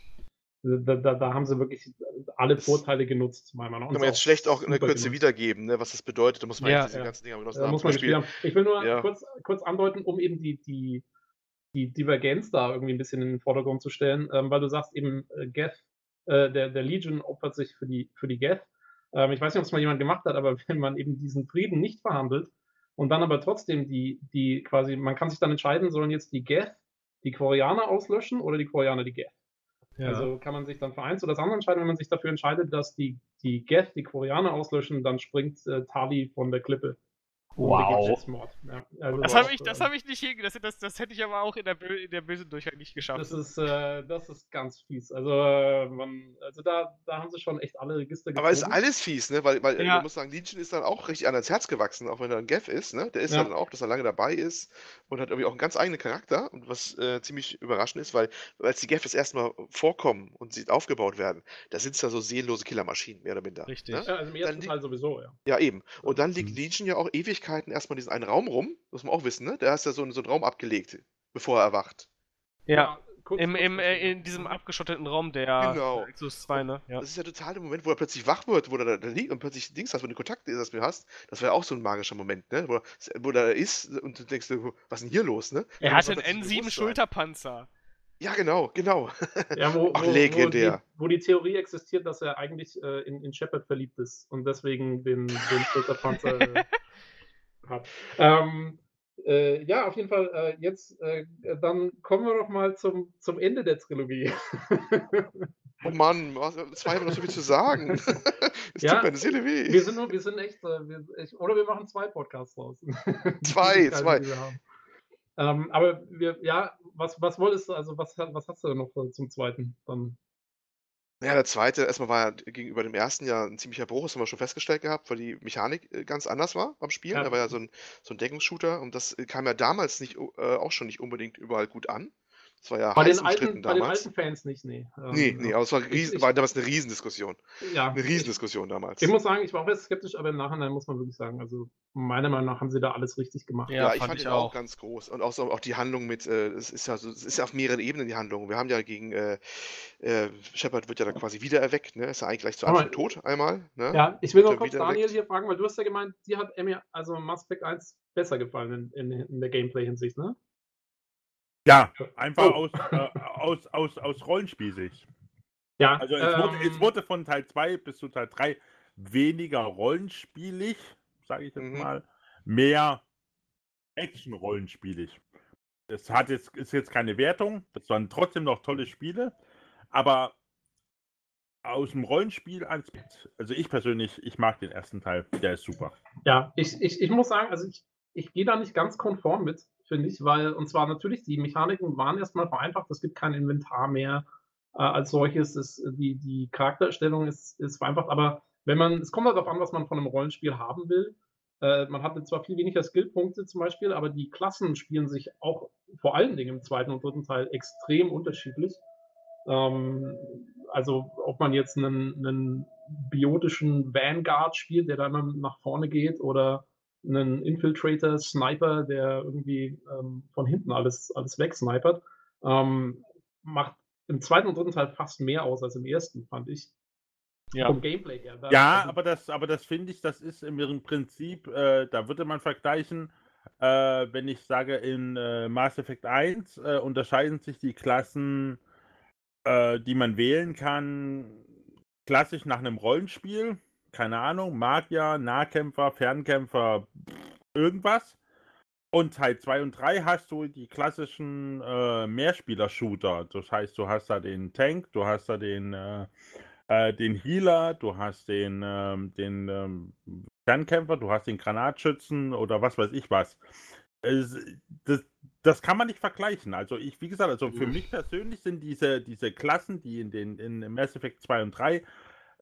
da, da, da haben sie wirklich alle Vorteile genutzt, meiner Meinung nach. Kann man jetzt schlecht auch in der Kürze genutzt. wiedergeben, ne, was das bedeutet. Da muss man Ja, diese ja. ganzen Dinge genossen Da haben. muss man Beispiel, haben. Ich will nur Ja. kurz, kurz andeuten, um eben die, die, die Divergenz da irgendwie ein bisschen in den Vordergrund zu stellen, ähm, weil du sagst eben, äh, Geth, äh, der, der Legion opfert sich für die, für die Geth. Ähm, ich weiß nicht, ob es mal jemand gemacht hat, aber wenn man eben diesen Frieden nicht verhandelt und dann aber trotzdem die, die quasi, man kann sich dann entscheiden, sollen jetzt die Geth die Quarianer auslöschen oder die Quarianer die Geth. Also kann man sich dann für eins oder das andere entscheiden, wenn man sich dafür entscheidet, dass die, die Geth die Koreaner auslöschen, dann springt äh, Tali von der Klippe. Wow. Selbstmord. Ja, also Das habe ich, das äh, hab ich nicht hingekriegt. Das, das, das hätte ich aber auch in der, Bö in der bösen Durchgang nicht geschafft. Das ist, äh, das ist ganz fies. Also, äh, man, also da, da haben sie schon echt alle Register aber es ist gezogen. alles fies, ne? Weil, weil Ja. man muss sagen, Legion ist dann auch richtig an ans Herz gewachsen, auch wenn er ein Geff ist, ne? Der ist Ja. dann auch, dass er lange dabei ist und hat irgendwie auch einen ganz eigenen Charakter. Und was äh, ziemlich überraschend ist, weil als die Geff das erste Mal vorkommen und sie aufgebaut werden, da sind es ja so seelenlose Killermaschinen, mehr oder minder. Richtig. Ne? Ja, also im ersten Dann Teil sowieso, ja. Ja, eben. Und dann liegt Mhm. Legion ja auch Ewigkeiten erstmal in diesem einen Raum rum, muss man auch wissen, ne? Der ist ja so, in so einen Raum abgelegt, bevor er erwacht. Ja, kurz- im, kurz im, äh, in diesem abgeschotteten Raum der Genau. Exodus 2, ne? Ja. Das ist ja total der Moment, wo er plötzlich wach wird, wo er da, da liegt und plötzlich Dings hast, wo du Kontakt das mir hast. Das war ja auch so ein magischer Moment, ne? Wo, er- wo er da ist und du denkst, was ist denn hier los, ne? Er Und dann einen plötzlich N7 Bewusstsein. Schulterpanzer. Ja, genau, genau. Ja, wo, Ach, wo, wo, legendär. die, wo die Theorie existiert, dass er eigentlich äh, in, in Shepard verliebt ist und deswegen den, den Schulterpanzer äh, hat. Ähm, äh, ja, auf jeden Fall. Äh, jetzt, äh, dann kommen wir doch mal zum, zum Ende der Trilogie. Oh Mann, haben noch so viel zu sagen. Es Ja, tut meine Seele weh. wir sind nur, wir sind echt, äh, wir, ich, oder wir machen zwei Podcasts raus. Die Zwei, Möglichkeiten, zwei. wir. Ähm, aber wir, ja, was, was wolltest du, also was, was hast du denn noch äh, zum zweiten? Dann Ja, der zweite, erstmal war ja gegenüber dem ersten ja ein ziemlicher Bruch, das haben wir schon festgestellt gehabt, weil die Mechanik äh, ganz anders war beim Spielen. Ja. Er war ja so ein, so ein Deckungsshooter und das äh, kam ja damals nicht, äh, auch schon nicht unbedingt überall gut an. Das war ja Bei heiß den, alten, bei den alten Fans nicht, nee. Ähm, Nee, nee, aber es war, riesen, ich- war damals eine Riesendiskussion. Ja, Eine Riesendiskussion damals. Ich muss sagen, ich war auch erst skeptisch, aber im Nachhinein muss man wirklich sagen, also meiner Meinung nach haben sie da alles richtig gemacht. Ja, Ja, ich fand ich ihn auch ganz groß. Und auch, so, auch die Handlung mit, äh, es ist ja so, es ist ja auf mehreren Ebenen die Handlung. Wir haben ja gegen äh, äh, Shepard wird ja da quasi wiedererweckt, ne? Ist ja eigentlich gleich zu Anfang tot einmal. Ne? Ja, ich will noch kurz wieder Daniel erweckt? hier fragen, weil du hast ja gemeint, dir hat Emmy, also Mass Effect 1 besser gefallen in, in, in der Gameplay-Hinsicht, ne? Ja, einfach Oh. aus, äh, aus, aus, aus Rollenspielsicht. Ja, Also es, wurde, es ähm, wurde von Teil 2 bis zu Teil 3 weniger rollenspielig, sage ich jetzt Mhm. mal, mehr Action-rollenspielig. Es hat jetzt, ist jetzt keine Wertung, das waren trotzdem noch tolle Spiele, aber aus dem Rollenspiel, also ich persönlich, ich mag den ersten Teil, der ist super. Ja, ich, ich, ich muss sagen, also ich, ich gehe da nicht ganz konform mit, finde ich, weil, und zwar natürlich, die Mechaniken waren erstmal vereinfacht, es gibt kein Inventar mehr äh, als solches, es, die, die Charaktererstellung ist, ist vereinfacht, aber wenn man, es kommt halt darauf an, was man von einem Rollenspiel haben will. Äh, man hatte zwar viel weniger Skillpunkte zum Beispiel, aber die Klassen spielen sich auch vor allen Dingen im zweiten und dritten Teil extrem unterschiedlich. Ähm, also ob man jetzt einen, einen biotischen Vanguard spielt, der da immer nach vorne geht, oder einen Infiltrator, Sniper, der irgendwie ähm, von hinten alles, alles wegsnipert, ähm, macht im zweiten und dritten Teil fast mehr aus als im ersten, fand ich. Ja. Vom Gameplay her. Da- Ja, also- aber das, aber das finde ich, das ist im Prinzip, äh, da würde man vergleichen, äh, wenn ich sage, in äh, Mass Effect 1 äh, unterscheiden sich die Klassen, äh, die man wählen kann, klassisch nach einem Rollenspiel. Keine Ahnung, Magier, Nahkämpfer, Fernkämpfer, irgendwas. Und Teil 2 und 3 hast du die klassischen äh, Mehrspieler-Shooter. Das heißt, du hast da den Tank, du hast da den, äh, äh, den Healer, du hast den, ähm, den ähm, Fernkämpfer, du hast den Granatschützen oder was weiß ich was. Es, das, das kann man nicht vergleichen. Also ich, wie gesagt, also für Mhm. mich persönlich sind diese, diese Klassen, die in den in Mass Effect 2 und 3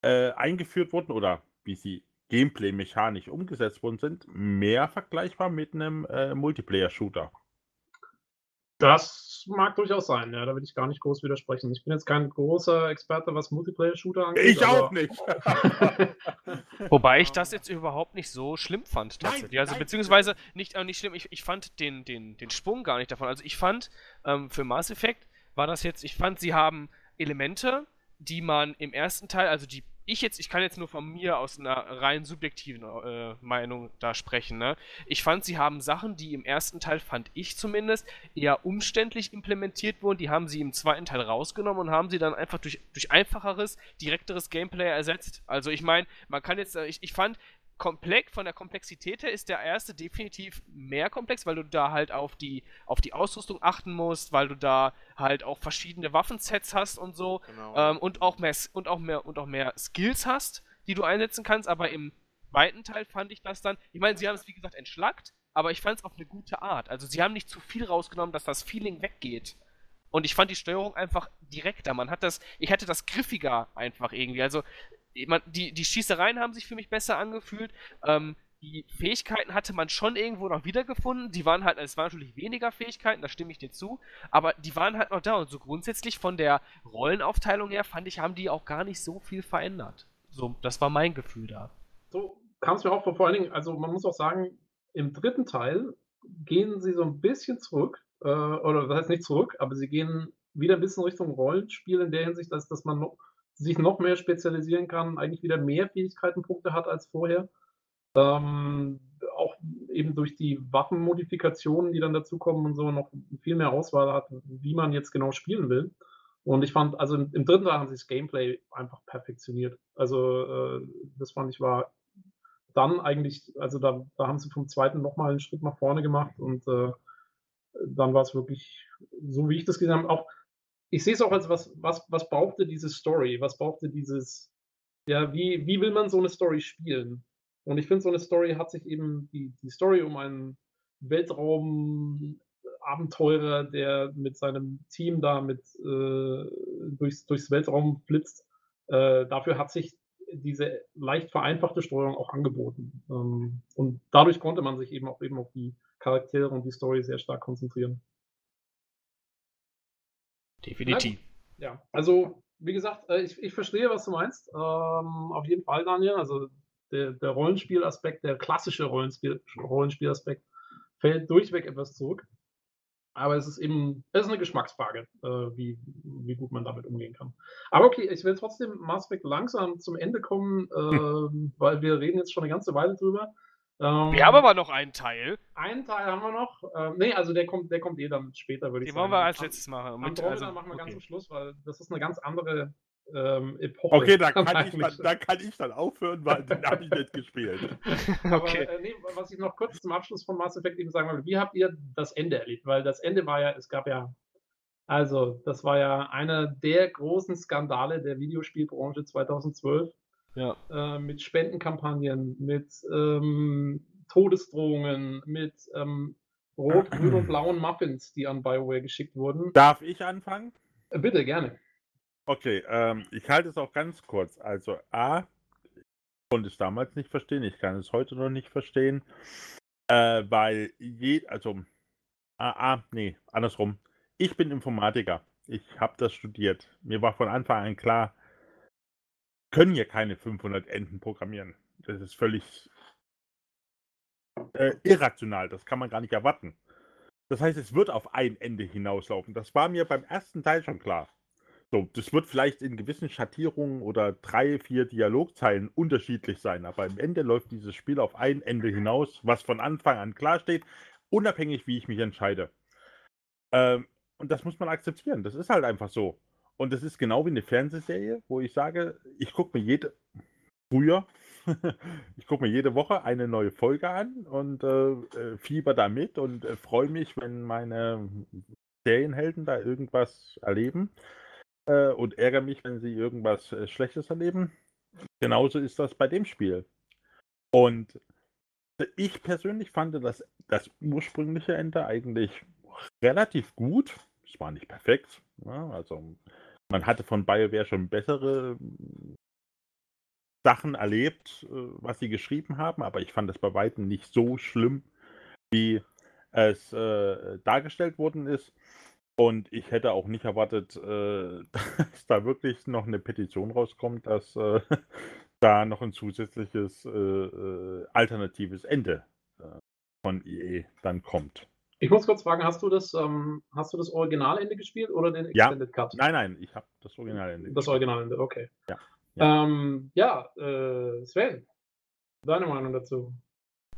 äh, eingeführt wurden oder wie sie Gameplay-mechanisch umgesetzt worden sind, mehr vergleichbar mit einem äh, Multiplayer-Shooter. Das mag durchaus sein, ja, da will ich gar nicht groß widersprechen. Ich bin jetzt kein großer Experte, was Multiplayer-Shooter angeht. Ich auch aber- nicht. Wobei ich das jetzt überhaupt nicht so schlimm fand, Nein, tatsächlich. also, nein. beziehungsweise nicht, äh, nicht schlimm, ich, ich fand den, den, den Sprung gar nicht davon. Also, ich fand, ähm, für Mass Effect war das jetzt, ich fand, sie haben Elemente, die man im ersten Teil, also die ich jetzt, ich kann jetzt nur von mir aus einer rein subjektiven äh, Meinung da sprechen, ne? Ich fand, sie haben Sachen, die im ersten Teil, fand ich zumindest, eher umständlich implementiert wurden, die haben sie im zweiten Teil rausgenommen und haben sie dann einfach durch, durch einfacheres, direkteres Gameplay ersetzt. Also ich meine, man kann jetzt, äh, ich, ich fand, komplex, von der Komplexität her ist der erste definitiv mehr komplex, weil du da halt auf die, auf die Ausrüstung achten musst, weil du da halt auch verschiedene Waffensets hast und so. Genau. Ähm, und auch mehr und auch mehr und auch mehr Skills hast, die du einsetzen kannst, aber im zweiten Teil fand ich das dann, ich meine, sie haben es wie gesagt entschlackt, aber ich fand es auf eine gute Art. Also sie haben nicht zu viel rausgenommen, dass das Feeling weggeht. Und ich fand die Steuerung einfach direkter. Man hat das, ich hatte das griffiger einfach irgendwie. Also die, die Schießereien haben sich für mich besser angefühlt. Ähm, die Fähigkeiten hatte man schon irgendwo noch wiedergefunden. Die waren halt, es waren natürlich weniger Fähigkeiten, da stimme ich dir zu, aber die waren halt noch da. Und so grundsätzlich von der Rollenaufteilung her fand ich, haben die auch gar nicht so viel verändert. So, das war mein Gefühl da. So kam es mir auch vor, vor allen Dingen, also man muss auch sagen, im dritten Teil gehen sie so ein bisschen zurück, äh, oder das heißt nicht zurück, aber sie gehen wieder ein bisschen Richtung Rollenspiel in der Hinsicht, dass, dass man noch, sich noch mehr spezialisieren kann, eigentlich wieder mehr Fähigkeitenpunkte hat als vorher. Ähm, auch eben durch die Waffenmodifikationen, die dann dazukommen und so, noch viel mehr Auswahl hat, wie man jetzt genau spielen will. Und ich fand, also im, dritten Teil haben sie das Gameplay einfach perfektioniert. Also äh, das fand ich war dann eigentlich, also da, da haben sie vom zweiten nochmal einen Schritt nach vorne gemacht und äh, dann war es wirklich, so wie ich das gesehen habe, auch, ich sehe es auch als was, was, was brauchte diese Story, was brauchte dieses, ja, wie, wie will man so eine Story spielen? Und ich finde, so eine Story hat sich eben, die, die Story um einen Weltraum-Abenteurer, der mit seinem Team da mit äh, durchs, durchs Weltraum flitzt, äh, dafür hat sich diese leicht vereinfachte Steuerung auch angeboten. Ähm, und dadurch konnte man sich eben auch eben auf die Charaktere und die Story sehr stark konzentrieren. Definitiv. Ja, also wie gesagt, äh, ich, ich verstehe, was du meinst. Ähm, auf jeden Fall, Daniel. Also der, der Rollenspielaspekt, der klassische Rollenspiel, Rollenspielaspekt fällt durchweg etwas zurück. Aber es ist eben, es ist eine Geschmacksfrage, äh, wie, wie gut man damit umgehen kann. Aber okay, ich will trotzdem Mass Effect langsam zum Ende kommen, äh, hm. weil wir reden jetzt schon eine ganze Weile drüber. Ähm, wir haben aber noch einen Teil. Einen Teil haben wir noch. Ähm, nee, also der kommt, der kommt eh dann später, würde ich sagen. Den wollen wir als letztes machen. Mit, also, machen wir okay. ganz zum Schluss, weil das ist eine ganz andere ähm, Epoche. Okay, da kann, ich dann, da kann ich dann aufhören, weil den habe ich nicht gespielt. Aber okay. äh, nee, was ich noch kurz zum Abschluss von Mass Effect eben sagen wollte, wie habt ihr das Ende erlebt? Weil das Ende war ja, es gab ja, also das war ja einer der großen Skandale der Videospielbranche 2012. Ja. Äh, mit Spendenkampagnen, mit ähm, Todesdrohungen, mit ähm, rot, grün und blauen Muffins, die an BioWare geschickt wurden. Darf ich anfangen? Äh, bitte, gerne. Okay, ähm, ich halte es auch ganz kurz. Also A, ich konnte es damals nicht verstehen, ich kann es heute noch nicht verstehen, äh, weil je, also A, A, nee, andersrum. Ich bin Informatiker. Ich habe das studiert. Mir war von Anfang an klar, können ja keine 500 Enden programmieren. Das ist völlig äh, irrational. Das kann man gar nicht erwarten. Das heißt, es wird auf ein Ende hinauslaufen. Das war mir beim ersten Teil schon klar. So, das wird vielleicht in gewissen Schattierungen oder drei, vier Dialogzeilen unterschiedlich sein, aber im Ende läuft dieses Spiel auf ein Ende hinaus, was von Anfang an klar steht, unabhängig wie ich mich entscheide. Ähm, und das muss man akzeptieren. Das ist halt einfach so. Und das ist genau wie eine Fernsehserie, wo ich sage, ich gucke mir jede, früher, ich gucke mir jede Woche eine neue Folge an und äh, äh fieber da mit und äh, freue mich, wenn meine Serienhelden da irgendwas erleben äh, und ärgere mich, wenn sie irgendwas äh, Schlechtes erleben. Genauso ist das bei dem Spiel. Und ich persönlich fand das, das ursprüngliche Ende eigentlich relativ gut. Es war nicht perfekt. Ja, ne? also man hatte von BioWare schon bessere Sachen erlebt, äh, was sie geschrieben haben, aber ich fand es bei weitem nicht so schlimm, wie es äh, dargestellt worden ist. Und ich hätte auch nicht erwartet, äh, dass da wirklich noch eine Petition rauskommt, dass äh, da noch ein zusätzliches äh, äh alternatives Ende von IE dann kommt. Ich muss kurz fragen, hast du das, ähm, hast du das Originalende gespielt oder den Extended ja. Cut? Nein, nein, ich habe das Originalende. Das Originalende, okay. Ja, ja. Ähm, ja Sven, deine Meinung dazu?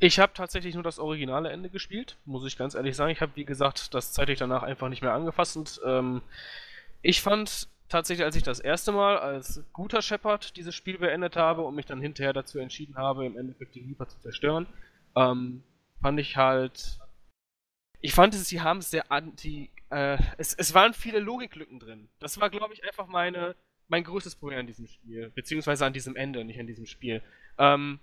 Ich habe tatsächlich nur das originale Ende gespielt, muss ich ganz ehrlich sagen. Ich habe, wie gesagt, das zeitlich danach einfach nicht mehr angefasst. Und ähm, ich fand tatsächlich, als ich das erste Mal als guter Shepard dieses Spiel beendet habe und mich dann hinterher dazu entschieden habe, im Endeffekt die Reaper zu zerstören, ähm, fand ich halt. Ich fand, sie haben es sehr anti. Äh, es, es waren viele Logiklücken drin. Das war, glaube ich, einfach meine, mein größtes Problem an diesem Spiel. Beziehungsweise an diesem Ende, nicht an diesem Spiel. Ähm,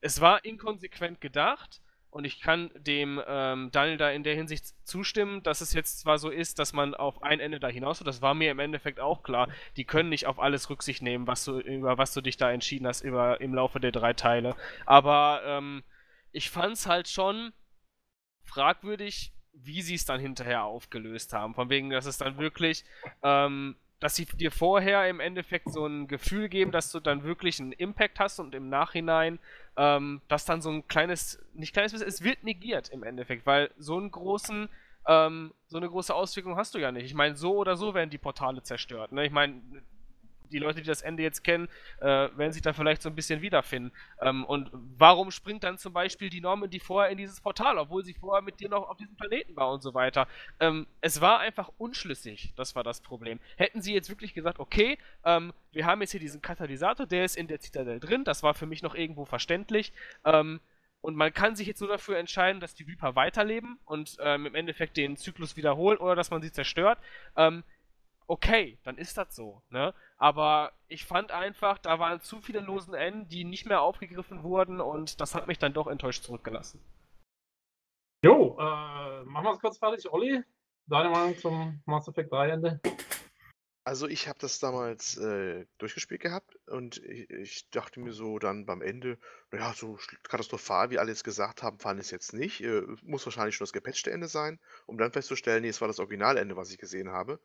es war inkonsequent gedacht und ich kann dem ähm, Daniel da in der Hinsicht zustimmen, dass es jetzt zwar so ist, dass man auf ein Ende da hinaus will, das war mir im Endeffekt auch klar. Die können nicht auf alles Rücksicht nehmen, was du, über was du dich da entschieden hast über, im Laufe der drei Teile. Aber ähm, ich fand's halt schon fragwürdig, wie sie es dann hinterher aufgelöst haben. Von wegen, dass es dann wirklich ähm, dass sie dir vorher im Endeffekt so ein Gefühl geben, dass du dann wirklich einen Impact hast und im Nachhinein ähm, das dann so ein kleines, nicht kleines bisschen, es wird negiert im Endeffekt, weil so einen großen, ähm, so eine große Auswirkung hast du ja nicht. Ich meine, so oder so werden die Portale zerstört. Ne? Ich meine, die Leute, die das Ende jetzt kennen, äh, werden sich da vielleicht so ein bisschen wiederfinden. Ähm, und warum springt dann zum Beispiel die Norman, vorher in dieses Portal, obwohl sie vorher mit dir noch auf diesem Planeten war und so weiter? Ähm, es war einfach unschlüssig, das war das Problem. Hätten sie jetzt wirklich gesagt, okay, ähm, wir haben jetzt hier diesen Katalysator, der ist in der Zitadelle drin, das war für mich noch irgendwo verständlich. Ähm, und man kann sich jetzt nur dafür entscheiden, dass die Reaper weiterleben und ähm, im Endeffekt den Zyklus wiederholen oder dass man sie zerstört. Ähm, okay, dann ist das so, ne? Aber ich fand einfach, da waren zu viele losen Enden, die nicht mehr aufgegriffen wurden und das hat mich dann doch enttäuscht zurückgelassen. Jo, äh, machen wir es kurz fertig. Olli, deine Meinung zum Mass Effect 3 Ende? Also ich habe das damals äh, durchgespielt gehabt und ich, ich, dachte mir so dann beim Ende, naja, so katastrophal, wie alle jetzt gesagt haben, fand es jetzt nicht. Äh, muss wahrscheinlich schon das gepatchte Ende sein, um dann festzustellen, nee, es war das Originalende, was ich gesehen habe.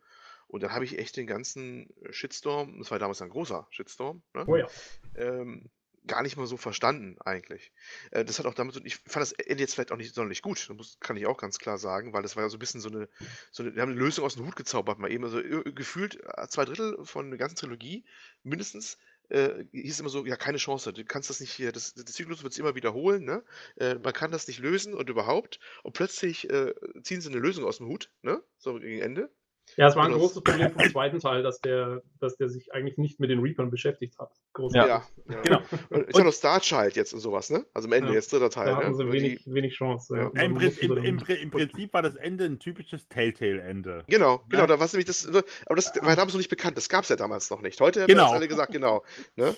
Und dann habe ich echt den ganzen Shitstorm, das war damals ein großer Shitstorm, ne? Oh ja. ähm, gar nicht mal so verstanden eigentlich. Äh, das hat auch damit, ich fand das Ende jetzt vielleicht auch nicht sonderlich gut, das kann ich auch ganz klar sagen, weil das war ja so ein bisschen so eine, so eine wir haben eine Lösung aus dem Hut gezaubert mal eben, also äh, gefühlt äh, zwei Drittel von der ganzen Trilogie mindestens äh, hieß immer so, ja, keine Chance, du kannst das nicht hier, das, das Zyklus wird es immer wiederholen, ne? Äh, man kann das nicht lösen und überhaupt. Und plötzlich äh, ziehen sie eine Lösung aus dem Hut, ne? So gegen Ende. Ja, es war ein das, großes Problem vom zweiten Teil, dass der, dass der sich eigentlich nicht mit den Reapern beschäftigt hat. Ja, ja, ja, genau. Und ich habe noch Starchild jetzt und sowas, ne? Also am Ende, ja. jetzt dritter Teil. Da ne? hatten sie wenig, die, wenig Chance. Ja. Im, Prinzip, im, im, Im, Prinzip war das Ende ein typisches Telltale-Ende. Genau, genau, da war nämlich das, aber das war damals noch nicht bekannt, das gab es ja damals noch nicht. Heute genau. haben alle gesagt, genau. Ne?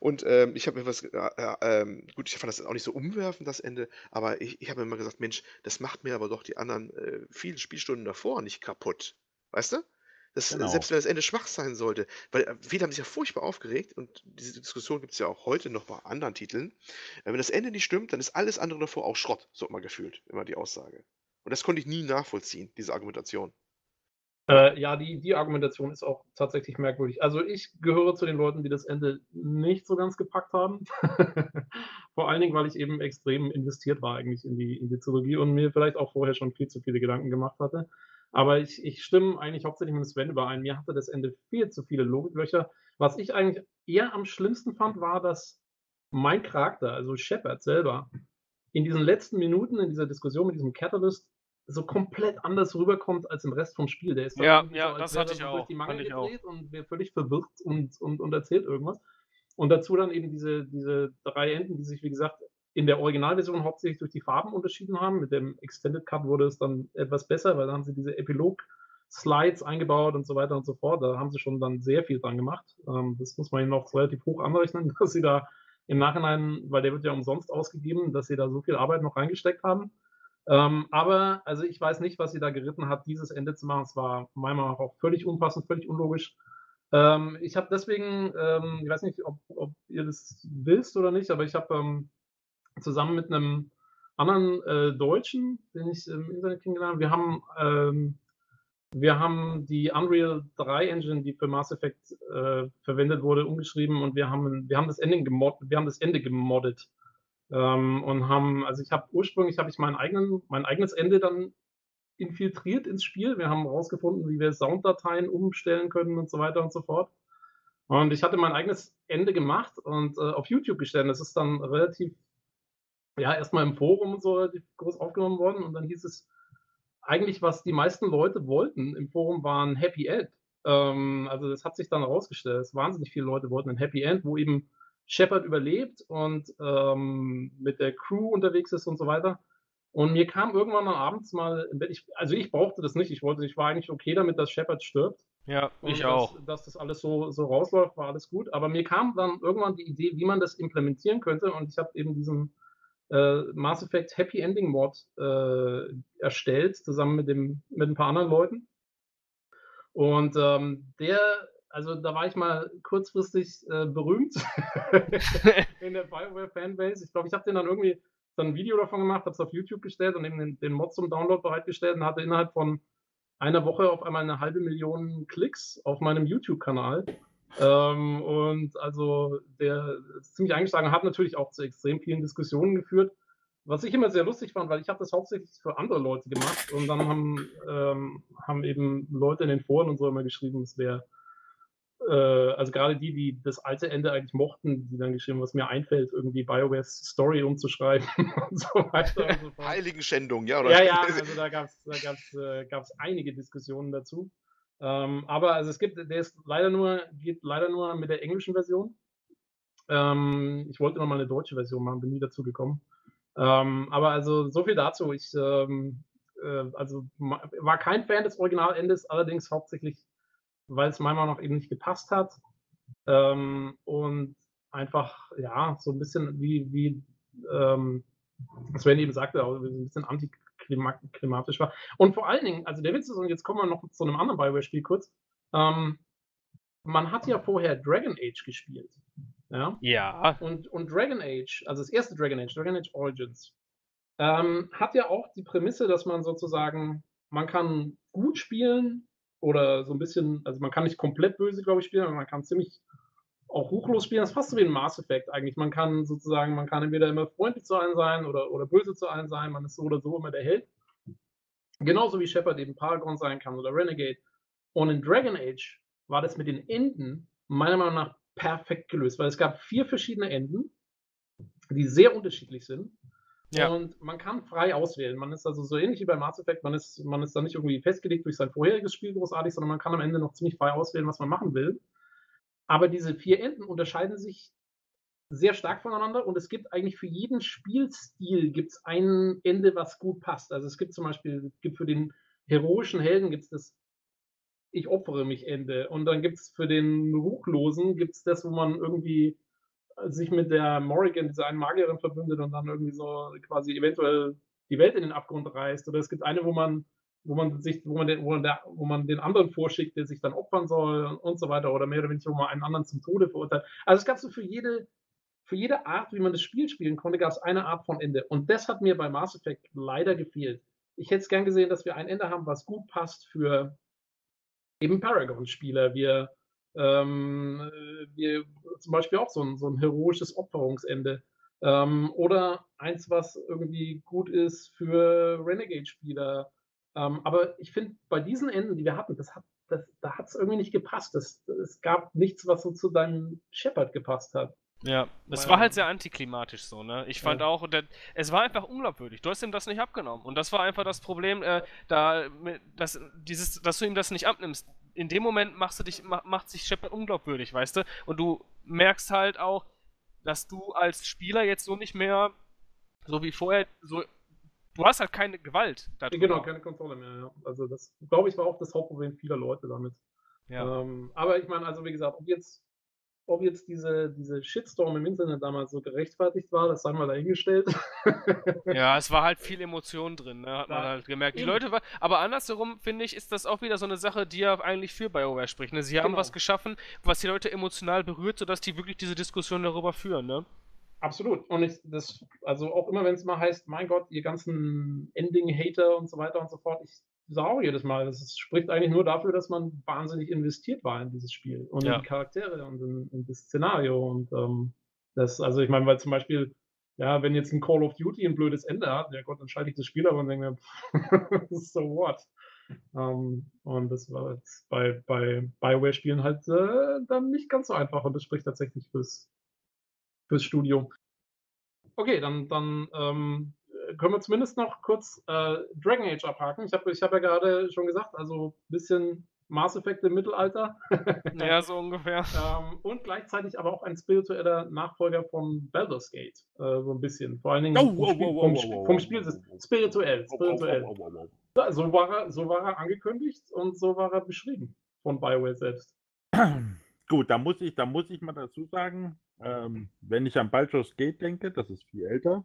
Und ähm, ich habe mir was, äh, äh, gut, ich fand das auch nicht so umwerfend, das Ende, aber ich, ich habe mir immer gesagt, Mensch, das macht mir aber doch die anderen äh, vielen Spielstunden davor nicht kaputt. Weißt du? Das, genau. Selbst wenn das Ende schwach sein sollte, weil äh, viele haben sich ja furchtbar aufgeregt und diese Diskussion gibt es ja auch heute noch bei anderen Titeln. Äh, wenn das Ende nicht stimmt, dann ist alles andere davor auch Schrott, so immer gefühlt, immer die Aussage. Und das konnte ich nie nachvollziehen, diese Argumentation. Äh, ja, die, die Argumentation ist auch tatsächlich merkwürdig. Also ich gehöre zu den Leuten, die das Ende nicht so ganz gepackt haben. Vor allen Dingen, weil ich eben extrem investiert war eigentlich in die, in die Trilogie und mir vielleicht auch vorher schon viel zu viele Gedanken gemacht hatte. Aber ich, ich stimme eigentlich hauptsächlich mit Sven überein. Mir hatte das Ende viel zu viele Logiklöcher. Was ich eigentlich eher am schlimmsten fand, war, dass mein Charakter, also Shepard selber, in diesen letzten Minuten in dieser Diskussion mit diesem Catalyst so komplett anders rüberkommt als im Rest vom Spiel. Der ist ja, ja, so, das hatte ich auch. durch die Mangel gedreht und wäre völlig verwirrt und, und, und erzählt irgendwas. Und dazu dann eben diese, diese drei Enden, die sich, wie gesagt, in der Originalversion hauptsächlich durch die Farben unterschieden haben. Mit dem Extended Cut wurde es dann etwas besser, weil da haben sie diese Epilog-Slides eingebaut und so weiter und so fort. Da haben sie schon dann sehr viel dran gemacht. Ähm, das muss man ihnen noch relativ hoch anrechnen, dass sie da im Nachhinein, weil der wird ja umsonst ausgegeben, dass sie da so viel Arbeit noch reingesteckt haben. Ähm, aber, also ich weiß nicht, was sie da geritten hat, dieses Ende zu machen. Es war meiner Meinung nach auch völlig unpassend, völlig unlogisch. Ähm, ich habe deswegen, ähm, ich weiß nicht, ob, ob, ihr das willst oder nicht, aber ich habe ähm, zusammen mit einem anderen äh, Deutschen, den ich im Internet kennengelernt habe. Wir haben, ähm, wir haben die Unreal 3 Engine, die für Mass Effect äh, verwendet wurde, umgeschrieben und wir haben, wir haben das Ende gemoddet, wir haben das Ende gemoddet. Ähm, und haben, also ich habe ursprünglich habe ich meinen eigenen, mein eigenes Ende dann infiltriert ins Spiel. Wir haben herausgefunden, wie wir Sounddateien umstellen können und so weiter und so fort. Und ich hatte mein eigenes Ende gemacht und äh, auf YouTube gestellt. Das ist dann relativ ja, erstmal im Forum und so groß aufgenommen worden und dann hieß es, eigentlich, was die meisten Leute wollten im Forum, war ein Happy End. Ähm, also das hat sich dann herausgestellt, dass wahnsinnig viele Leute wollten ein Happy End, wo eben Shepard überlebt und ähm, mit der Crew unterwegs ist und so weiter. Und mir kam irgendwann dann abends mal im Bett, ich, also ich brauchte das nicht, ich wollte, ich war eigentlich okay damit, dass Shepard stirbt. Ja, ich dass, auch. Dass das alles so, so rausläuft, war alles gut. Aber mir kam dann irgendwann die Idee, wie man das implementieren könnte. Und ich habe eben diesen äh, Mass Effect Happy Ending Mod äh, erstellt, zusammen mit, dem, mit ein paar anderen Leuten. Und ähm, der, also da war ich mal kurzfristig äh, berühmt in der Bioware Fanbase. Ich glaube, ich habe den dann irgendwie dann ein Video davon gemacht, habe es auf YouTube gestellt und eben den, den Mod zum Download bereitgestellt und hatte innerhalb von einer Woche auf einmal eine halbe Million Klicks auf meinem YouTube-Kanal. Ähm, und also der ist ziemlich eingeschlagen, hat natürlich auch zu extrem vielen Diskussionen geführt. Was ich immer sehr lustig fand, weil ich habe das hauptsächlich für andere Leute gemacht und dann haben, ähm, haben eben Leute in den Foren und so immer geschrieben, es wäre, äh, also gerade die, die das alte Ende eigentlich mochten, die dann geschrieben, was mir einfällt, irgendwie BioWare's Story umzuschreiben und so weiter und so fort. Heiligenschändung, ja, oder? Ja, ja, also da gab es da gab's, äh, gab's einige Diskussionen dazu. Ähm, aber also es gibt, der ist leider nur, geht leider nur mit der englischen Version. Ähm, ich wollte noch mal eine deutsche Version machen, bin nie dazu gekommen. Ähm, aber also so viel dazu. Ich ähm, äh, also war kein Fan des Originalendes, allerdings hauptsächlich, weil es meiner Meinung nach eben nicht gepasst hat. Ähm, und einfach, ja, so ein bisschen wie, wie ähm, Sven eben sagte, ein bisschen anti klimatisch war. Und vor allen Dingen, also der Witz ist, und jetzt kommen wir noch zu einem anderen Bioware-Spiel kurz. Ähm, man hat ja vorher Dragon Age gespielt. Ja. Ja. Und, und Dragon Age, also das erste Dragon Age, Dragon Age Origins, ähm, hat ja auch die Prämisse, dass man sozusagen, man kann gut spielen oder so ein bisschen, also man kann nicht komplett böse, glaube ich, spielen, aber man kann ziemlich auch ruchlos spielen. Das ist fast so wie ein Mass Effect eigentlich. Man kann sozusagen, man kann entweder immer freundlich zu allen sein oder, oder böse zu allen sein. Man ist so oder so immer der Held. Genauso wie Shepard eben Paragon sein kann oder Renegade. Und in Dragon Age war das mit den Enden meiner Meinung nach perfekt gelöst, weil es gab vier verschiedene Enden, die sehr unterschiedlich sind. Ja. Und man kann frei auswählen. Man ist also so ähnlich wie bei Mass Effect, man ist, man ist da nicht irgendwie festgelegt durch sein vorheriges Spiel großartig, sondern man kann am Ende noch ziemlich frei auswählen, was man machen will. Aber diese vier Enden unterscheiden sich sehr stark voneinander und es gibt eigentlich für jeden Spielstil gibt's ein Ende, was gut passt. Also es gibt zum Beispiel, gibt für den heroischen Helden gibt es das Ich opfere mich Ende und dann gibt es für den Ruchlosen gibt es das, wo man irgendwie sich mit der Morrigan, dieser einen Magierin, verbündet und dann irgendwie so quasi eventuell die Welt in den Abgrund reißt. Oder es gibt eine, wo man, wo man sich, wo man den, wo man, der, wo man den anderen vorschickt, der sich dann opfern soll und so weiter, oder mehr oder weniger, wo man einen anderen zum Tode verurteilt. Also es gab so für jede, für jede Art, wie man das Spiel spielen konnte, gab es eine Art von Ende. Und das hat mir bei Mass Effect leider gefehlt. Ich hätte es gern gesehen, dass wir ein Ende haben, was gut passt für eben Paragon-Spieler. Wir ähm, wir, zum Beispiel auch so ein, so ein heroisches Opferungsende. Ähm, oder eins, was irgendwie gut ist für Renegade-Spieler. Ähm, aber ich finde, bei diesen Enden, die wir hatten, das hat, das, da hat es irgendwie nicht gepasst. Das, es gab nichts, was so zu deinem Shepard gepasst hat. Ja, es war halt sehr antiklimatisch so, ne? Ich fand ja. auch, der, es war einfach unglaubwürdig. Du hast ihm das nicht abgenommen. Und das war einfach das Problem, äh, da, dass, dieses, dass du ihm das nicht abnimmst in dem Moment machst du dich, macht sich Shepard unglaubwürdig, weißt du? Und du merkst halt auch, dass du als Spieler jetzt so nicht mehr, so wie vorher, so, du hast halt keine Gewalt. Darüber. Genau, keine Kontrolle mehr, ja. Also das, glaube ich, war auch das Hauptproblem vieler Leute damit. Ja. Ähm, aber ich meine, also wie gesagt, ob jetzt ob jetzt diese, diese Shitstorm im Internet damals so gerechtfertigt war, das sei mal dahingestellt. ja, es war halt viel Emotion drin, ne? hat man halt gemerkt. Die Leute war, aber andersherum finde ich, ist das auch wieder so eine Sache, die ja eigentlich für BioWare spricht. Ne? Sie haben genau. was geschaffen, was die Leute emotional berührt, sodass die wirklich diese Diskussion darüber führen, ne? Absolut. Und ich, das, also auch immer, wenn es mal heißt, mein Gott, ihr ganzen Ending-Hater und so weiter und so fort, ich sau jedes Mal. Das ist, spricht eigentlich nur dafür, dass man wahnsinnig investiert war in dieses Spiel und ja. in die Charaktere und in, in das Szenario. Und ähm, das, also ich meine, weil zum Beispiel, ja, wenn jetzt ein Call of Duty ein blödes Ende hat, ja Gott, dann schalte ich das Spiel ab und denke mir, so what? Um, ähm, und das war jetzt bei, bei Bioware-Spielen halt äh, dann nicht ganz so einfach und das spricht tatsächlich fürs, fürs Studio. Okay, dann, dann ähm, können wir zumindest noch kurz äh, Dragon Age abhaken. Ich habe ich hab ja gerade schon gesagt, also ein bisschen Mass Effect im Mittelalter. ja, so ungefähr. ähm, und gleichzeitig aber auch ein spiritueller Nachfolger von Baldur's Gate. Äh, so ein bisschen. Vor allen Dingen oh, vom, oh, Spiel, oh, vom, vom Spiel spirituell. spirituell. So, war er, so war er angekündigt und so war er beschrieben von BioWare selbst. Gut, da muss ich, da muss ich mal dazu sagen, ähm, wenn ich an Baldur's Gate denke, das ist viel älter,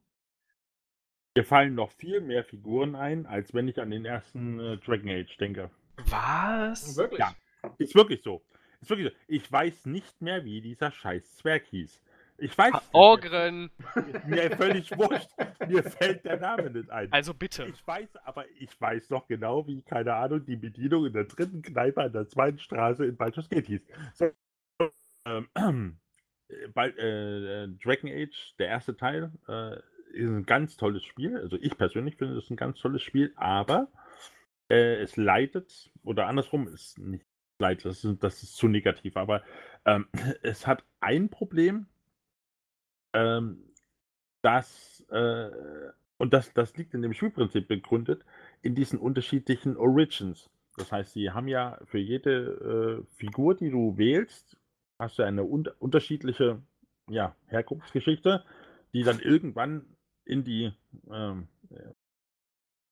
mir fallen noch viel mehr Figuren ein, als wenn ich an den ersten äh, Dragon Age denke. Was? Wirklich? Ja, ist wirklich so. Ist wirklich so. Ich weiß nicht mehr, wie dieser scheiß Zwerg hieß. Ich weiß. Ogren. Mir völlig wurscht. Mir fällt der Name nicht ein. Also bitte. Ich weiß, aber ich weiß noch genau, wie, keine Ahnung, die Bedienung in der dritten Kneipe an der zweiten Straße in Baldur's Gate hieß. So, ähm, äh, äh, Dragon Age, der erste Teil, äh, ist ein ganz tolles Spiel. Also ich persönlich finde es ein ganz tolles Spiel, aber äh, es leidet, oder andersrum, ist nicht leidet, das ist, das ist zu negativ, aber ähm, es hat ein Problem, ähm, das, äh, und das, das liegt in dem Spielprinzip begründet, in diesen unterschiedlichen Origins. Das heißt, sie haben ja für jede äh, Figur, die du wählst, hast du eine un unterschiedliche ja, Herkunftsgeschichte, die dann irgendwann in die, ähm,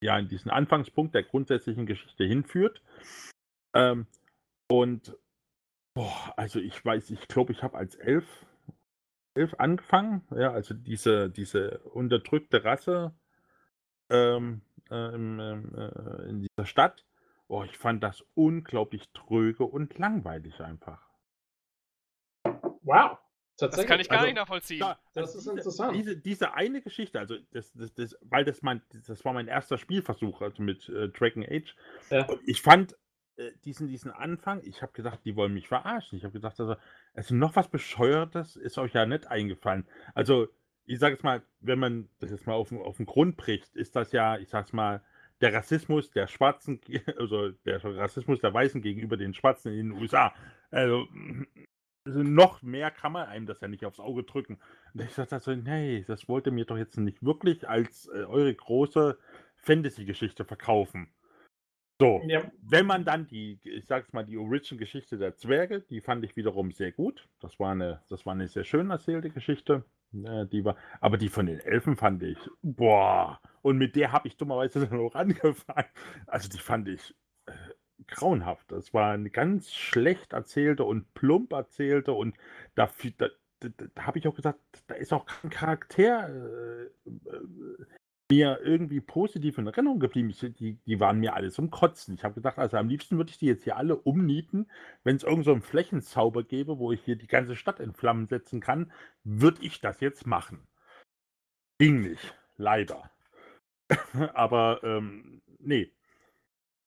ja, in diesen Anfangspunkt der grundsätzlichen Geschichte hinführt. Ähm, und boah, also ich weiß, ich glaube, ich habe als elf, elf angefangen, ja, also diese, diese unterdrückte Rasse ähm, äh, im, äh, in dieser Stadt. Oh, ich fand das unglaublich tröge und langweilig einfach. Wow. Das kann ich gar also, nicht nachvollziehen. Da, das ist diese, interessant. Diese, diese eine Geschichte, also das, das, das, weil das mein, das war mein erster Spielversuch, also mit äh, Dragon Age. Ja. ich fand äh, diesen, diesen Anfang, ich habe gedacht, die wollen mich verarschen. Ich habe gedacht, also, also noch was Bescheuertes ist euch ja nicht eingefallen. Also, ich sage jetzt mal, wenn man das jetzt mal auf, auf den Grund bricht, ist das ja, ich sag's mal, der Rassismus der Schwarzen, also der Rassismus der Weißen gegenüber den Schwarzen in den USA. Also, also noch mehr kann man einem das ja nicht aufs Auge drücken. Und ich sagte so, nee, das wollt ihr mir doch jetzt nicht wirklich als äh, eure große Fantasy-Geschichte verkaufen. So, ja. wenn man dann die, ich sag's mal, die Origin-Geschichte der Zwerge, die fand ich wiederum sehr gut. Das war eine, das war eine sehr schön erzählte Geschichte. Äh, die war, aber die von den Elfen fand ich, boah. Und mit der habe ich dummerweise dann auch angefangen. Also die fand ich grauenhaft. Das war eine ganz schlecht erzählte und plump erzählte und da, da, da, da habe ich auch gesagt, da ist auch kein Charakter äh, äh, mir irgendwie positiv in Erinnerung geblieben. Ich, die, die waren mir alles zum Kotzen. Ich habe gedacht, also am liebsten würde ich die jetzt hier alle umnieten. Wenn es irgend so einen Flächenzauber gäbe, wo ich hier die ganze Stadt in Flammen setzen kann, würde ich das jetzt machen. Ging nicht, leider. Aber ähm, nee,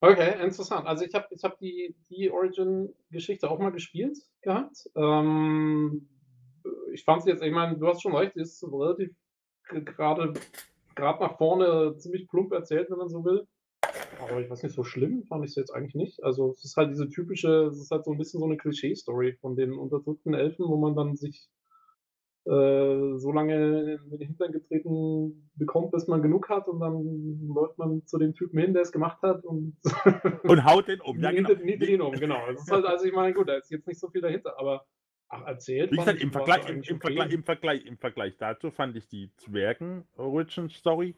Okay, interessant. Also ich habe ich hab die, die Origin-Geschichte auch mal gespielt gehabt. Ähm, ich fand sie jetzt, ich meine, du hast schon recht, die ist relativ gerade gerade nach vorne ziemlich plump erzählt, wenn man so will. Aber ich weiß nicht, so schlimm fand ich es jetzt eigentlich nicht. Also es ist halt diese typische, es ist halt so ein bisschen so eine Klischee-Story von den unterdrückten Elfen, wo man dann sich äh, so lange in den Hintern getreten bekommt, bis man genug hat und dann läuft man zu dem Typen hin, der es gemacht hat und, und haut den um. Ja, genau. ihn um, genau. Halt, also ich meine, gut, da ist jetzt nicht so viel dahinter, aber ach, erzählt. Wie gesagt, im Vergleich, im, im, Vergleich, im, Vergleich, im Vergleich dazu fand ich die Zwergen-Origin-Story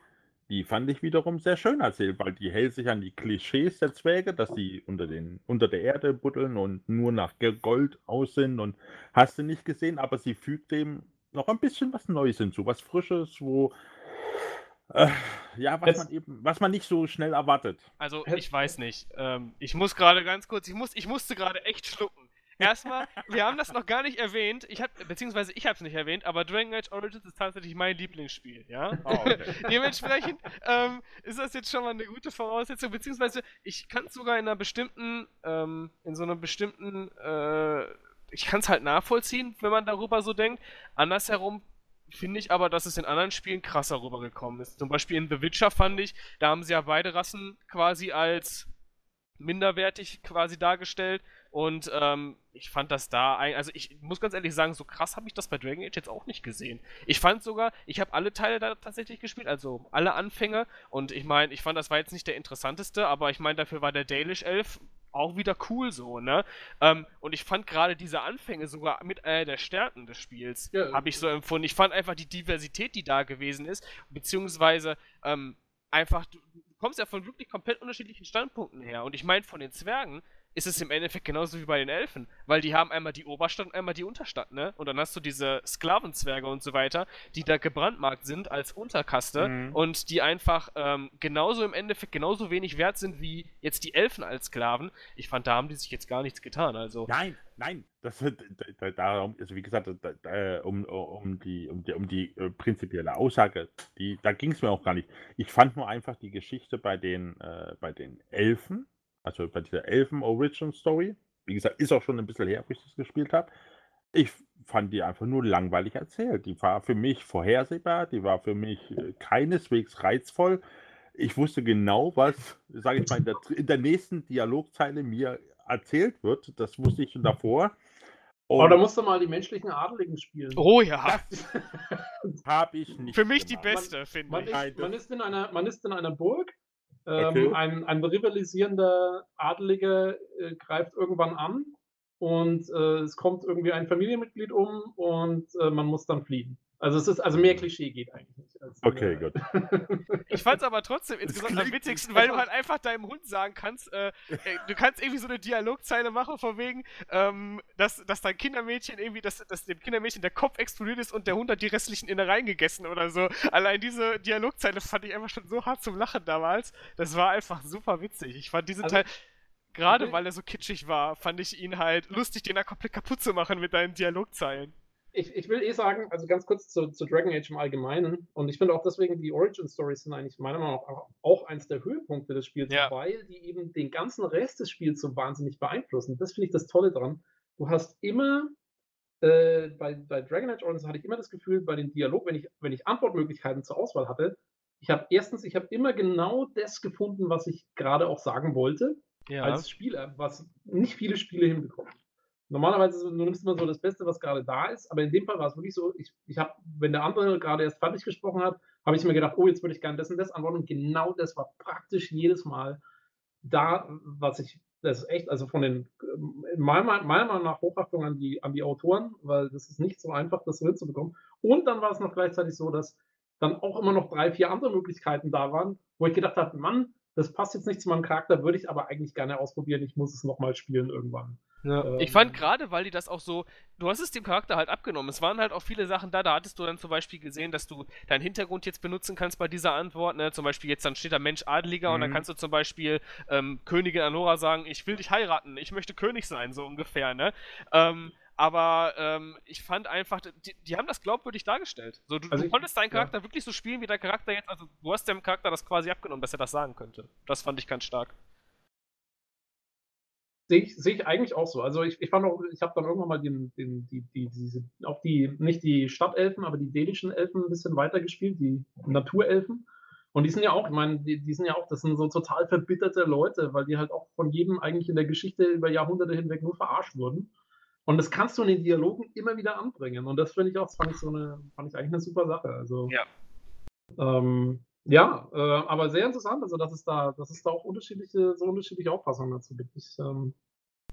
die fand ich wiederum sehr schön erzählt, weil die hält sich an die Klischees der Zwerge, dass sie unter, den, unter der Erde buddeln und nur nach Gold aus sind und hast du nicht gesehen, aber sie fügt dem noch ein bisschen was Neues hinzu, was Frisches, wo äh, ja, was Jetzt, man eben, was man nicht so schnell erwartet. Also ich weiß nicht. Ähm, ich muss gerade ganz kurz, ich muss, ich musste gerade echt schlucken. Erstmal, wir haben das noch gar nicht erwähnt, ich hab, beziehungsweise ich habe es nicht erwähnt, aber Dragon Age Origins ist tatsächlich mein Lieblingsspiel, ja? Oh, okay. Dementsprechend ähm, ist das jetzt schon mal eine gute Voraussetzung, beziehungsweise ich kann es sogar in einer bestimmten, ähm, in so einer bestimmten äh, ich kann es halt nachvollziehen, wenn man darüber so denkt. Andersherum finde ich aber, dass es in anderen Spielen krasser rübergekommen ist. Zum Beispiel in The Witcher fand ich, da haben sie ja beide Rassen quasi als minderwertig quasi dargestellt. Und ähm, ich fand das da, also ich muss ganz ehrlich sagen, so krass habe ich das bei Dragon Age jetzt auch nicht gesehen. Ich fand sogar, ich habe alle Teile da tatsächlich gespielt, also alle Anfänge. Und ich meine, ich fand, das war jetzt nicht der interessanteste, aber ich meine, dafür war der Dalish Elf auch wieder cool so, ne? Ähm, und ich fand gerade diese Anfänge sogar mit einer der Stärken des Spiels, ja, habe ich so empfunden. Ich fand einfach die Diversität, die da gewesen ist, beziehungsweise ähm, einfach, du, du kommst ja von wirklich komplett unterschiedlichen Standpunkten her. Und ich meine, von den Zwergen ist es im Endeffekt genauso wie bei den Elfen, weil die haben einmal die Oberstadt und einmal die Unterstadt, ne? Und dann hast du diese Sklavenzwerge und so weiter, die da gebrandmarkt sind als Unterkaste mhm. und die einfach ähm, genauso im Endeffekt genauso wenig wert sind wie jetzt die Elfen als Sklaven. Ich fand, da haben die sich jetzt gar nichts getan, also. Nein, nein, das da, darum, also wie gesagt, da, da, um, um die, um die, um die äh, prinzipielle Aussage, die, da ging es mir auch gar nicht. Ich fand nur einfach die Geschichte bei den, äh, bei den Elfen also bei dieser Elfen-Origin-Story. Wie gesagt, ist auch schon ein bisschen her, wo ich das gespielt habe. Ich fand die einfach nur langweilig erzählt. Die war für mich vorhersehbar, die war für mich äh, keineswegs reizvoll. Ich wusste genau, was, sage ich mal, in der, in der, nächsten Dialogzeile mir erzählt wird. Das wusste ich schon davor. Und Aber da musst du mal die menschlichen Adeligen spielen. Oh ja. Habe ich nicht. Für mich gemacht. die beste, finde ich. Ist, man, ist in einer, man ist in einer Burg Okay. Ähm, ein, ein rivalisierender Adeliger äh, greift irgendwann an und äh, es kommt irgendwie ein Familienmitglied um und äh, man muss dann fliehen. Also es ist also mehr Klischee geht eigentlich nicht. Okay, gut. ich fand es aber trotzdem insgesamt am witzigsten, weil du halt einfach deinem Hund sagen kannst, äh, du kannst irgendwie so eine Dialogzeile machen von wegen, ähm, dass, dass dein Kindermädchen irgendwie, dass, dass dem Kindermädchen der Kopf explodiert ist und der Hund hat die restlichen Innereien gegessen oder so. Allein diese Dialogzeile fand ich einfach schon so hart zum Lachen damals. Das war einfach super witzig. Ich fand diesen also, Teil gerade weil er so kitschig war, fand ich ihn halt lustig, den da komplett kaputt zu machen mit deinen Dialogzeilen. Ich, ich will eh sagen, also ganz kurz zu, zu Dragon Age im Allgemeinen, und ich finde auch deswegen, die Origin Stories sind eigentlich meiner Meinung nach auch, eins der Höhepunkte des Spiels, Ja. weil die eben den ganzen Rest des Spiels so wahnsinnig beeinflussen. Das finde ich das Tolle dran. Du hast immer, äh, bei, bei Dragon Age Origins hatte ich immer das Gefühl, bei den Dialog, wenn ich, wenn ich Antwortmöglichkeiten zur Auswahl hatte, ich habe erstens, ich habe immer genau das gefunden, was ich gerade auch sagen wollte Ja. als Spieler, was nicht viele Spiele hinbekommen. Normalerweise du nimmst immer so das Beste, was gerade da ist, aber in dem Fall war es wirklich so, ich, ich habe, wenn der andere gerade erst fertig gesprochen hat, habe ich mir gedacht, oh, jetzt würde ich gerne das und das antworten. Und genau das war praktisch jedes Mal da, was ich, das ist echt, also von den, ähm, meiner, meiner Meinung nach Hochachtung an die, an die Autoren, weil das ist nicht so einfach, das so hinzubekommen. Und dann war es noch gleichzeitig so, dass dann auch immer noch drei, vier andere Möglichkeiten da waren, wo ich gedacht habe, Mann, das passt jetzt nicht zu meinem Charakter, würde ich aber eigentlich gerne ausprobieren. Ich muss es nochmal spielen irgendwann. Ja. Ich fand gerade, weil die das auch so, du hast es dem Charakter halt abgenommen. Es waren halt auch viele Sachen da, da hattest du dann zum Beispiel gesehen, dass du deinen Hintergrund jetzt benutzen kannst bei dieser Antwort, ne? Zum Beispiel jetzt dann steht da Mensch Adeliger und dann Mhm. kannst du zum Beispiel ähm, Königin Anora sagen, ich will dich heiraten, ich möchte König sein, so ungefähr, ne? Ähm, aber ähm, ich fand einfach, die, die haben das glaubwürdig dargestellt. So, du, Also du ich- konntest deinen ja. Charakter wirklich so spielen, wie der Charakter jetzt, also du hast dem Charakter das quasi abgenommen, dass er das sagen könnte. Das fand ich ganz stark. Sehe ich, sehe ich eigentlich auch so. Also ich, ich fand auch, ich habe dann irgendwann mal den, den, die, die, diese, auch die, nicht die Stadtelfen, aber die dänischen Elfen ein bisschen weitergespielt, die Naturelfen. Und die sind ja auch, ich meine, die, die sind ja auch, das sind so total verbitterte Leute, weil die halt auch von jedem eigentlich in der Geschichte über Jahrhunderte hinweg nur verarscht wurden. Und das kannst du in den Dialogen immer wieder anbringen. Und das finde ich auch, das fand ich so eine, fand ich eigentlich eine super Sache. Also, Ja. Ähm, ja, äh, aber sehr interessant, also dass es da, dass es da auch unterschiedliche, so unterschiedliche Auffassungen dazu gibt. Ich, ähm,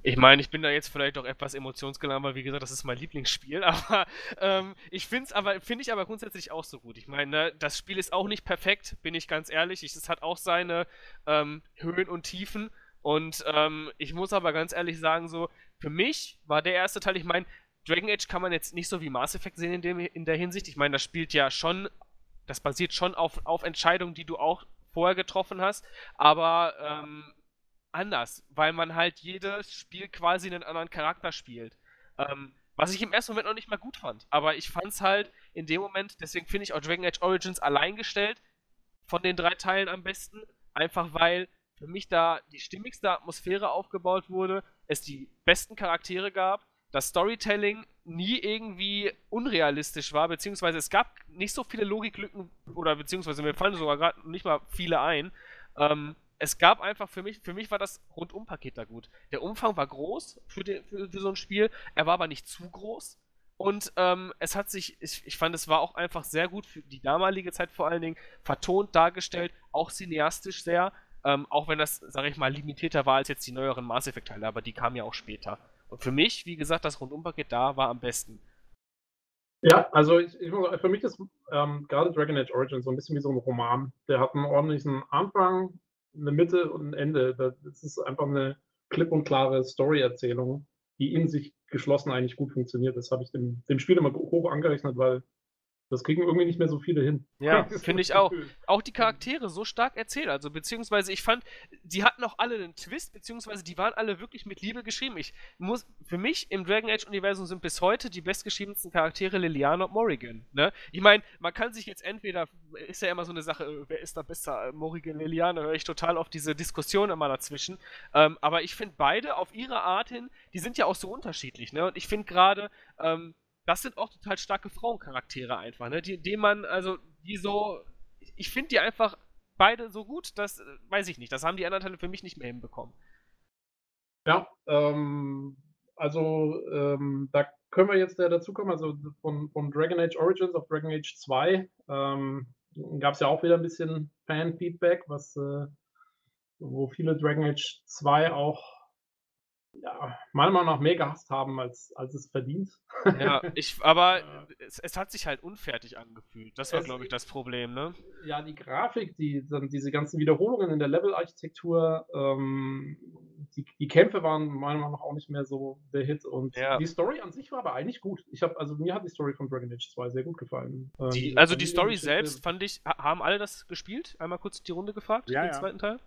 Ich meine, ich bin da jetzt vielleicht auch etwas emotionsgeladen, weil wie gesagt, das ist mein Lieblingsspiel, aber ähm, ich finde es aber, finde ich aber grundsätzlich auch so gut. Ich meine, ne, das Spiel ist auch nicht perfekt, bin ich ganz ehrlich. Ich, es hat auch seine ähm, Höhen und Tiefen. Und ähm, ich muss aber ganz ehrlich sagen, so, für mich war der erste Teil, ich meine, Dragon Age kann man jetzt nicht so wie Mass Effect sehen in, dem, in der Hinsicht. Ich meine, das spielt ja schon, das basiert schon auf, auf Entscheidungen, die du auch vorher getroffen hast, aber ähm, anders, weil man halt jedes Spiel quasi einen anderen Charakter spielt. Ähm, was ich im ersten Moment noch nicht mal gut fand. Aber ich fand es halt in dem Moment, deswegen finde ich auch Dragon Age Origins allein gestellt von den drei Teilen am besten. Einfach weil für mich da die stimmigste Atmosphäre aufgebaut wurde, es die besten Charaktere gab, das Storytelling nie irgendwie unrealistisch war, beziehungsweise es gab nicht so viele Logiklücken oder beziehungsweise mir fallen sogar gerade nicht mal viele ein. Ähm, es gab einfach für mich, für mich war das Rundum-Paket da gut. Der Umfang war groß für, den, für, für so ein Spiel, er war aber nicht zu groß. Und ähm, es hat sich, ich, ich fand, es war auch einfach sehr gut für die damalige Zeit vor allen Dingen vertont dargestellt, auch cineastisch sehr. Ähm, auch wenn das, sage ich mal, limitierter war als jetzt die neueren Mass Effect-Teile, aber die kamen ja auch später. Und für mich, wie gesagt, das Rundumpaket da war am besten. Ja, also ich, ich, für mich ist ähm, gerade Dragon Age Origins so ein bisschen wie so ein Roman. Der hat einen ordentlichen Anfang, eine Mitte und ein Ende. Das ist einfach eine klipp und klare Story-Erzählung, die in sich geschlossen eigentlich gut funktioniert. Das habe ich dem, dem Spiel immer hoch angerechnet, weil das kriegen irgendwie nicht mehr so viele hin. Ja, finde ich auch. Auch die Charaktere so stark erzählt, also beziehungsweise ich fand, die hatten auch alle einen Twist, beziehungsweise die waren alle wirklich mit Liebe geschrieben. Ich muss, für mich im Dragon Age Universum sind bis heute die bestgeschriebensten Charaktere Liliana und Morrigan. Ne? Ich meine, man kann sich jetzt entweder, ist ja immer so eine Sache, äh, wer ist da besser, äh, Morrigan, Liliana, höre ich total auf diese Diskussion immer dazwischen. Ähm, aber ich finde beide auf ihre Art hin, die sind ja auch so unterschiedlich. Ne? Und ich finde gerade, ähm, das sind auch total starke Frauencharaktere einfach, ne? Die, die man, also, die so, ich finde die einfach beide so gut, dass, äh, weiß ich nicht, das haben die anderen Teile für mich nicht mehr hinbekommen. Ja, ähm, also ähm, da können wir jetzt ja dazu kommen, also von, von Dragon Age Origins auf Dragon Age 2 ähm, gab es ja auch wieder ein bisschen Fan-Feedback, was äh, wo viele Dragon Age 2 auch ja, meiner Meinung nach mehr gehasst haben, als, als es verdient. Ja, ich, aber Ja. es, es hat sich halt unfertig angefühlt. Das war, glaube ich, das Problem, ne? ja, die Grafik, die, dann diese ganzen Wiederholungen in der Levelarchitektur, ähm, die, die Kämpfe waren meiner Meinung nach auch nicht mehr so der Hit. Und Ja. die Story an sich war aber eigentlich gut. Ich habe, also mir hat die Story von Dragon Age 2 sehr gut gefallen. Ähm, Die, diese also die Story selbst fand ich, ha- haben alle das gespielt? Einmal kurz die Runde gefragt, Ja, den ja. zweiten Teil?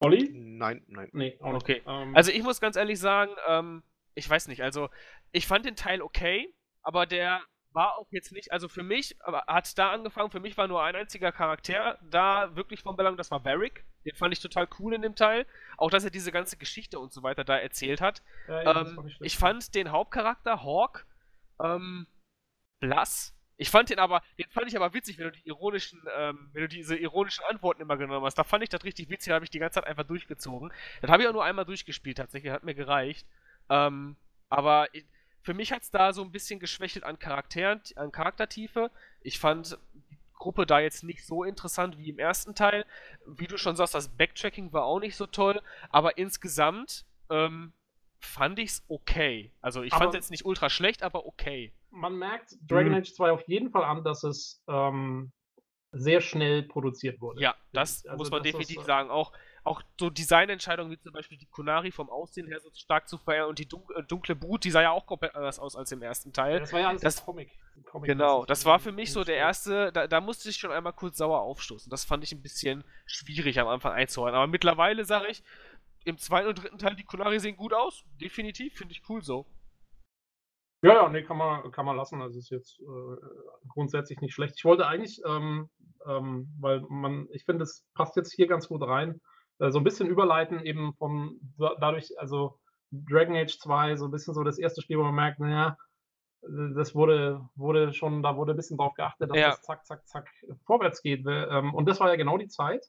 Olli? Nein, nein. Nee, auch nicht. Okay. Ähm, also ich muss ganz ehrlich sagen, ähm, ich weiß nicht, also ich fand den Teil okay, aber der war auch jetzt nicht, also für mich hat da angefangen, für mich war nur ein einziger Charakter da wirklich von Belang, das war Varric. Den fand ich total cool in dem Teil. Auch, dass er diese ganze Geschichte und so weiter da erzählt hat. Ja, ja, ähm, ich fand den Hauptcharakter, Hawk, ähm, blass. Ich fand den aber, den fand ich aber witzig, wenn du die ironischen, ähm, wenn du diese ironischen Antworten immer genommen hast. Da fand ich das richtig witzig, da habe ich die ganze Zeit einfach durchgezogen. Das habe ich auch nur einmal durchgespielt, tatsächlich, hat mir gereicht. Ähm, aber ich, für mich hat es da so ein bisschen geschwächelt an Charakteren, an Charaktertiefe. Ich fand die Gruppe da jetzt nicht so interessant wie im ersten Teil. Wie du schon sagst, das Backtracking war auch nicht so toll, aber insgesamt ähm, fand ich es okay. Also ich fand es jetzt nicht ultra schlecht, aber okay. Man merkt Dragon hm. Age 2 auf jeden Fall an, dass es ähm, sehr schnell produziert wurde. Ja, das also muss man das definitiv ist, äh, sagen. Auch auch so Designentscheidungen wie zum Beispiel die Kunari vom Aussehen her so stark zu verändern und die äh, dunkle Brut, die sah ja auch komplett anders aus als im ersten Teil. das war ja alles das, Comic. Comic. Genau, das war für mich so der erste, da, da, musste ich schon einmal kurz sauer aufstoßen. Das fand ich ein bisschen schwierig am Anfang einzuholen. Aber mittlerweile sage ich, im zweiten und dritten Teil, die Kunari sehen gut aus. Definitiv, finde ich cool so. Ja, ja, nee, kann man, kann man lassen. Also ist jetzt äh, grundsätzlich nicht schlecht. Ich wollte eigentlich, ähm, ähm, weil man, ich finde, es passt jetzt hier ganz gut rein äh, so ein bisschen überleiten, eben von dadurch, also Dragon Age 2, so ein bisschen so das erste Spiel, wo man merkt, naja, äh, das wurde, wurde schon, da wurde ein bisschen drauf geachtet, dass ja. das zack, zack, zack vorwärts geht. Ähm, und das war ja genau die Zeit,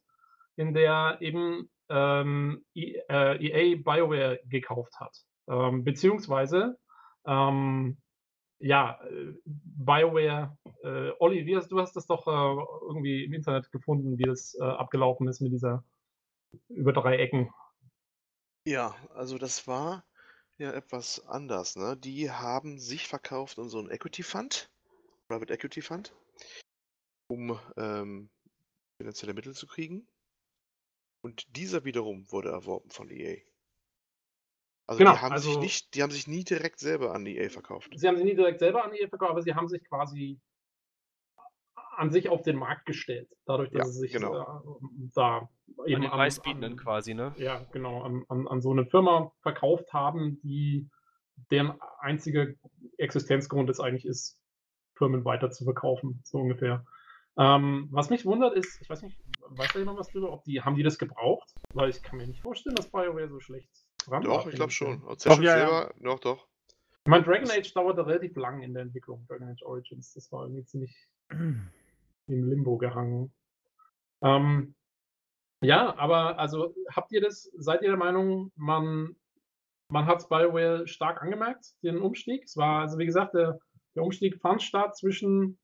in der eben ähm, EA e BioWare gekauft hat. Ähm, beziehungsweise, ähm, ja, äh, BioWare, äh, Olli, wie hast, du hast das doch äh, irgendwie im Internet gefunden, wie das äh, abgelaufen ist mit dieser über drei Ecken. Ja, also das war ja etwas anders, ne? Die haben sich verkauft in so 'n Equity Fund, Private Equity Fund, um, ähm, finanzielle Mittel zu kriegen. Und dieser wiederum wurde erworben von EA. Also Genau, die haben sich also nicht die haben sich nie direkt selber an EA verkauft. Sie haben sich nie direkt selber an EA verkauft, aber sie haben sich quasi an sich auf den Markt gestellt, dadurch, dass ja, sie sich genau. äh, da eben an den Preisbietenden quasi, ne? Ja, genau, an, an, an, so eine Firma verkauft haben, die deren einziger Existenzgrund es eigentlich ist, Firmen weiter zu verkaufen, so ungefähr. Ähm, was mich wundert ist, ich weiß nicht, weiß da jemand was drüber, ob die, haben die das gebraucht? Weil ich kann mir nicht vorstellen, dass BioWare so schlecht dran Doch, ich glaube schon. Doch, ja, selber, ja. doch, doch. Ich meine, Dragon Age dauerte relativ lang in der Entwicklung, Dragon Age Origins. Das war irgendwie ziemlich im Limbo gehangen. Ähm, ja, aber also habt ihr das, seid ihr der Meinung, man, man hat es BioWare stark angemerkt, den Umstieg? Es war, also wie gesagt, der, der Umstieg fand statt zwischen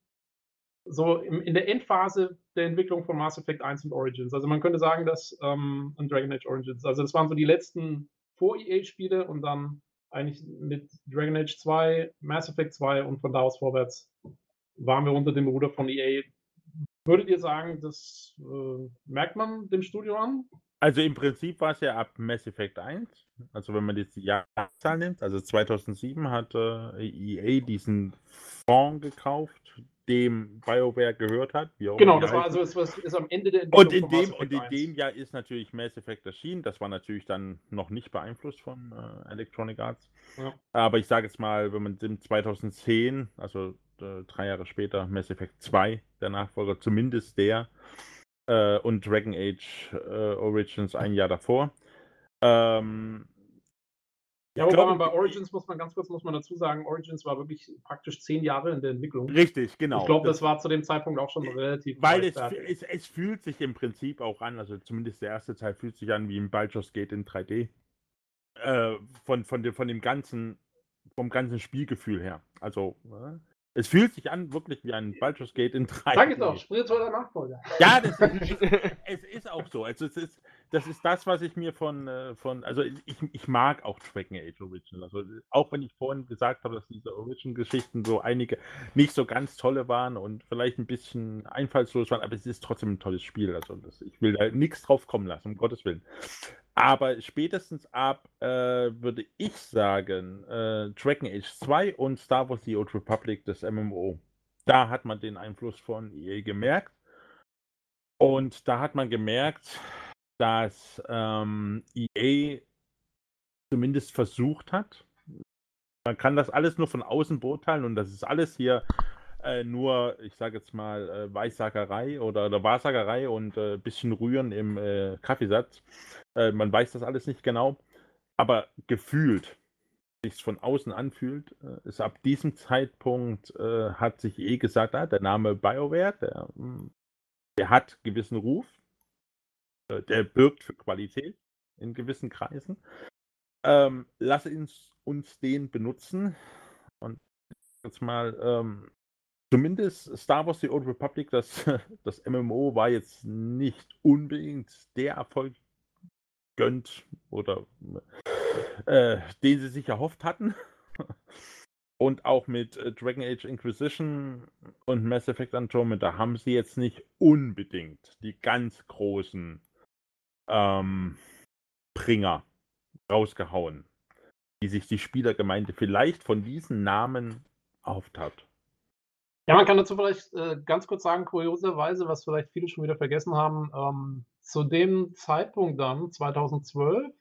so im, in der Endphase der Entwicklung von Mass Effect 1 und Origins. Also man könnte sagen, dass ähm, Dragon Age Origins, also das waren so die letzten Vor-EA-Spiele und dann eigentlich mit Dragon Age 2, Mass Effect 2 und von da aus vorwärts waren wir unter dem Ruder von EA Würdet ihr sagen, das äh, merkt man dem Studio an? Also im Prinzip war es ja ab Mass Effect 1, also wenn man jetzt die Jahreszahl nimmt, also 2007 hat äh, EA diesen Fonds gekauft, dem BioWare gehört hat. genau, das war also es ist am Ende der Entwicklung Und in, dem, und in dem Jahr ist natürlich Mass Effect erschienen. Das war natürlich dann noch nicht beeinflusst von äh, Electronic Arts. Ja. Aber ich sage jetzt mal, wenn man 2010, also äh, drei Jahre später Mass Effect 2, der Nachfolger, zumindest der, äh, und Dragon Age äh, Origins ein Jahr davor. Ähm, ja, wobei glaube, man bei Origins muss man ganz kurz muss man dazu sagen, Origins war wirklich praktisch zehn Jahre in der Entwicklung. Richtig, genau. Ich glaube, das, das, war zu dem Zeitpunkt auch schon relativ. Weil es, es, es, fühlt sich im Prinzip auch an, also zumindest der erste Teil fühlt sich an wie ein Baldur's Gate in 3D. Äh, von, von, dem, von dem ganzen, vom ganzen Spielgefühl her. Also, äh, es fühlt sich an wirklich wie ein Baldur's Gate in 3. Sag ich doch, spiritueller Nachfolger. Ja, das ist, es ist auch so. Also es ist, das ist das, was ich mir von, äh, von also ich, ich mag auch Dragon Age Original. Also auch wenn ich vorhin gesagt habe, dass diese Origin-Geschichten so einige nicht so ganz tolle waren und vielleicht ein bisschen einfallslos waren, aber es ist trotzdem ein tolles Spiel. Also das, ich will da nichts drauf kommen lassen, um Gottes Willen. Aber spätestens ab, äh, würde ich sagen, äh, Dragon Age 2 und Star Wars The Old Republic, das MMO. Da hat man den Einfluss von EA gemerkt. Und da hat man gemerkt, dass ähm, EA zumindest versucht hat. Man kann das alles nur von außen beurteilen und das ist alles hier äh, nur, ich sage jetzt mal, äh, Weissagerei oder, oder Wahrsagerei und ein äh, bisschen Rühren im äh, Kaffeesatz. Äh, man weiß das alles nicht genau, aber gefühlt, sich von außen anfühlt, äh, ist ab diesem Zeitpunkt, hat sich eh gesagt, ah, der Name BioWare, der, hm, der hat gewissen Ruf, der birgt für Qualität in gewissen Kreisen. Ähm, lass uns, uns den benutzen und jetzt mal ähm, zumindest Star Wars The Old Republic, das, das MMO war jetzt nicht unbedingt der Erfolg gönnt oder äh, den sie sich erhofft hatten. Und auch mit äh, Dragon Age Inquisition und Mass Effect Andromeda haben sie jetzt nicht unbedingt die ganz großen ähm, Bringer rausgehauen, die sich die Spielergemeinde vielleicht von diesen Namen erhofft hat. Ja, man kann dazu vielleicht äh, ganz kurz sagen, kurioserweise, was vielleicht viele schon wieder vergessen haben, ähm, zu dem Zeitpunkt dann, 2012,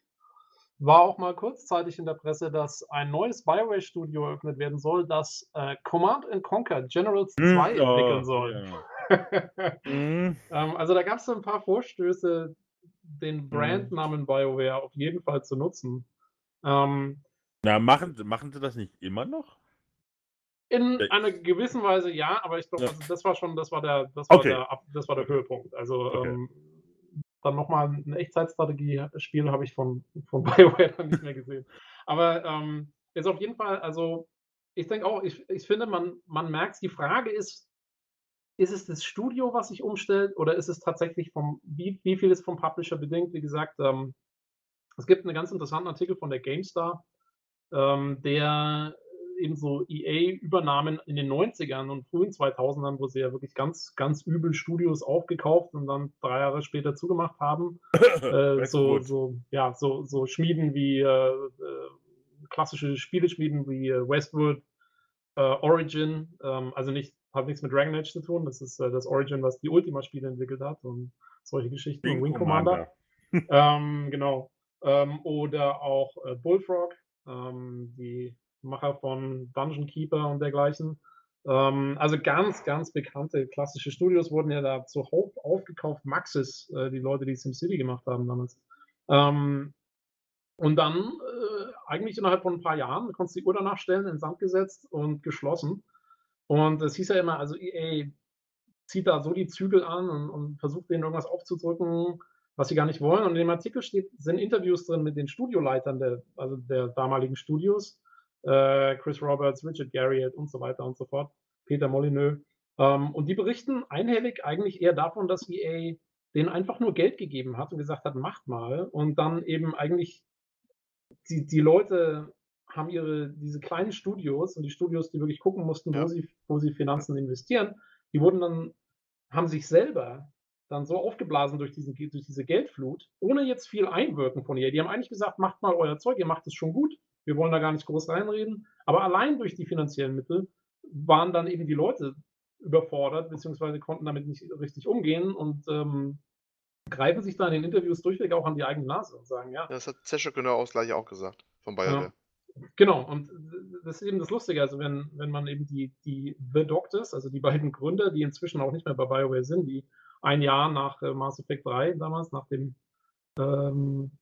war auch mal kurzzeitig in der Presse, dass ein neues Bioware-Studio eröffnet werden soll, das äh, Command Conquer Generals 2 mm, entwickeln oh, soll. Yeah. mm. ähm, also da gab es so ein paar Vorstöße, den hm. Brandnamen mm. BioWare auf jeden Fall zu nutzen. Ähm, Na, machen, machen sie das nicht immer noch? In einer gewissen Weise ja, aber ich glaube, ja. also das war schon, das war der, das war okay. der, das war der Höhepunkt. Also okay. ähm, dann nochmal ein Echtzeitstrategie-Spiel habe ich von, von BioWare dann nicht mehr gesehen. Aber ähm, ist auf jeden Fall, also ich denke auch, ich, ich finde, man, man merkt die Frage ist, ist es das Studio, was sich umstellt, oder ist es tatsächlich vom, wie, wie viel ist vom Publisher bedingt? Wie gesagt, ähm, es gibt einen ganz interessanten Artikel von der GameStar, ähm, der eben so EA-Übernahmen in den 90ern und frühen 2000ern, wo sie ja wirklich ganz, ganz übel Studios aufgekauft und dann drei Jahre später zugemacht haben. äh, so, so, ja, so, so Schmieden wie äh, äh, klassische Spieleschmieden wie äh, Westwood, äh, Origin, ähm, also nicht, hat nichts mit Dragon Age zu tun, das ist äh, das Origin, was die Ultima-Spiele entwickelt hat und solche Geschichten. Wing, Wing Commander. Commander. ähm, genau. Ähm, oder auch Bullfrog, ähm, die Macher von Dungeon Keeper und dergleichen. Ähm, also ganz, ganz bekannte klassische Studios wurden ja da zuhauf aufgekauft. Maxis, äh, die Leute, die SimCity gemacht haben damals. Ähm, und dann äh, eigentlich innerhalb von ein paar Jahren konntest du die Uhr danach stellen, in Sand gesetzt und geschlossen. Und es hieß ja immer, also EA zieht da so die Zügel an und, und versucht denen irgendwas aufzudrücken, was sie gar nicht wollen. Und in dem Artikel steht, sind Interviews drin mit den Studioleitern der, also der damaligen Studios äh, Chris Roberts, Richard Garriott und so weiter und so fort, Peter Molyneux. Ähm, und die berichten einhellig eigentlich eher davon, dass EA denen einfach nur Geld gegeben hat und gesagt hat, macht mal. Und dann eben eigentlich die, die Leute haben ihre, diese kleinen Studios und die Studios, die wirklich gucken mussten, ja. wo, sie, wo sie Finanzen investieren, die wurden dann, haben sich selber dann so aufgeblasen durch, diesen, durch diese Geldflut, ohne jetzt viel Einwirken von ihr. Die haben eigentlich gesagt, macht mal euer Zeug, ihr macht es schon gut. Wir wollen da gar nicht groß reinreden. Aber allein durch die finanziellen Mittel waren dann eben die Leute überfordert, beziehungsweise konnten damit nicht richtig umgehen und ähm, greifen sich da in den Interviews durchweg auch an die eigene Nase und sagen, ja. Das hat Zeschuk genau das gleiche auch gesagt, von BioWare. Ja. Genau, und das ist eben das Lustige, also wenn, wenn man eben die, die The Doctors, also die beiden Gründer, die inzwischen auch nicht mehr bei BioWare sind, die ein Jahr nach äh, Mass Effect 3 damals, nach dem ähm,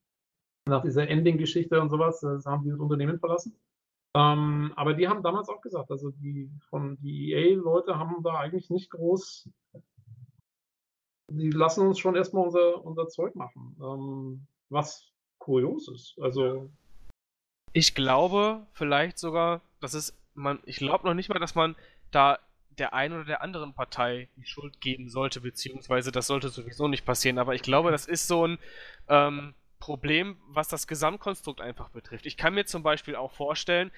nach dieser Ending-Geschichte und sowas, äh, haben die das Unternehmen verlassen. Ähm, aber die haben damals auch gesagt, also die von die EA-Leute haben da eigentlich nicht groß, die lassen uns schon erstmal unser, unser Zeug machen. Ähm, was kurios ist. Also. Ich glaube vielleicht sogar, dass es man, ich glaube noch nicht mal, dass man da der einen oder der anderen Partei die Schuld geben sollte, beziehungsweise das sollte sowieso nicht passieren. Aber ich glaube, das ist so ein, ähm, Problem, was das Gesamtkonstrukt einfach betrifft. Ich kann mir zum Beispiel auch vorstellen,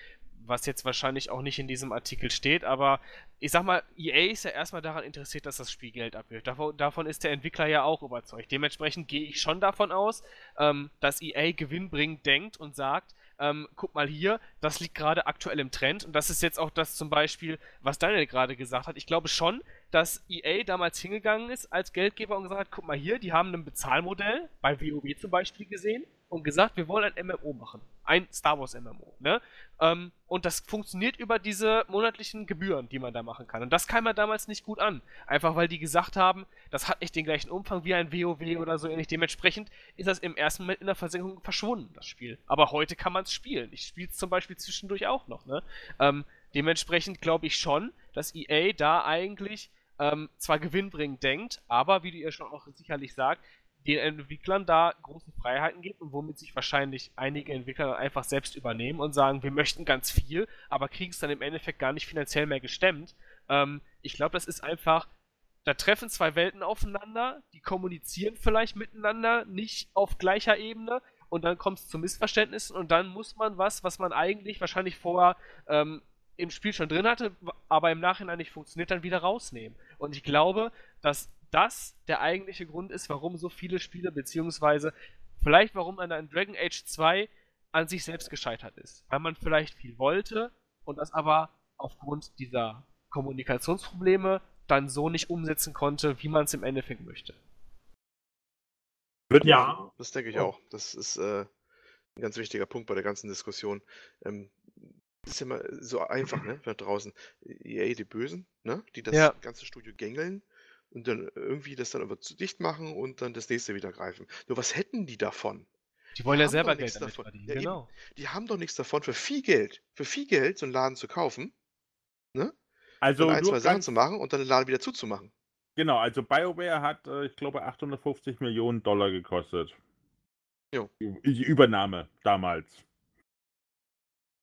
was jetzt wahrscheinlich auch nicht in diesem Artikel steht, aber ich sag mal, EA ist ja erstmal daran interessiert, dass das Spiel Geld abwirft. Davon, davon ist der Entwickler ja auch überzeugt. Dementsprechend gehe ich schon davon aus, ähm, dass EA gewinnbringend denkt und sagt, ähm, guck mal hier, das liegt gerade aktuell im Trend und das ist jetzt auch das zum Beispiel, was Daniel gerade gesagt hat. Ich glaube schon, dass EA damals hingegangen ist als Geldgeber und gesagt hat, guck mal hier, die haben ein Bezahlmodell, bei WoW zum Beispiel gesehen, und gesagt, wir wollen ein MMO machen. Ein Star Wars MMO. Ne? Ähm, und das funktioniert über diese monatlichen Gebühren, die man da machen kann. Und das kam mir damals nicht gut an. Einfach weil die gesagt haben, das hat nicht den gleichen Umfang wie ein WoW oder so ähnlich. Dementsprechend ist das im ersten Moment in der Versenkung verschwunden, das Spiel. Aber heute kann man es spielen. Ich spiele es zum Beispiel zwischendurch auch noch. Ne? Ähm, dementsprechend glaube ich schon, dass EA da eigentlich ähm, zwar gewinnbringend denkt, aber wie du ihr schon auch sicherlich sagt, den Entwicklern da große Freiheiten gibt und womit sich wahrscheinlich einige Entwickler dann einfach selbst übernehmen und sagen, wir möchten ganz viel, aber kriegen es dann im Endeffekt gar nicht finanziell mehr gestemmt. Ähm, ich glaube, das ist einfach, da treffen zwei Welten aufeinander, die kommunizieren vielleicht miteinander, nicht auf gleicher Ebene, und dann kommt es zu Missverständnissen und dann muss man was, was man eigentlich wahrscheinlich vorher ähm, im Spiel schon drin hatte, aber im Nachhinein nicht funktioniert, dann wieder rausnehmen. Und ich glaube, dass das der eigentliche Grund ist, warum so viele Spiele, beziehungsweise vielleicht warum ein Dragon Age 2 an sich selbst gescheitert ist. Weil man vielleicht viel wollte und das aber aufgrund dieser Kommunikationsprobleme dann so nicht umsetzen konnte, wie man es im Endeffekt möchte. Ja. Das denke ich auch. Das ist äh, ein ganz wichtiger Punkt bei der ganzen Diskussion. Ähm, ist ja mal so einfach, ne? Da draußen. EA, die Bösen, ne? Die das ja. ganze Studio gängeln und dann irgendwie das dann aber zu dicht machen und dann das nächste wieder greifen. Nur was hätten die davon? Die wollen die ja selber Geld damit davon. verdienen. Ja, genau. Die haben doch nichts davon, für viel Geld, für viel Geld so einen Laden zu kaufen, ne? Also ein, zwei Sachen zu machen und dann den Laden wieder zuzumachen. Genau, also BioWare hat, äh, ich glaube, 850 Millionen Dollar gekostet. Jo. Die Übernahme damals.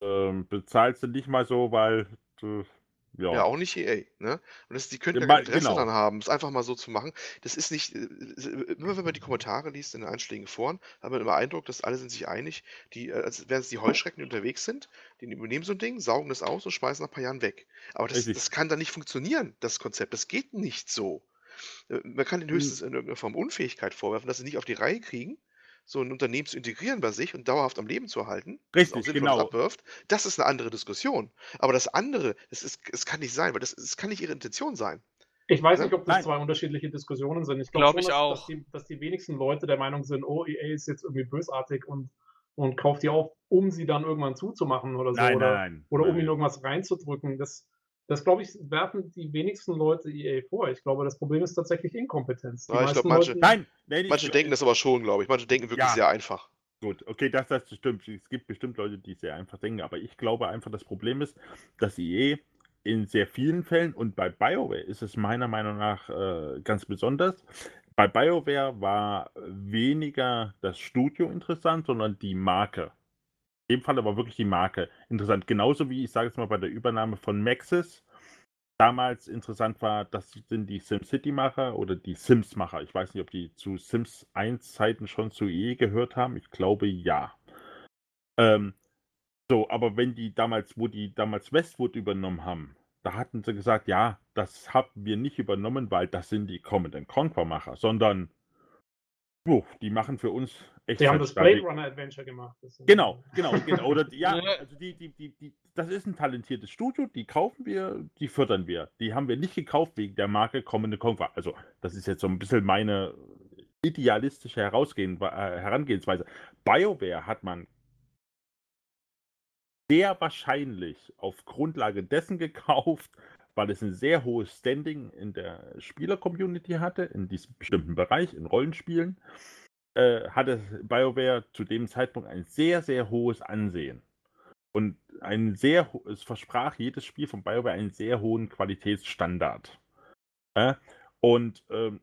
Ähm, bezahlst du nicht mal so, weil du ja. Ja, auch nicht EA, ne? Und das, die könnten ja, kein Interesse genau. daran haben, es einfach mal so zu machen. Das ist nicht, äh, immer wenn man die Kommentare liest in den einschlägigen Foren, hat man immer Eindruck, dass alle sind sich einig, die, äh, als wären es die Heuschrecken, die unterwegs sind, die übernehmen so ein Ding, saugen das aus und schmeißen nach ein paar Jahren weg. Aber das, das kann dann nicht funktionieren, das Konzept. Das geht nicht so. Äh, man kann ihnen hm. höchstens in irgendeiner Form Unfähigkeit vorwerfen, dass sie nicht auf die Reihe kriegen, so ein Unternehmen zu integrieren bei sich und dauerhaft am Leben zu halten, das auch genau. abwirft, das ist eine andere Diskussion. Aber das andere, es, ist, es kann nicht sein, weil das, das kann nicht ihre Intention sein. Ich weiß nicht, ob das Nein. zwei unterschiedliche Diskussionen sind. Ich glaube glaub schon, dass, dass, die, dass, die, wenigsten Leute der Meinung sind, oh, EA ist jetzt irgendwie bösartig und, und kauft die auf, um sie dann irgendwann zuzumachen oder so. Nein, oder, nein, oder um ihnen irgendwas reinzudrücken. Das, das glaube ich, werfen die wenigsten Leute EA vor. Ich glaube, das Problem ist tatsächlich Inkompetenz. Ja, ich glaube, manche, Leute, nein, manche denken das aber schon, glaube ich. Manche denken wirklich ja. sehr einfach. Gut, okay, das, das stimmt. Es gibt bestimmt Leute, die sehr einfach denken, aber ich glaube einfach, das Problem ist, dass EA in sehr vielen Fällen und bei BioWare ist es meiner Meinung nach äh, ganz besonders. Bei BioWare war weniger das Studio interessant, sondern die Marke. In dem Fall war wirklich die Marke interessant. Genauso wie ich sage jetzt mal bei der Übernahme von Maxis damals interessant war, das sind die SimCity-Macher oder die Sims-Macher. Ich weiß nicht, ob die zu Sims 1-Zeiten schon zu EA gehört haben. Ich glaube ja. Ähm, so, aber wenn die damals, wo die damals Westwood übernommen haben, da hatten sie gesagt, ja, das haben wir nicht übernommen, weil das sind die Command Conquer-Macher, sondern oh, die machen für uns. Die haben das Blade Runner Adventure gemacht. Genau, genau, genau. Oder ja, also die, die, die, die, das ist ein talentiertes Studio, die kaufen wir, die fördern wir. Die haben wir nicht gekauft wegen der Marke Kommende Conquer. Also, das ist jetzt so ein bisschen meine idealistische Herausgehen, äh, Herangehensweise. BioWare hat man sehr wahrscheinlich auf Grundlage dessen gekauft, weil es ein sehr hohes Standing in der Spieler-Community hatte, in diesem bestimmten Bereich, in Rollenspielen, äh, hatte BioWare zu dem Zeitpunkt ein sehr, sehr hohes Ansehen. Und ein sehr, es versprach jedes Spiel von BioWare einen sehr hohen Qualitätsstandard. Äh? Und ähm,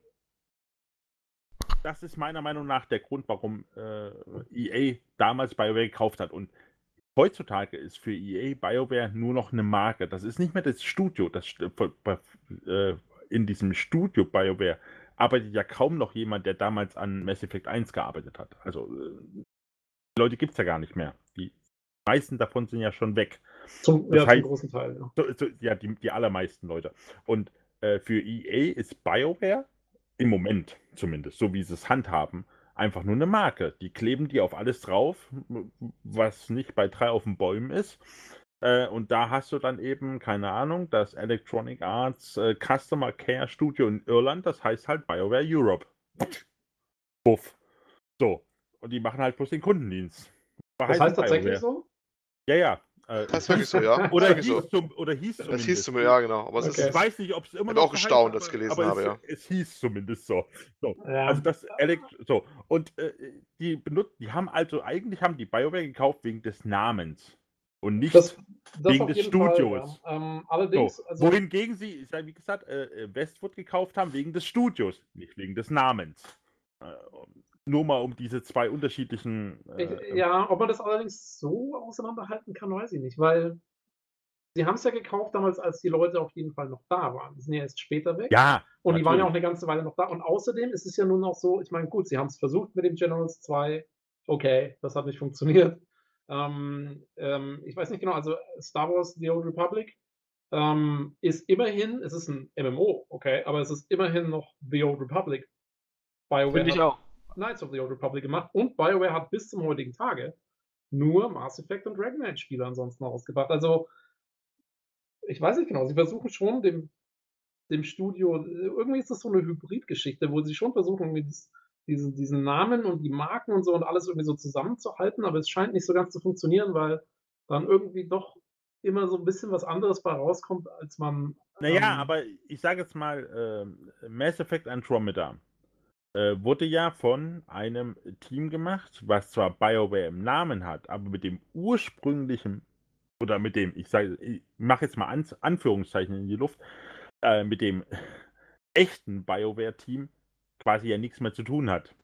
das ist meiner Meinung nach der Grund, warum äh, EA damals BioWare gekauft hat. Und heutzutage ist für EA BioWare nur noch eine Marke. Das ist nicht mehr das Studio. Das, äh, in diesem Studio BioWare arbeitet ja kaum noch jemand, der damals an Mass Effect 1 gearbeitet hat. Also äh, Leute gibt es ja gar nicht mehr. Die meisten davon sind ja schon weg. Zum, ja, heißt, zum großen Teil. Ja, so, so, ja die, die allermeisten Leute. Und äh, für EA ist BioWare im Moment zumindest, so wie sie es handhaben, einfach nur eine Marke. Die kleben die auf alles drauf, was nicht bei drei auf den Bäumen ist. Äh, und da hast du dann eben, keine Ahnung, das Electronic Arts äh, Customer Care Studio in Irland, das heißt halt BioWare Europe. Buff. So. Und die machen halt bloß den Kundendienst. Das heißt tatsächlich so? Ja, ja. Äh, das ist wirklich so, ja. Oder hieß, so. zum, oder hieß zumindest. Das hieß zumindest, ja, genau. Aber okay. Ich weiß nicht, ob es immer noch. Ich auch gestaunt, dass ich gelesen habe, es, ja. Es hieß zumindest so. so. Ja. Also das Elekt so. Und äh, die benutzen, die haben also, eigentlich haben die BioWare gekauft wegen des Namens. Und nicht das, das wegen des Studios. Fall, ja. ähm, allerdings, so. also, Wohingegen sie, wie gesagt, äh, äh, Westwood gekauft haben wegen des Studios, nicht wegen des Namens. Äh, nur mal um diese zwei unterschiedlichen. Äh, ja, ob man das allerdings so auseinanderhalten kann, weiß ich nicht, weil sie haben es ja gekauft damals, als die Leute auf jeden Fall noch da waren. Die sind ja erst später weg. Ja. Und natürlich. die waren ja auch eine ganze Weile noch da. Und außerdem ist es ja nun auch so, ich meine, gut, sie haben es versucht mit dem Generals 2. Okay, das hat nicht funktioniert. Ähm, ähm, ich weiß nicht genau, also Star Wars The Old Republic ähm, ist immerhin, es ist ein MMO, okay, aber es ist immerhin noch The Old Republic. BioWare Finde ich auch. Knights of the Old Republic gemacht und BioWare hat bis zum heutigen Tage nur Mass Effect und Dragon Age Spiele ansonsten ausgebracht. Also, ich weiß nicht genau, sie versuchen schon dem, dem Studio, irgendwie ist das so eine Hybridgeschichte, wo sie schon versuchen, das, diesen, diesen Namen und die Marken und so und alles irgendwie so zusammenzuhalten, aber es scheint nicht so ganz zu funktionieren, weil dann irgendwie doch immer so ein bisschen was anderes bei rauskommt, als man. Naja, ähm, aber ich sage jetzt mal, äh, Mass Effect Andromeda äh, wurde ja von einem Team gemacht, was zwar BioWare im Namen hat, aber mit dem ursprünglichen, oder mit dem, ich sage, ich mache jetzt mal An Anführungszeichen in die Luft, äh, mit dem echten BioWare-Team quasi ja nichts mehr zu tun hat.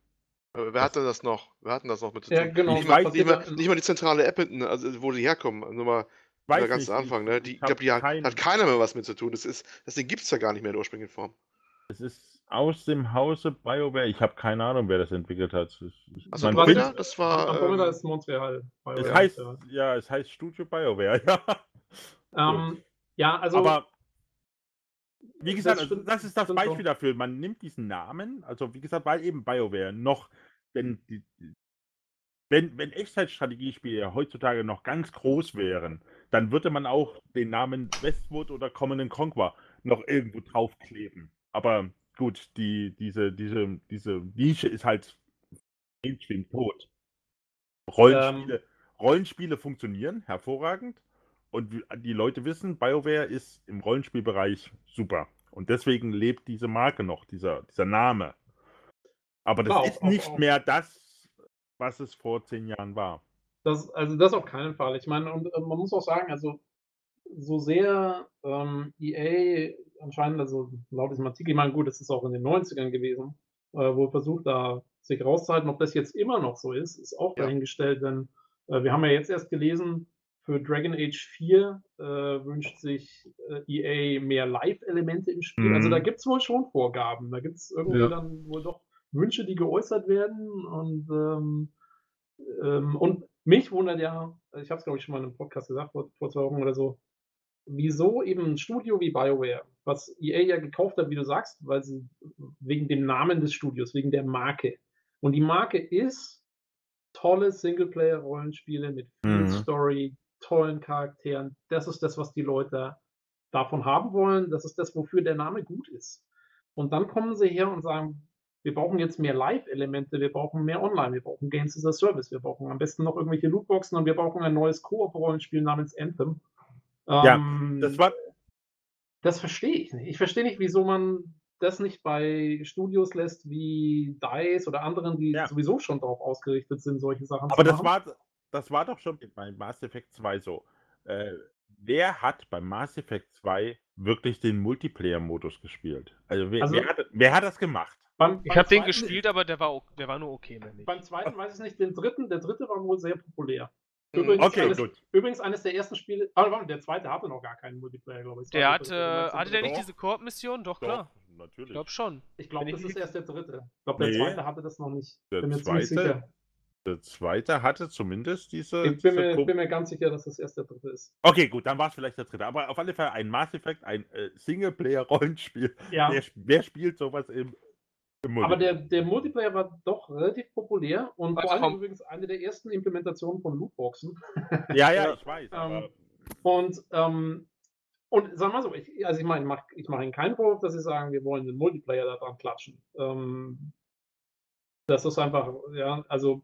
Aber wer hatte das noch? Wer hatten das noch mit zu tun? Ja, genau. Nicht, mal, nicht, mal, nicht mal die zentrale App, also wo die herkommen. Nur mal der ganze Anfang. Ne? Die, ich glaube, die hat, hat, keiner mehr was mit zu tun. Das, ist, das Ding gibt es ja gar nicht mehr in der ursprünglichen Form. Es ist aus dem Hause BioWare. Ich habe keine Ahnung, wer das entwickelt hat. Also Andromeda, das war. Andromeda ähm, ist Montreal. BioWare. Es heißt, ja, es heißt Studio BioWare, ja. Ähm, ja, also. Aber wie gesagt, das, also, das ist das Beispiel so. dafür. Man nimmt diesen Namen, also wie gesagt, weil eben BioWare noch, wenn die, wenn, wenn Echtzeitstrategiespiele ja heutzutage noch ganz groß wären, dann würde man auch den Namen Westwood oder Common Conquer noch irgendwo draufkleben. Aber gut, die, diese, diese, diese Nische ist halt Mainstream tot. Rollenspiele, ähm, Rollenspiele funktionieren hervorragend und die Leute wissen, BioWare ist im Rollenspielbereich super. Und deswegen lebt diese Marke noch, dieser, dieser Name. Aber das auch, ist nicht auch, mehr das, was es vor zehn Jahren war. Das, also das auf keinen Fall. Ich meine, und äh, man muss auch sagen, also so sehr ähm, EA anscheinend, also laut diesem Artikel, ich meine, gut, das ist auch in den 90ern gewesen, äh, wo versucht da sich rauszuhalten, ob das jetzt immer noch so ist, ist auch ja. dahingestellt, denn äh, wir haben ja jetzt erst gelesen, für Dragon Age 4 äh, wünscht sich äh, EA mehr Live-Elemente im Spiel. Mhm. Also da mhm. gibt es wohl schon Vorgaben. Da gibt es irgendwie ja. dann wohl doch Wünsche, die geäußert werden. Und, ähm, ähm, und mich wundert ja, ich habe es glaube ich schon mal in einem Podcast gesagt, vor, vor zwei Wochen oder so, wieso eben ein Studio wie BioWare, was EA ja gekauft hat, wie du sagst, weil sie wegen dem Namen des Studios, wegen der Marke. Und die Marke ist tolle Singleplayer-Rollenspiele mit viel mhm. Story, tollen Charakteren. Das ist das, was die Leute davon haben wollen. Das ist das, wofür der Name gut ist. Und dann kommen sie her und sagen, wir brauchen jetzt mehr Live-Elemente, wir brauchen mehr Online, wir brauchen Games as a Service, wir brauchen am besten noch irgendwelche Lootboxen und wir brauchen ein neues Koop-Rollenspiel namens Anthem. Ja, ähm, das war. Das verstehe ich nicht. Ich verstehe nicht, wieso man das nicht bei Studios lässt wie DICE oder anderen, die ja. sowieso schon darauf ausgerichtet sind, solche Sachen Aber zu machen. Aber das war, das war doch schon bei Mass Effect 2 so. Äh, wer hat beim Mass Effect 2 wirklich den Multiplayer-Modus gespielt? Also wer, also wer, hat, wer, hat, das gemacht? Beim, ich habe den gespielt, aber der war, der war nur okay. Beim zweiten weiß ich nicht, den dritten, der dritte war wohl sehr populär. Mhm. Übrigens, okay, eines, gut. übrigens eines der ersten Spiele. Aber der zweite hatte noch gar keinen Multiplayer, glaube ich. Der hatte, hatte der nicht diese Koop-Mission? Doch, Doch, klar. Natürlich. Ich glaube schon. Ich glaube, das ist erst der dritte. Ich glaube, der nee. zweite hatte das noch nicht. Der bin mir zweite, sicher. Der zweite hatte zumindest diese. Ich bin, diese mir, bin mir, ganz sicher, dass das erst der dritte ist. Okay, gut, dann war es vielleicht der dritte. Aber auf alle Fälle ein Mass Effect, ein äh, Singleplayer-Rollenspiel. Ja. Wer, wer, spielt sowas im aber der, der Multiplayer war doch relativ populär und vor allem übrigens eine der ersten Implementationen von Lootboxen. Ja, ja, ich weiß. Ähm, Und, ähm, und sag mal so, ich, also ich meine, ich mache ich mach Ihnen keinen Vorwurf, dass Sie sagen, wir wollen den Multiplayer da dran klatschen. Ähm, das ist einfach, ja, also.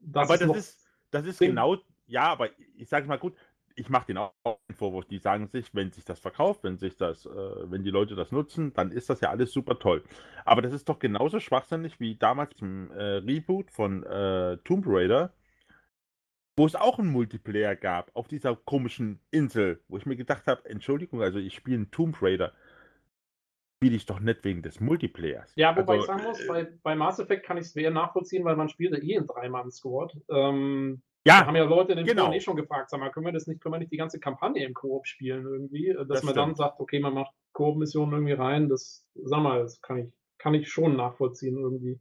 Das aber ist das, ist, das ist genau, ja, aber ich sage mal gut, ich mache den auch einen Vorwurf. Die sagen sich, wenn sich das verkauft, wenn sich das, äh, wenn die Leute das nutzen, dann ist das ja alles super toll. Aber das ist doch genauso schwachsinnig wie damals im äh, Reboot von äh, Tomb Raider, wo es auch einen Multiplayer gab auf dieser komischen Insel, wo ich mir gedacht habe, Entschuldigung, also ich spiele einen Tomb Raider, spiele ich doch nicht wegen des Multiplayers. Ja, wobei also, ich sagen muss, äh, bei, bei Mass Effect kann ich es schwer nachvollziehen, weil man spielt ja eh in Drei-Mann-Squad. Ähm, ja, da haben ja Leute in den genau. eh schon gefragt, sag mal, können wir das nicht, können wir nicht die ganze Kampagne im Koop spielen irgendwie? Dass das man stimmt. dann sagt, okay, man macht Koop-Missionen irgendwie rein, das, sag mal, das kann ich, kann ich schon nachvollziehen irgendwie.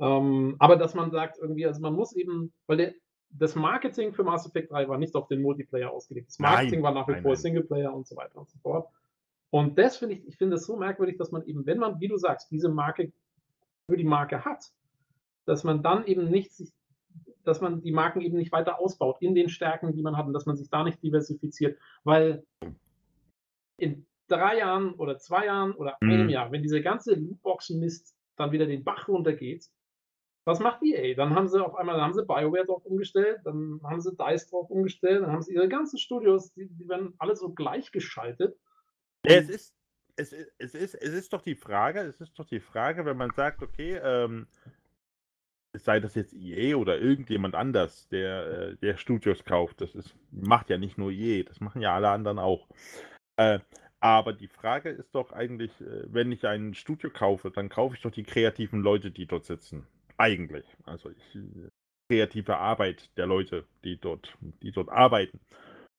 Ähm, aber dass man sagt, irgendwie, also man muss eben, weil der, das Marketing für Mass Effect 3 war nicht auf den Multiplayer ausgelegt. Das Marketing nein, war nach wie vor Singleplayer und so weiter und so fort. Und das finde ich, ich finde es so merkwürdig, dass man eben, wenn man, wie du sagst, diese Marke für die Marke hat, dass man dann eben nicht sich dass man die Marken eben nicht weiter ausbaut in den Stärken, die man hat und dass man sich da nicht diversifiziert, weil in drei Jahren oder zwei Jahren oder mhm. einem Jahr, wenn diese ganze Lootboxen-Mist dann wieder den Bach runtergeht, was macht EA? Dann haben sie auf einmal, dann haben sie BioWare drauf umgestellt, dann haben sie DICE drauf umgestellt, dann haben sie ihre ganzen Studios, die, die werden alle so gleichgeschaltet. Es ist, es, ist, es, ist, es ist doch die Frage, es ist doch die Frage, wenn man sagt, okay, ähm, sei das jetzt EA oder irgendjemand anders, der, äh, der Studios kauft. Das ist, macht ja nicht nur EA, das machen ja alle anderen auch. Äh, aber die Frage ist doch eigentlich, äh, wenn ich ein Studio kaufe, dann kaufe ich doch die kreativen Leute, die dort sitzen. Eigentlich. Also ich, kreative Arbeit der Leute, die dort, die dort arbeiten.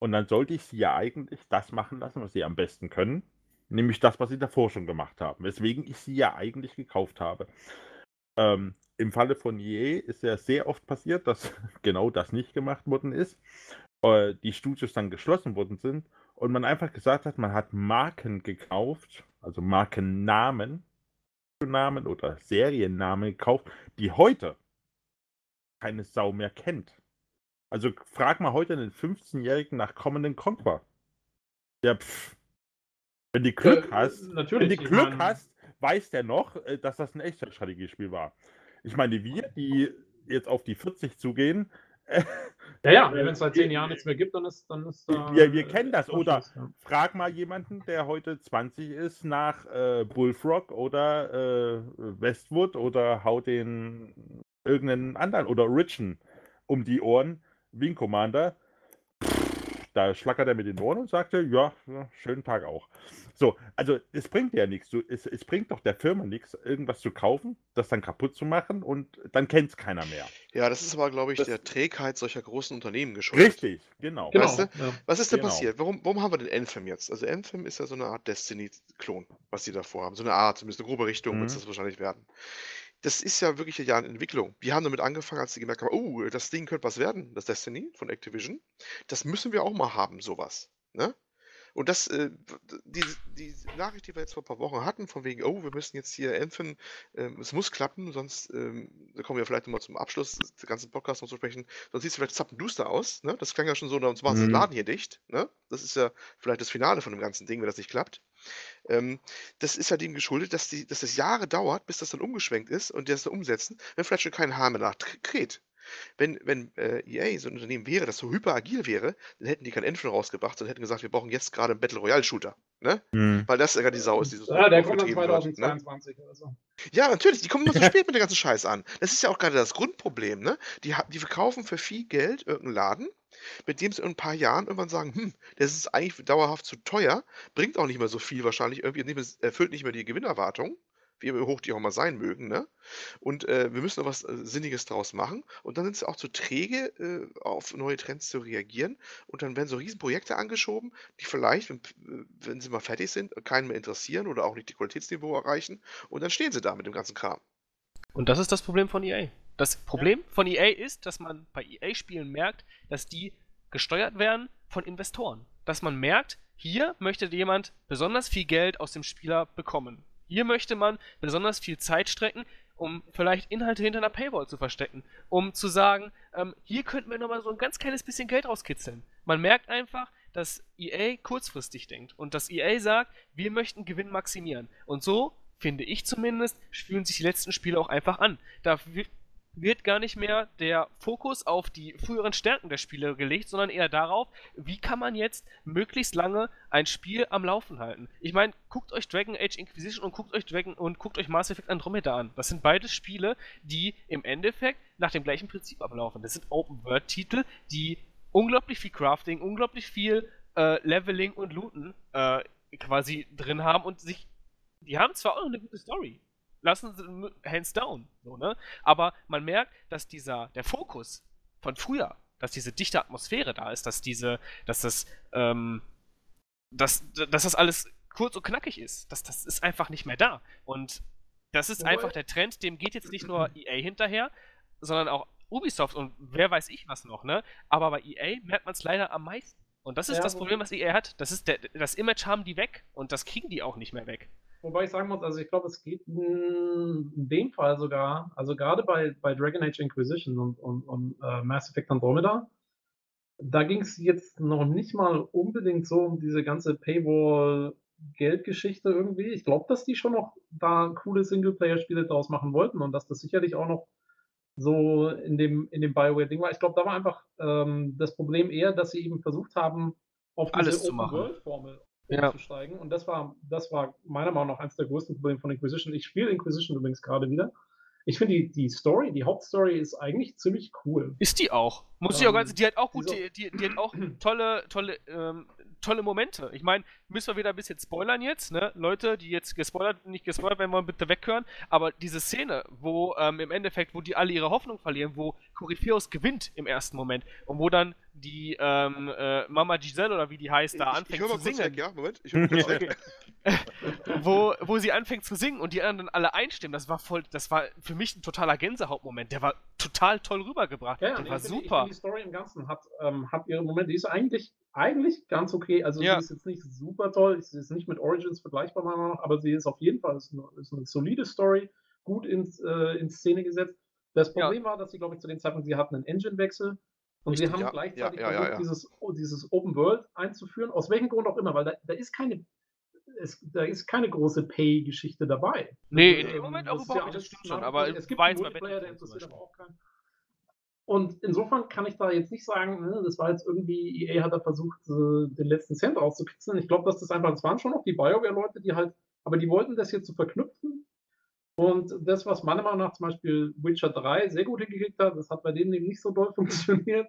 Und dann sollte ich sie ja eigentlich das machen lassen, was sie am besten können. Nämlich das, was sie davor schon gemacht haben. Weswegen ich sie ja eigentlich gekauft habe. Ähm, im Falle von EA ist ja sehr oft passiert, dass genau das nicht gemacht worden ist. Äh, die Studios dann geschlossen worden sind und man einfach gesagt hat, man hat Marken gekauft, also Markennamen, Namen oder Seriennamen gekauft, die heute keine Sau mehr kennt. Also frag mal heute einen 15-Jährigen nach kommenden Conquer. Ja, pff. Wenn du Glück äh, hast, wenn du Glück meine... hast, weiß der noch, äh, dass das ein Echtzeitstrategiespiel war. Ich meine, wir, die jetzt auf die 40 zugehen. ja, ja, wenn es seit zehn Jahren nichts mehr gibt, dann ist dann ist da. Ja, wir kennen das. Oder ja. frag mal jemanden, der heute 20 ist, nach äh, Bullfrog oder äh, Westwood oder haut den irgendeinen anderen oder Richen um die Ohren, Wing Commander. Da schlackert er mit den Ohren und sagte, ja, schönen Tag auch. So, also es bringt ja nichts. es, es bringt doch der Firma nichts, irgendwas zu kaufen, das dann kaputt zu machen und dann kennt es keiner mehr. Ja, das ist aber, glaube ich, das, der Trägheit solcher großen Unternehmen geschuldet. Richtig, genau. genau weißt du? ja. Was ist denn genau. passiert? Warum, warum haben wir den Anthem jetzt? Also Anthem ist ja so eine Art Destiny-Klon, was sie davor haben. So eine Art, zumindest eine grobe Richtung mhm. wird es das wahrscheinlich werden das ist ja wirklich ja eine Entwicklung. Wir haben damit angefangen, als sie gemerkt haben, oh, das Ding könnte was werden, das Destiny von Activision. Das müssen wir auch mal haben, sowas. Ne? Und das, äh, die, die Nachricht, die wir jetzt vor ein paar Wochen hatten, von wegen, oh, wir müssen jetzt hier Anthem, ähm, es muss klappen, sonst, ähm, da kommen wir vielleicht nochmal zum Abschluss des ganzen Podcasts noch zu sprechen, sonst sieht es vielleicht zappenduster aus, ne? Das klang ja schon so, sonst machen sie den mhm. Laden hier dicht, ne? Das ist ja vielleicht das Finale von dem ganzen Ding, wenn das nicht klappt. Ähm, das ist ja dem geschuldet, dass, die, dass das Jahre dauert, bis das dann umgeschwenkt ist und die das dann umsetzen, wenn vielleicht schon kein Haar mehr nachkräht. Wenn, wenn äh, EA so ein Unternehmen wäre, das so hyperagil wäre, dann hätten die kein Endfilm rausgebracht und hätten gesagt, wir brauchen jetzt gerade einen Battle Royale Shooter. Ne? Mhm. Weil das ja die Sau ist, die so Ja, der kommt dann 2022 ne? oder so. Ja, natürlich, die kommen immer zu spät mit dem ganzen Scheiß an. Das ist ja auch gerade das Grundproblem, ne? Die, die verkaufen für viel Geld irgendeinen Laden, mit dem sie in ein paar Jahren irgendwann sagen, hm, das ist eigentlich dauerhaft zu teuer, bringt auch nicht mehr so viel wahrscheinlich, irgendwie erfüllt nicht mehr die Gewinnerwartung hoch die auch mal sein mögen, ne? Und äh, wir müssen noch was äh, Sinniges draus machen. Und dann sind sie auch zu träge, äh, auf neue Trends zu reagieren. Und dann werden so Riesenprojekte angeschoben, die vielleicht, wenn, äh, wenn sie mal fertig sind, keinen mehr interessieren oder auch nicht die Qualitätsniveau erreichen. Und dann stehen sie da mit dem ganzen Kram. Und das ist das Problem von EA. Das Problem ja. von EA ist, dass man bei EA-Spielen merkt, dass die gesteuert werden von Investoren. Dass man merkt, hier möchte jemand besonders viel Geld aus dem Spieler bekommen. Hier möchte man besonders viel Zeit strecken, um vielleicht Inhalte hinter einer Paywall zu verstecken, um zu sagen, ähm, hier könnten wir nochmal so ein ganz kleines bisschen Geld rauskitzeln. Man merkt einfach, dass EA kurzfristig denkt und dass EA sagt, wir möchten Gewinn maximieren. Und so, finde ich zumindest, fühlen sich die letzten Spiele auch einfach an. Da wird gar nicht mehr der Fokus auf die früheren Stärken der Spiele gelegt, sondern eher darauf, wie kann man jetzt möglichst lange ein Spiel am Laufen halten. Ich meine, guckt euch Dragon Age Inquisition und guckt euch Dragon und guckt euch Mass Effect Andromeda an. Das sind beides Spiele, die im Endeffekt nach dem gleichen Prinzip ablaufen. Das sind Open World Titel, die unglaublich viel Crafting, unglaublich viel äh, Leveling und Looten äh, quasi drin haben und sich die haben zwar auch noch eine gute Story, lassen sie hands down. So, ne? Aber man merkt, dass dieser, der Fokus von früher, dass diese dichte Atmosphäre da ist, dass diese, dass das, ähm, dass, dass das alles kurz und knackig ist. Das, das ist einfach nicht mehr da. Und das ist einfach der Trend, dem geht jetzt nicht nur EA hinterher, sondern auch Ubisoft und wer weiß ich was noch, ne? Aber bei EA merkt man es leider am meisten. Und das ist ja, das Problem, was EA hat. Das ist der, das Image haben die weg und das kriegen die auch nicht mehr weg. Wobei ich sagen muss, also ich glaube, es geht in dem Fall sogar, also gerade bei, bei Dragon Age Inquisition und, und, und uh, Mass Effect Andromeda, da ging es jetzt noch nicht mal unbedingt so um diese ganze Paywall-Geldgeschichte irgendwie. Ich glaube, dass die schon noch da coole Singleplayer-Spiele draus machen wollten und dass das sicherlich auch noch so in dem, in dem Bioware-Ding war. Ich glaube, da war einfach ähm, das Problem eher, dass sie eben versucht haben, auf diese Alles Open-World-Formel ja. umzusteigen. Und das war, das war meiner Meinung nach eines der größten Probleme von Inquisition. Ich spiele Inquisition übrigens gerade wieder. Ich finde die, die Story, die Hauptstory ist eigentlich ziemlich cool. Ist die auch. Muss ähm, ich auch ganz, die hat auch gut, die, die, die, hat auch tolle, tolle, ähm, tolle Momente. Ich meine, müssen wir wieder ein bisschen spoilern jetzt, ne? Leute, die jetzt gespoilert, nicht gespoilert werden wollen, bitte weghören. Aber diese Szene, wo ähm, im Endeffekt, wo die alle ihre Hoffnung verlieren, wo Corypheus gewinnt im ersten Moment und wo dann die ähm, äh, Mama Giselle oder wie die heißt, da ich, anfängt ich mal zu kurz singen. Weg, ja? Moment, ich höre kurz weg. wo, wo sie anfängt zu singen und die anderen dann alle einstimmen, das war voll, das war für mich ein totaler Gänsehautmoment. Der war total toll rübergebracht. Ja, der war super. Die, ich die Story im Ganzen hat, ähm, hat ihre Momente, die ist eigentlich, eigentlich ganz okay. Also ja. sie ist jetzt nicht super toll, sie ist nicht mit Origins vergleichbar, meiner Meinung nach, aber sie ist auf jeden Fall ist eine, ist eine solide Story, gut ins, äh, in Szene gesetzt. Das Problem ja. war, dass sie, glaube ich, zu dem Zeitpunkt, sie hatten einen Engine-Wechsel und Richtig, sie haben ja, gleichzeitig versucht, Dieses, dieses Open World einzuführen, aus welchem Grund auch immer, weil da, da ist keine es, da ist keine große Pay-Geschichte dabei. Nee, in dem Moment auch überhaupt nicht, das stimmt schon, aber es gibt einen Multiplayer, der interessiert aber auch keinen. Und insofern kann ich da jetzt nicht sagen, ne, das war jetzt irgendwie, EA hat da versucht, den letzten Cent rauszukitzeln. Ich glaube, dass das einfach, das waren schon noch die BioWare-Leute, die halt, aber die wollten das hier zu verknüpfen. Und das, was meiner Meinung nach zum Beispiel Witcher 3 sehr gut hingekriegt hat, das hat bei denen eben nicht so doll funktioniert.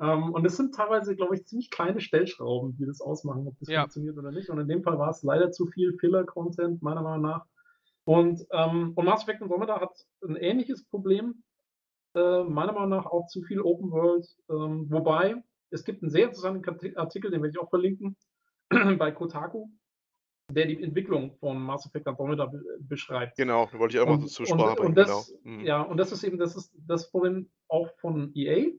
Ähm, und es sind teilweise, glaube ich, ziemlich kleine Stellschrauben, die das ausmachen, ob das ja. funktioniert oder nicht. Und in dem Fall war es leider zu viel Filler-Content, meiner Meinung nach. Und, ähm, und Mass Effect Andromeda hat ein ähnliches Problem. Äh, meiner Meinung nach auch zu viel Open World. Ähm, wobei, es gibt einen sehr interessanten Artikel, den werde ich auch verlinken, bei Kotaku, der die Entwicklung von Mass Effect Andromeda beschreibt. Genau, da wollte ich auch mal zur Sprache bringen. Genau. mhm. Ja, und das ist eben das, ist das Problem auch von EA,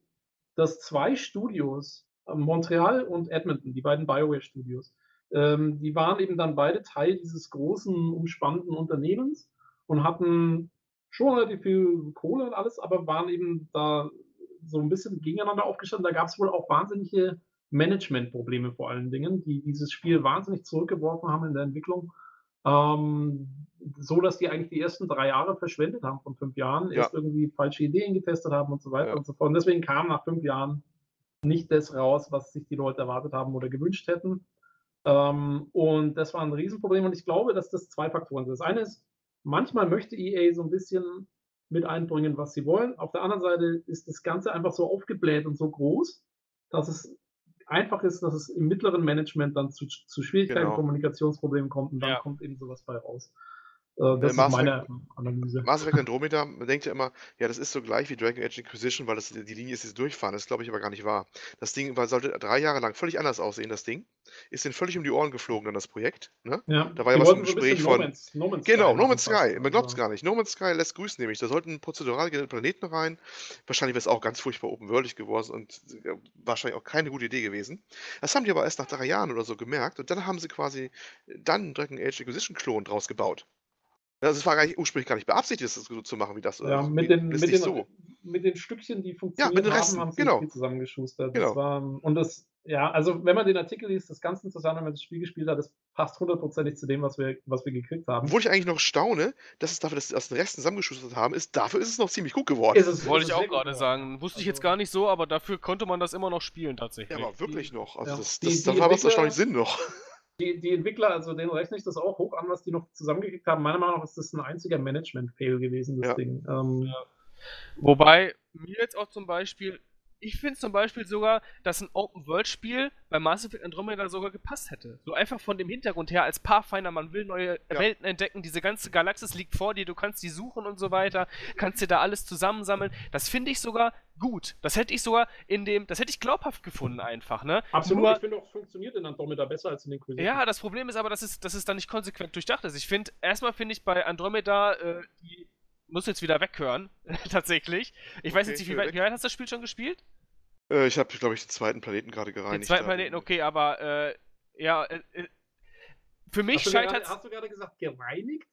dass zwei Studios, äh, Montreal und Edmonton, die beiden BioWare-Studios, ähm, die waren eben dann beide Teil dieses großen, umspannenden Unternehmens und hatten schon relativ viel Kohle und alles, aber waren eben da so ein bisschen gegeneinander aufgestanden. Da gab es wohl auch wahnsinnige Managementprobleme vor allen Dingen, die dieses Spiel wahnsinnig zurückgeworfen haben in der Entwicklung. Ähm, so dass die eigentlich die ersten drei Jahre verschwendet haben von fünf Jahren, ja. erst irgendwie falsche Ideen getestet haben und so weiter ja. und so fort. Und deswegen kam nach fünf Jahren nicht das raus, was sich die Leute erwartet haben oder gewünscht hätten. Ähm, und das war ein Riesenproblem. Und ich glaube, dass das zwei Faktoren sind. Das eine ist, manchmal möchte EA so ein bisschen mit einbringen, was sie wollen. Auf der anderen Seite ist das Ganze einfach so aufgebläht und so groß, dass es einfach ist, dass es im mittleren Management dann zu, zu Schwierigkeiten, genau. Kommunikationsproblemen kommt und dann ja. kommt eben sowas bei raus. Äh, das Mass ist meine Effect, Analyse. Mass Effect Andromeda, man denkt ja immer, ja, das ist so gleich wie Dragon Age Inquisition, weil das, die Linie ist jetzt durchfahren. Das glaube ich aber gar nicht wahr. Das Ding war, sollte drei Jahre lang völlig anders aussehen, das Ding. Ist denen völlig um die Ohren geflogen, dann das Projekt. Ne? Ja, da war ja was im Gespräch von. No Man's, no Man's genau, No Man's Sky. Man glaubt es gar nicht. No Man's Sky lässt grüßen nämlich. Da sollten prozedural Planeten rein. Wahrscheinlich wäre es auch ganz furchtbar open-worldig geworden und wahrscheinlich auch keine gute Idee gewesen. Das haben die aber erst nach drei Jahren oder so gemerkt und dann haben sie quasi dann Dragon Age Inquisition-Klon draus gebaut. Also es war gar nicht, ursprünglich gar nicht beabsichtigt, das so zu machen wie das. Ja, mit den, mit, den, so. mit den Stückchen, die funktionieren ja, mit den Resten, haben, haben sie genau. zusammengeschustert. Genau. Das war, und das, Ja, also wenn man den Artikel liest, das Ganze zusammen, wenn man das Spiel gespielt hat, das passt hundertprozentig zu dem, was wir, was wir gekriegt haben. Obwohl ich eigentlich noch staune, dass es dafür, dass sie aus den Resten zusammengeschustert haben, ist, dafür ist es noch ziemlich gut geworden. Ist es, Wollte ich auch gerade sagen. Wusste ich jetzt also gar nicht so, aber dafür konnte man das immer noch spielen tatsächlich. Ja, aber wirklich die, noch. Also ja. das, das, die, das, da war was erstaunlich Sinn noch. Die, die Entwickler, also denen rechne ich das auch hoch an, was die noch zusammengekriegt haben. Meiner Meinung nach ist das ein einziger Management-Fail gewesen, das ja. Ding. Ähm, ja. Wobei mir jetzt auch zum Beispiel ich finde zum Beispiel sogar, dass ein Open-World-Spiel bei Mass Effect Andromeda sogar gepasst hätte. So einfach von dem Hintergrund her, als Pathfinder, man will neue ja. Welten entdecken, diese ganze Galaxis liegt vor dir, du kannst die suchen und so weiter, kannst dir da alles zusammensammeln. Das finde ich sogar gut. Das hätte ich sogar in dem, das hätte ich glaubhaft gefunden einfach, ne? Absolut, Nur, ich finde auch, funktioniert in Andromeda besser als in den Inquisition. Ja, das Problem ist aber, dass es, dass es da nicht konsequent durchdacht ist. Ich finde, erstmal finde ich bei Andromeda äh, die muss jetzt wieder weghören, tatsächlich. Ich okay, weiß jetzt nicht, wie weit, wie weit hast du das Spiel schon gespielt? Äh, ich habe, glaube ich, den zweiten Planeten gerade gereinigt. Den zweiten Planeten, okay, aber äh, ja, äh, äh für mich scheitert. Hast du gerade gesagt, gereinigt?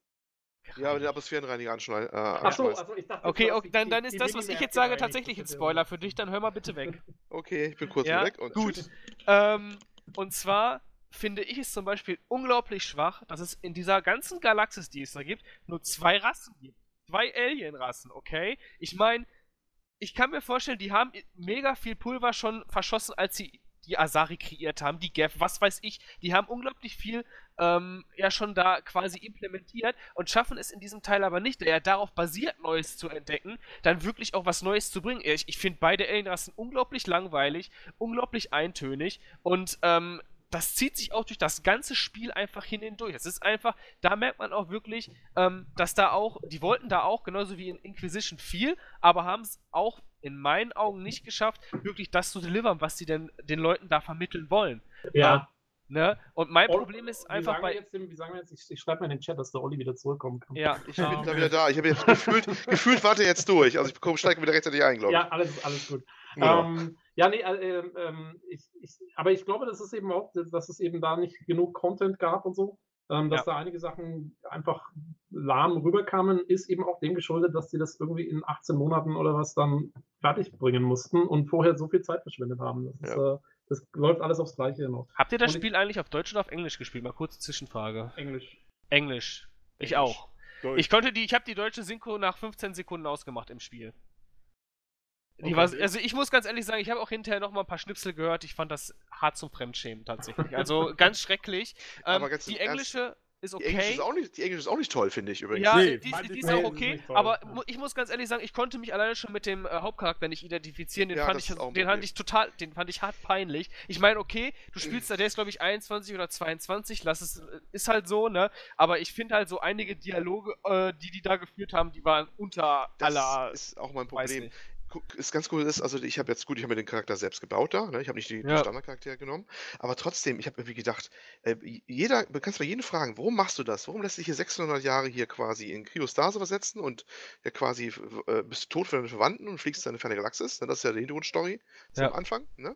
Ja, den Atmosphärenreiniger anschneiden. Äh, Achso, also ich dachte, okay, okay dann, dann ist das, was ich jetzt sage, tatsächlich ein Spoiler für dich. Dann hör mal bitte weg. Okay, ich bin kurz ja? weg und gut. Ähm, und zwar finde ich es zum Beispiel unglaublich schwach, dass es in dieser ganzen Galaxis, die es da gibt, nur zwei Rassen gibt. Zwei Alien-Rassen, okay? Ich meine, ich kann mir vorstellen, die haben mega viel Pulver schon verschossen, als sie die Asari kreiert haben, die Gef, was weiß ich, die haben unglaublich viel ähm, ja schon da quasi implementiert und schaffen es in diesem Teil aber nicht, der ja darauf basiert, Neues zu entdecken, dann wirklich auch was Neues zu bringen. Ich, ich finde beide Alienrassen unglaublich langweilig, unglaublich eintönig und ähm, das zieht sich auch durch das ganze Spiel einfach hin hindurch. Das ist einfach, da merkt man auch wirklich, ähm, dass da auch, die wollten da auch, genauso wie in Inquisition viel, aber haben es auch in meinen Augen nicht geschafft, wirklich das zu delivern, was sie denn den Leuten da vermitteln wollen. Ja. Ähm, Ne? Und mein und, Problem ist einfach bei. Jetzt, wie sagen wir jetzt, ich, ich schreibe mal in den Chat, dass der Olli wieder zurückkommen kann. Ja, ich bin da wieder da. Ich habe jetzt gefühlt, gefühlt warte jetzt durch. Also ich steige wieder rechtzeitig ein, glaube ich. Ja, alles, alles gut. Ja, ähm, ja nee, äh, äh, ich, ich, aber ich glaube, dass es eben auch, dass es eben da nicht genug Content gab und so. Ähm, dass ja. da einige Sachen einfach lahm rüberkamen, ist eben auch dem geschuldet, dass sie das irgendwie in 18 Monaten oder was dann fertig bringen mussten und vorher so viel Zeit verschwendet haben. Das ist, ja. äh, das läuft alles aufs Gleiche hinaus. Habt ihr das und Spiel ich, eigentlich auf Deutsch oder auf Englisch gespielt? Mal kurze Zwischenfrage. Englisch. Englisch. Ich Englisch. auch. Deutsch. Ich konnte die, ich habe die deutsche Synchro nach 15 Sekunden ausgemacht im Spiel. Okay. War, also ich muss ganz ehrlich sagen, ich habe auch hinterher noch mal ein paar Schnipsel gehört. Ich fand das hart zum Fremdschämen tatsächlich. Also ganz schrecklich. Ähm, die englische, ist okay. Die Englische ist auch nicht, die Englische ist auch nicht toll, finde ich übrigens. Ja, nee, die, die, ist auch okay, ist aber ich muss ganz ehrlich sagen, ich konnte mich alleine schon mit dem äh, Hauptcharakter nicht identifizieren. Den, ja, fand, ich, den fand ich total, den fand ich hart peinlich. Ich meine, okay, du spielst da, der ist glaube ich 21 oder 22, lass es, äh, ist halt so, ne? Aber ich finde halt so einige Dialoge, äh, die die da geführt haben, die waren unter das aller. Das ist auch mein Problem ist ganz cool ist, also ich habe jetzt gut, ich habe mir den Charakter selbst gebaut da, ne? ich habe nicht die, ja. Standardcharaktere genommen, aber trotzdem, ich habe irgendwie gedacht, äh, jeder, du kannst bei jedem fragen, warum machst du das? Warum lässt sich hier 600 Jahre hier quasi in Kryostase versetzen und ja quasi äh, bist du tot für deine Verwandten und fliegst in eine ferne Galaxis? Ne? Das ist ja die Hintergrundstory ja. am Anfang. Ne?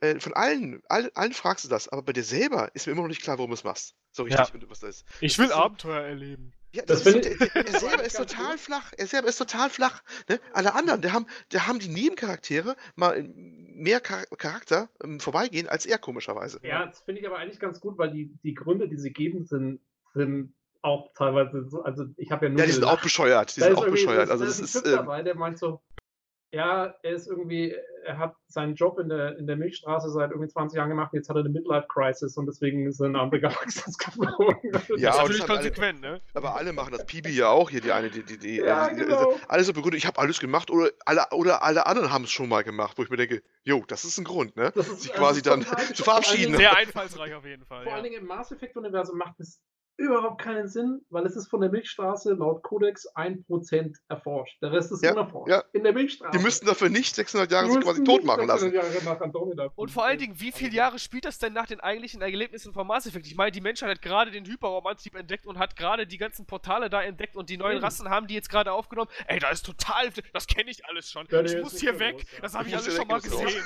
Äh, von allen, all, allen fragst du das, aber bei dir selber ist mir immer noch nicht klar, warum du es machst. So richtig, ja. was das ist. Ich will Abenteuer erleben. Ja, das das ist, er, er selber ist total flach. Er selber ist total flach. Ne? Alle anderen, der haben, der haben die Nebencharaktere mal mehr Charakter ähm, vorbeigehen als er, komischerweise. Ja, das finde ich aber eigentlich ganz gut, weil die, die Gründe, die sie geben, sind, sind auch teilweise so. Also, ich habe ja nur. Ja, die sind auch bescheuert. Die sind auch bescheuert. Also, das ist. ist äh, dabei, der meint so, ja, er ist irgendwie, er hat seinen Job in der, in der Milchstraße seit irgendwie 20 Jahren gemacht, jetzt hat er eine Midlife-Crisis und deswegen ist er in eine andere Galaxis geflogen. ja, das ist natürlich konsequent, alle, ne? Aber alle machen das. Pibi ja auch hier, die eine, die, die, die, ja, äh, die genau. also, alles so begründet, ich habe alles gemacht oder alle, oder alle anderen haben es schon mal gemacht, wo ich mir denke, jo, das ist ein Grund, ne? Ist, Sich quasi dann zu verabschieden. Sehr einfallsreich auf jeden Fall. Vor ja. allen Dingen im Mass Effect-Universum macht es überhaupt keinen Sinn, weil es ist von der Milchstraße laut Codex 1% erforscht. Der Rest ist ja, unerforscht. Ja. In der Milchstraße. Die müssten dafür nicht 600 Jahre sich quasi tot machen lassen. Und vor allen Dingen, wie viele Jahre spielt das denn nach den eigentlichen Erlebnissen von Mass Effect? Ich meine, die Menschheit hat gerade den Hyperraumantrieb entdeckt und hat gerade die ganzen Portale da entdeckt und die neuen Rassen haben die jetzt gerade aufgenommen. Ey, da ist total, das kenne ich alles schon. Ja, ich muss hier weg. Los, ja. Das habe ich alles schon mal gesehen.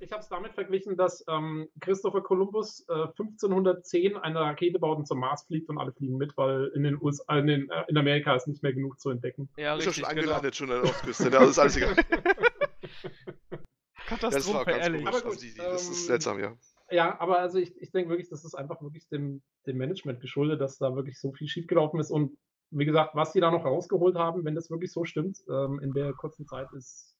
Ich habe es damit verglichen, dass ähm, Christopher Columbus äh, 1510 eine Rakete baut und zum Mars fliegt und alle fliegen mit, weil in den USA, in, den, äh, in Amerika ist nicht mehr genug zu entdecken. Ja, ist richtig, schon genau. angelandet, genau. schon an der Ostküste, da ist alles egal. Katastrophe, ganz ehrlich. komisch. Aber gut, Also die, die, das ähm, ist seltsam, ja. Ja, aber also ich, ich denke wirklich, das ist einfach wirklich dem, dem Management geschuldet, dass da wirklich so viel schiefgelaufen ist. Und wie gesagt, was die da noch rausgeholt haben, wenn das wirklich so stimmt, ähm, in der kurzen Zeit ist.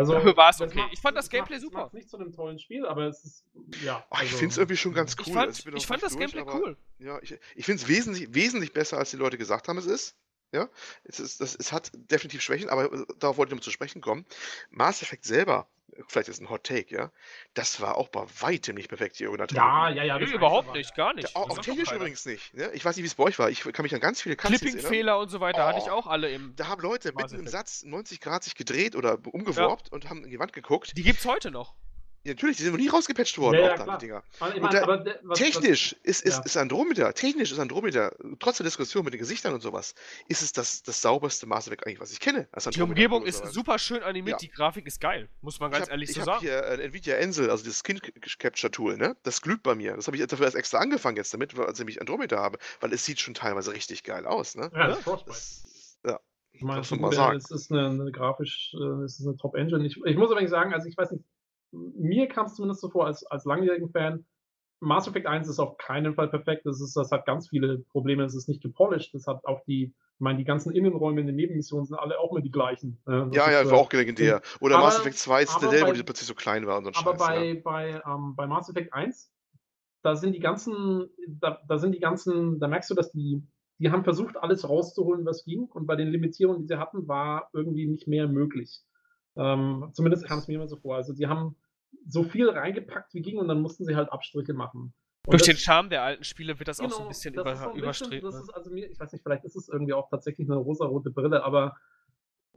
Also, Dafür war's das okay. macht- Ich fand das macht- Gameplay macht's super. nicht zu einem tollen Spiel, aber es ist, ja. Ach, ich also- finde es irgendwie schon ganz cool. Ich fand, Also noch ich fand das durch, Gameplay aber- cool. Ja, ich, ich finde es wesentlich, wesentlich besser, als die Leute gesagt haben, es ist. Ja, es, ist, das, es hat definitiv Schwächen, aber äh, darauf wollte ich noch zu sprechen kommen. Mass Effect selber, vielleicht ist ein Hot Take, ja, das war auch bei weitem nicht perfekt, die originale Ja, ja, ja. Das überhaupt nicht, gar nicht. Ja, auch, auch technisch keiner. übrigens nicht. Ne? Ich weiß nicht, wie es bei euch war. Ich kann mich an ganz viele. Clipping-Fehler und so weiter hatte ich Oh. auch alle im. Da haben Leute mitten im. Satz 90 Grad sich gedreht oder umgeworbt und haben in die Wand geguckt. Die gibt's heute noch. Ja, natürlich, die sind noch nie rausgepatcht worden, Ja, ja, auch dann, klar. die Dinger. Aber ich Und meine, da- aber was- Technisch ist, ist, ja. ist Andromeda, technisch ist Andromeda, trotz der Diskussion mit den Gesichtern und sowas, ist es das, das sauberste Effect eigentlich, was ich kenne. Die Umgebung ist super schön animiert, Ja. die Grafik ist geil. Muss man ganz ich hab, ehrlich ich so sagen. hier äh, Nvidia Ensel, also das Skin Capture Tool, ne? Das glüht bei mir. Das habe ich dafür erst extra angefangen jetzt damit, weil- als ich mich Andromeda habe, weil es sieht schon teilweise richtig geil aus, ne? Ja, das ist Frostbite. Das, ja, Ich meine, es ist eine, eine grafisch, äh, es ist eine Top-Engine. Ich, ich muss aber nicht sagen, also ich weiß nicht, mir kam es zumindest so vor, als, als langjährigen Fan, Mass Effect 1 ist auf keinen Fall perfekt. Das, ist, das hat ganz viele Probleme. Es ist nicht gepolished. Das hat auch die, ich meine, die ganzen Innenräume in den Nebenmissionen sind alle auch immer die gleichen. Äh, das ja, ja, ist, war äh, auch legendär. Oder aber- Mass Effect 2 aber Citadel, wo die plötzlich so klein war und so ein Aber Scheiß. bei, ja. bei, ähm, bei Mass Effect 1, da sind die ganzen, da, da sind die ganzen, da merkst du, dass die, die haben versucht, alles rauszuholen, was ging. Und bei den Limitierungen, die sie hatten, war irgendwie nicht mehr möglich. Ähm, zumindest kam es mir immer so vor. Also die haben so viel reingepackt, wie ging, und dann mussten sie halt Abstriche machen. Und Durch das- den Charme der alten Spiele wird das auch so Genau, ein bisschen das über, ist so ein bisschen- überstritten. Das ne? ist also mir, ich weiß nicht, vielleicht ist es irgendwie auch tatsächlich eine rosarote Brille, aber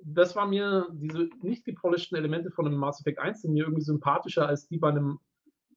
das war mir, diese nicht gepolischten Elemente von einem Mass Effect 1 sind mir irgendwie sympathischer als die bei einem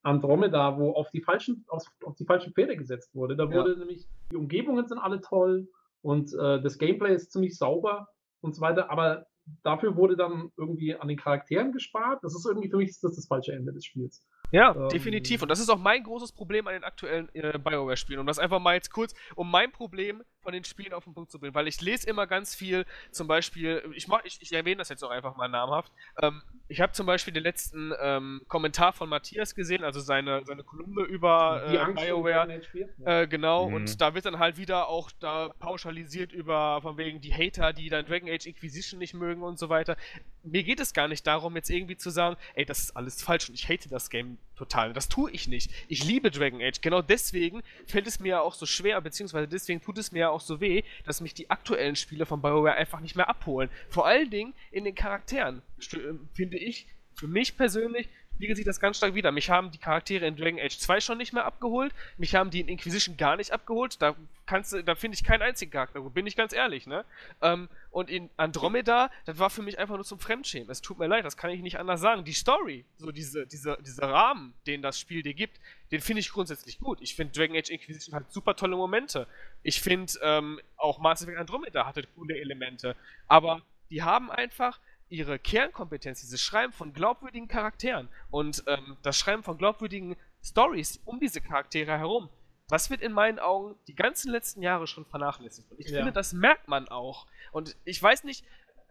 Andromeda, wo auf die falschen, auf, auf die falschen Pferde gesetzt wurde. Da Ja. wurde nämlich, die Umgebungen sind alle toll und äh, das Gameplay ist ziemlich sauber und so weiter, aber dafür wurde dann irgendwie an den Charakteren gespart. Das ist irgendwie für mich das, das falsche Ende des Spiels. Ja, Ähm, definitiv. Und das ist auch mein großes Problem an den aktuellen äh, BioWare-Spielen. Um das einfach mal jetzt kurz, um mein Problem von den Spielen auf den Punkt zu bringen. Weil ich lese immer ganz viel, zum Beispiel, ich, mach, ich, ich erwähne das jetzt auch einfach mal namhaft. Ähm, ich habe zum Beispiel den letzten ähm, Kommentar von Matthias gesehen, also seine, seine Kolumne über äh, vor BioWare. Dragon Age 4? Ja. Äh, genau, Mhm. und da wird dann halt wieder auch da pauschalisiert über, von wegen die Hater, die dann Dragon Age Inquisition nicht mögen und so weiter. Mir geht es gar nicht darum, jetzt irgendwie zu sagen, ey, das ist alles falsch und ich hate das Game total. Das tue ich nicht. Ich liebe Dragon Age. Genau deswegen fällt es mir ja auch so schwer, beziehungsweise deswegen tut es mir ja auch so weh, dass mich die aktuellen Spiele von BioWare einfach nicht mehr abholen. Vor allen Dingen in den Charakteren, äh, finde ich, für mich persönlich, spiegelt sich das ganz stark wieder. Mich haben die Charaktere in Dragon Age 2 schon nicht mehr abgeholt. Mich haben die in Inquisition gar nicht abgeholt. Da kannst du, da finde ich keinen einzigen Charakter gut, bin ich ganz ehrlich, ne? Ähm, und in Andromeda, das war für mich einfach nur zum Fremdschämen. Es tut mir leid, das kann ich nicht anders sagen. Die Story, so diese, diese, dieser Rahmen, den das Spiel dir gibt, den finde ich grundsätzlich gut. Ich finde Dragon Age Inquisition hat super tolle Momente. Ich finde ähm, auch Mass Effect Andromeda hatte coole Elemente. Aber die haben einfach ihre Kernkompetenz, dieses Schreiben von glaubwürdigen Charakteren und ähm, das Schreiben von glaubwürdigen Stories um diese Charaktere herum, das wird in meinen Augen die ganzen letzten Jahre schon vernachlässigt. Und ich Ja. finde, das merkt man auch. Und ich weiß nicht,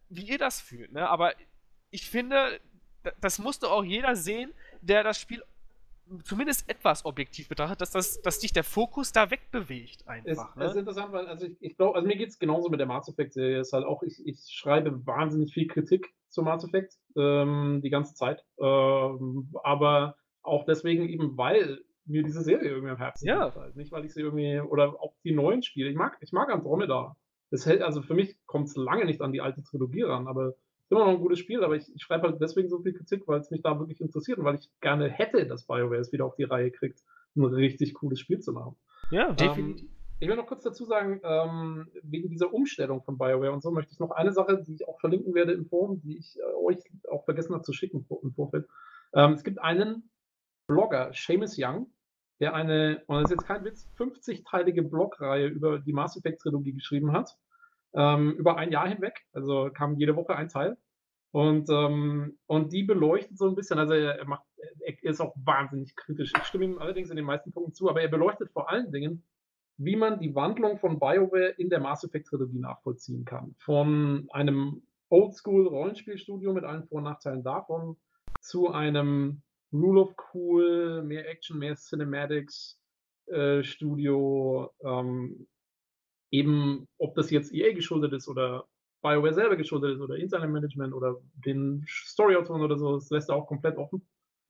wie ihr das fühlt, ne? aber ich finde, da- das musste auch jeder sehen, der das Spiel zumindest etwas objektiv betrachtet, dass, das, dass dich der Fokus da wegbewegt Es, einfach. es ist Ne? interessant, weil also ich, ich glaube, also mir geht es genauso mit der Mass Effect-Serie. Es ist halt auch, ich, ich schreibe wahnsinnig viel Kritik zu Mass Effect ähm, die ganze Zeit. Ähm, aber auch deswegen eben, weil mir diese Serie irgendwie am Herzen Ja. liegt. Halt. Nicht, weil ich sie irgendwie, oder auch die neuen Spiele. Ich mag, ich mag Andromeda. Das hält, also für mich kommt es lange nicht an die alte Trilogie ran, aber ist immer noch ein gutes Spiel, aber ich, ich schreibe halt deswegen so viel Kritik, weil es mich da wirklich interessiert und weil ich gerne hätte, dass BioWare es wieder auf die Reihe kriegt, ein richtig cooles Spiel zu machen. Ja, definitiv. Ähm, ich will noch kurz dazu sagen, ähm, wegen dieser Umstellung von BioWare und so möchte ich noch eine Sache, die ich auch verlinken werde im Forum, die ich äh, euch auch vergessen habe zu schicken im Vorfeld. Ähm, es gibt einen Blogger, Seamus Young, der eine, und das ist jetzt kein Witz, 50-teilige Blogreihe über die Mass Effect Trilogie geschrieben hat. Ähm, über ein Jahr hinweg. Also kam jede Woche ein Teil. Und, ähm, und die beleuchtet so ein bisschen, also er, macht, er ist auch wahnsinnig kritisch. Ich stimme ihm allerdings in den meisten Punkten zu, aber er beleuchtet vor allen Dingen, wie man die Wandlung von BioWare in der Mass Effect Trilogie nachvollziehen kann. Von einem Oldschool-Rollenspielstudio mit allen Vor- und Nachteilen davon zu einem Rule of Cool, mehr Action, mehr Cinematics äh, Studio, ähm, eben ob das jetzt EA geschuldet ist oder BioWare selber geschuldet ist oder interne Management oder den Storyautoren oder so, das lässt er auch komplett offen.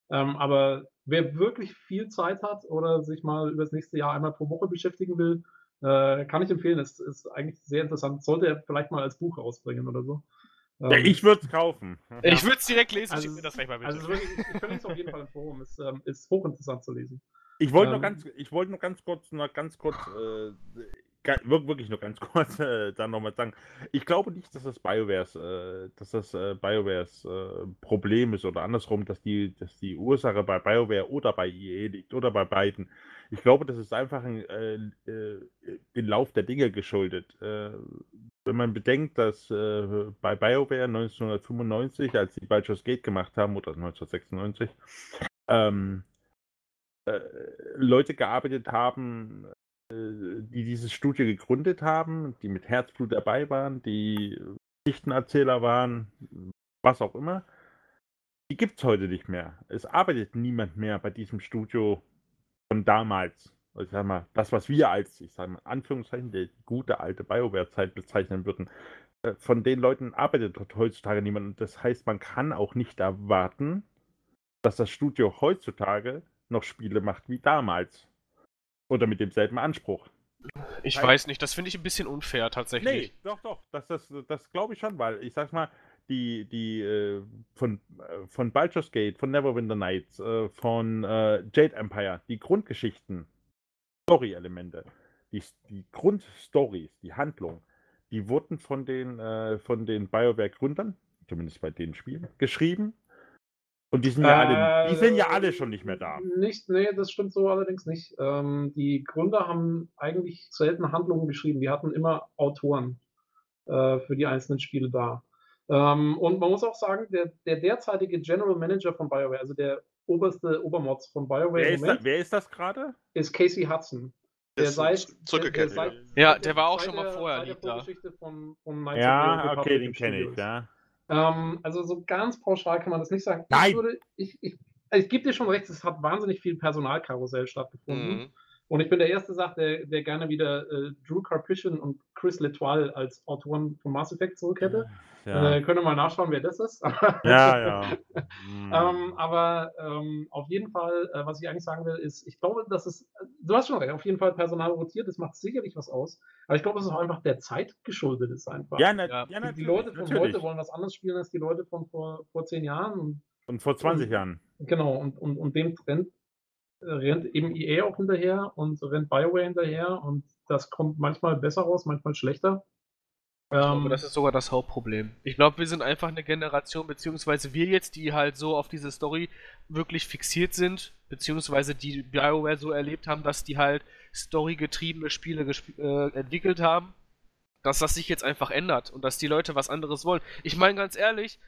Ähm, aber wer wirklich viel Zeit hat oder sich mal über das nächste Jahr einmal pro Woche beschäftigen will, äh, kann ich empfehlen. Es ist eigentlich sehr interessant. Sollte er vielleicht mal als Buch rausbringen oder so. Ähm, ja, ich würde es kaufen. Ich würde es direkt lesen. Also, das gleich mal bitte. Also wirklich, ich finde es auf jeden Fall im Forum. Es ähm, ist hochinteressant zu lesen. Ich wollte ähm, noch ganz, ich wollte noch ganz kurz, noch ganz kurz äh, wirklich nur ganz kurz äh, dann nochmal sagen. Ich glaube nicht, dass das BioWares, äh, dass das äh, BioWares äh, Problem ist oder andersrum, dass die, dass die Ursache bei BioWare oder bei EA liegt oder bei beiden. Ich glaube, das ist einfach ein, äh, äh, den Lauf der Dinge geschuldet. Äh, wenn man bedenkt, dass bei BioWare 1995, als die Baldur's Gate gemacht haben, oder 1996, ähm, äh, Leute gearbeitet haben, die dieses Studio gegründet haben, die mit Herzblut dabei waren, die Geschichtenerzähler waren, was auch immer, die gibt es heute nicht mehr. Es arbeitet niemand mehr bei diesem Studio von damals. Also ich sag mal, das, was wir als, ich sage mal, Anführungszeichen, die gute alte BioWare-Zeit bezeichnen würden, äh, von den Leuten arbeitet heutzutage niemand. Und das heißt, man kann auch nicht erwarten, dass das Studio heutzutage noch Spiele macht wie damals. Oder mit demselben Anspruch. Ich Weil, weiß nicht, das finde ich ein bisschen unfair tatsächlich. Nee, doch, doch, das, das, das glaube ich schon, weil ich sag's mal, die, die äh, von, äh, von Baldur's Gate, von Neverwinter Nights, äh, von äh, Jade Empire, die Grundgeschichten, Story-Elemente, die, die Grundstories, die Handlung, die wurden von den, äh, von den BioWare-Gründern, zumindest bei den Spielen, geschrieben und die sind ja alle, die sind ja alle schon nicht mehr da. Äh, nicht, nee, das stimmt so allerdings nicht. Ähm, die Gründer haben eigentlich selten Handlungen geschrieben. Die hatten immer Autoren äh, für die einzelnen Spiele da. Ähm, und man muss auch sagen, der, der, derzeitige General Manager von BioWare, also der oberste Obermods von BioWare. Wer ist, da, wer ist das gerade? Ist Casey Hudson. Der seit, zurückgekehrt. Der, der seit, ja, der war auch schon mal vorher. Seit der Vorgeschichte von, von ja, okay, den kenne ich, ja. Ähm, also so ganz pauschal kann man das nicht sagen. Nein. Ich, würde, ich, ich, also ich gebe dir schon recht, es hat wahnsinnig viel Personalkarussell stattgefunden. Mhm. Und ich bin der Erste, sagt, der, der gerne wieder äh, Drew Carpishin und Chris Letoile als Autoren von Mass Effect zurück hätte. Ja. Äh, könnt ihr mal nachschauen, wer das ist. ja, ja. Mhm. ähm, aber ähm, auf jeden Fall, äh, was ich eigentlich sagen will, ist, ich glaube, dass es, du hast schon recht, auf jeden Fall Personal rotiert, das macht sicherlich was aus. Aber ich glaube, dass es auch einfach der Zeit geschuldet ist einfach. Ja, na, ja. Die, die, Leute von natürlich. heute wollen was anderes spielen als die Leute von vor, vor zehn Jahren. Und, vor 20 und, Jahren. Genau, und, und, und dem Trend rennt eben EA auch hinterher und rennt BioWare hinterher und das kommt manchmal besser raus, manchmal schlechter. Ich glaube, ähm, das ist sogar das Hauptproblem. Ich glaube, wir sind einfach eine Generation, beziehungsweise wir jetzt, die halt so auf diese Story wirklich fixiert sind, beziehungsweise die BioWare so erlebt haben, dass die halt storygetriebene Spiele gesp äh, entwickelt haben, dass das sich jetzt einfach ändert und dass die Leute was anderes wollen. Ich meine ganz ehrlich,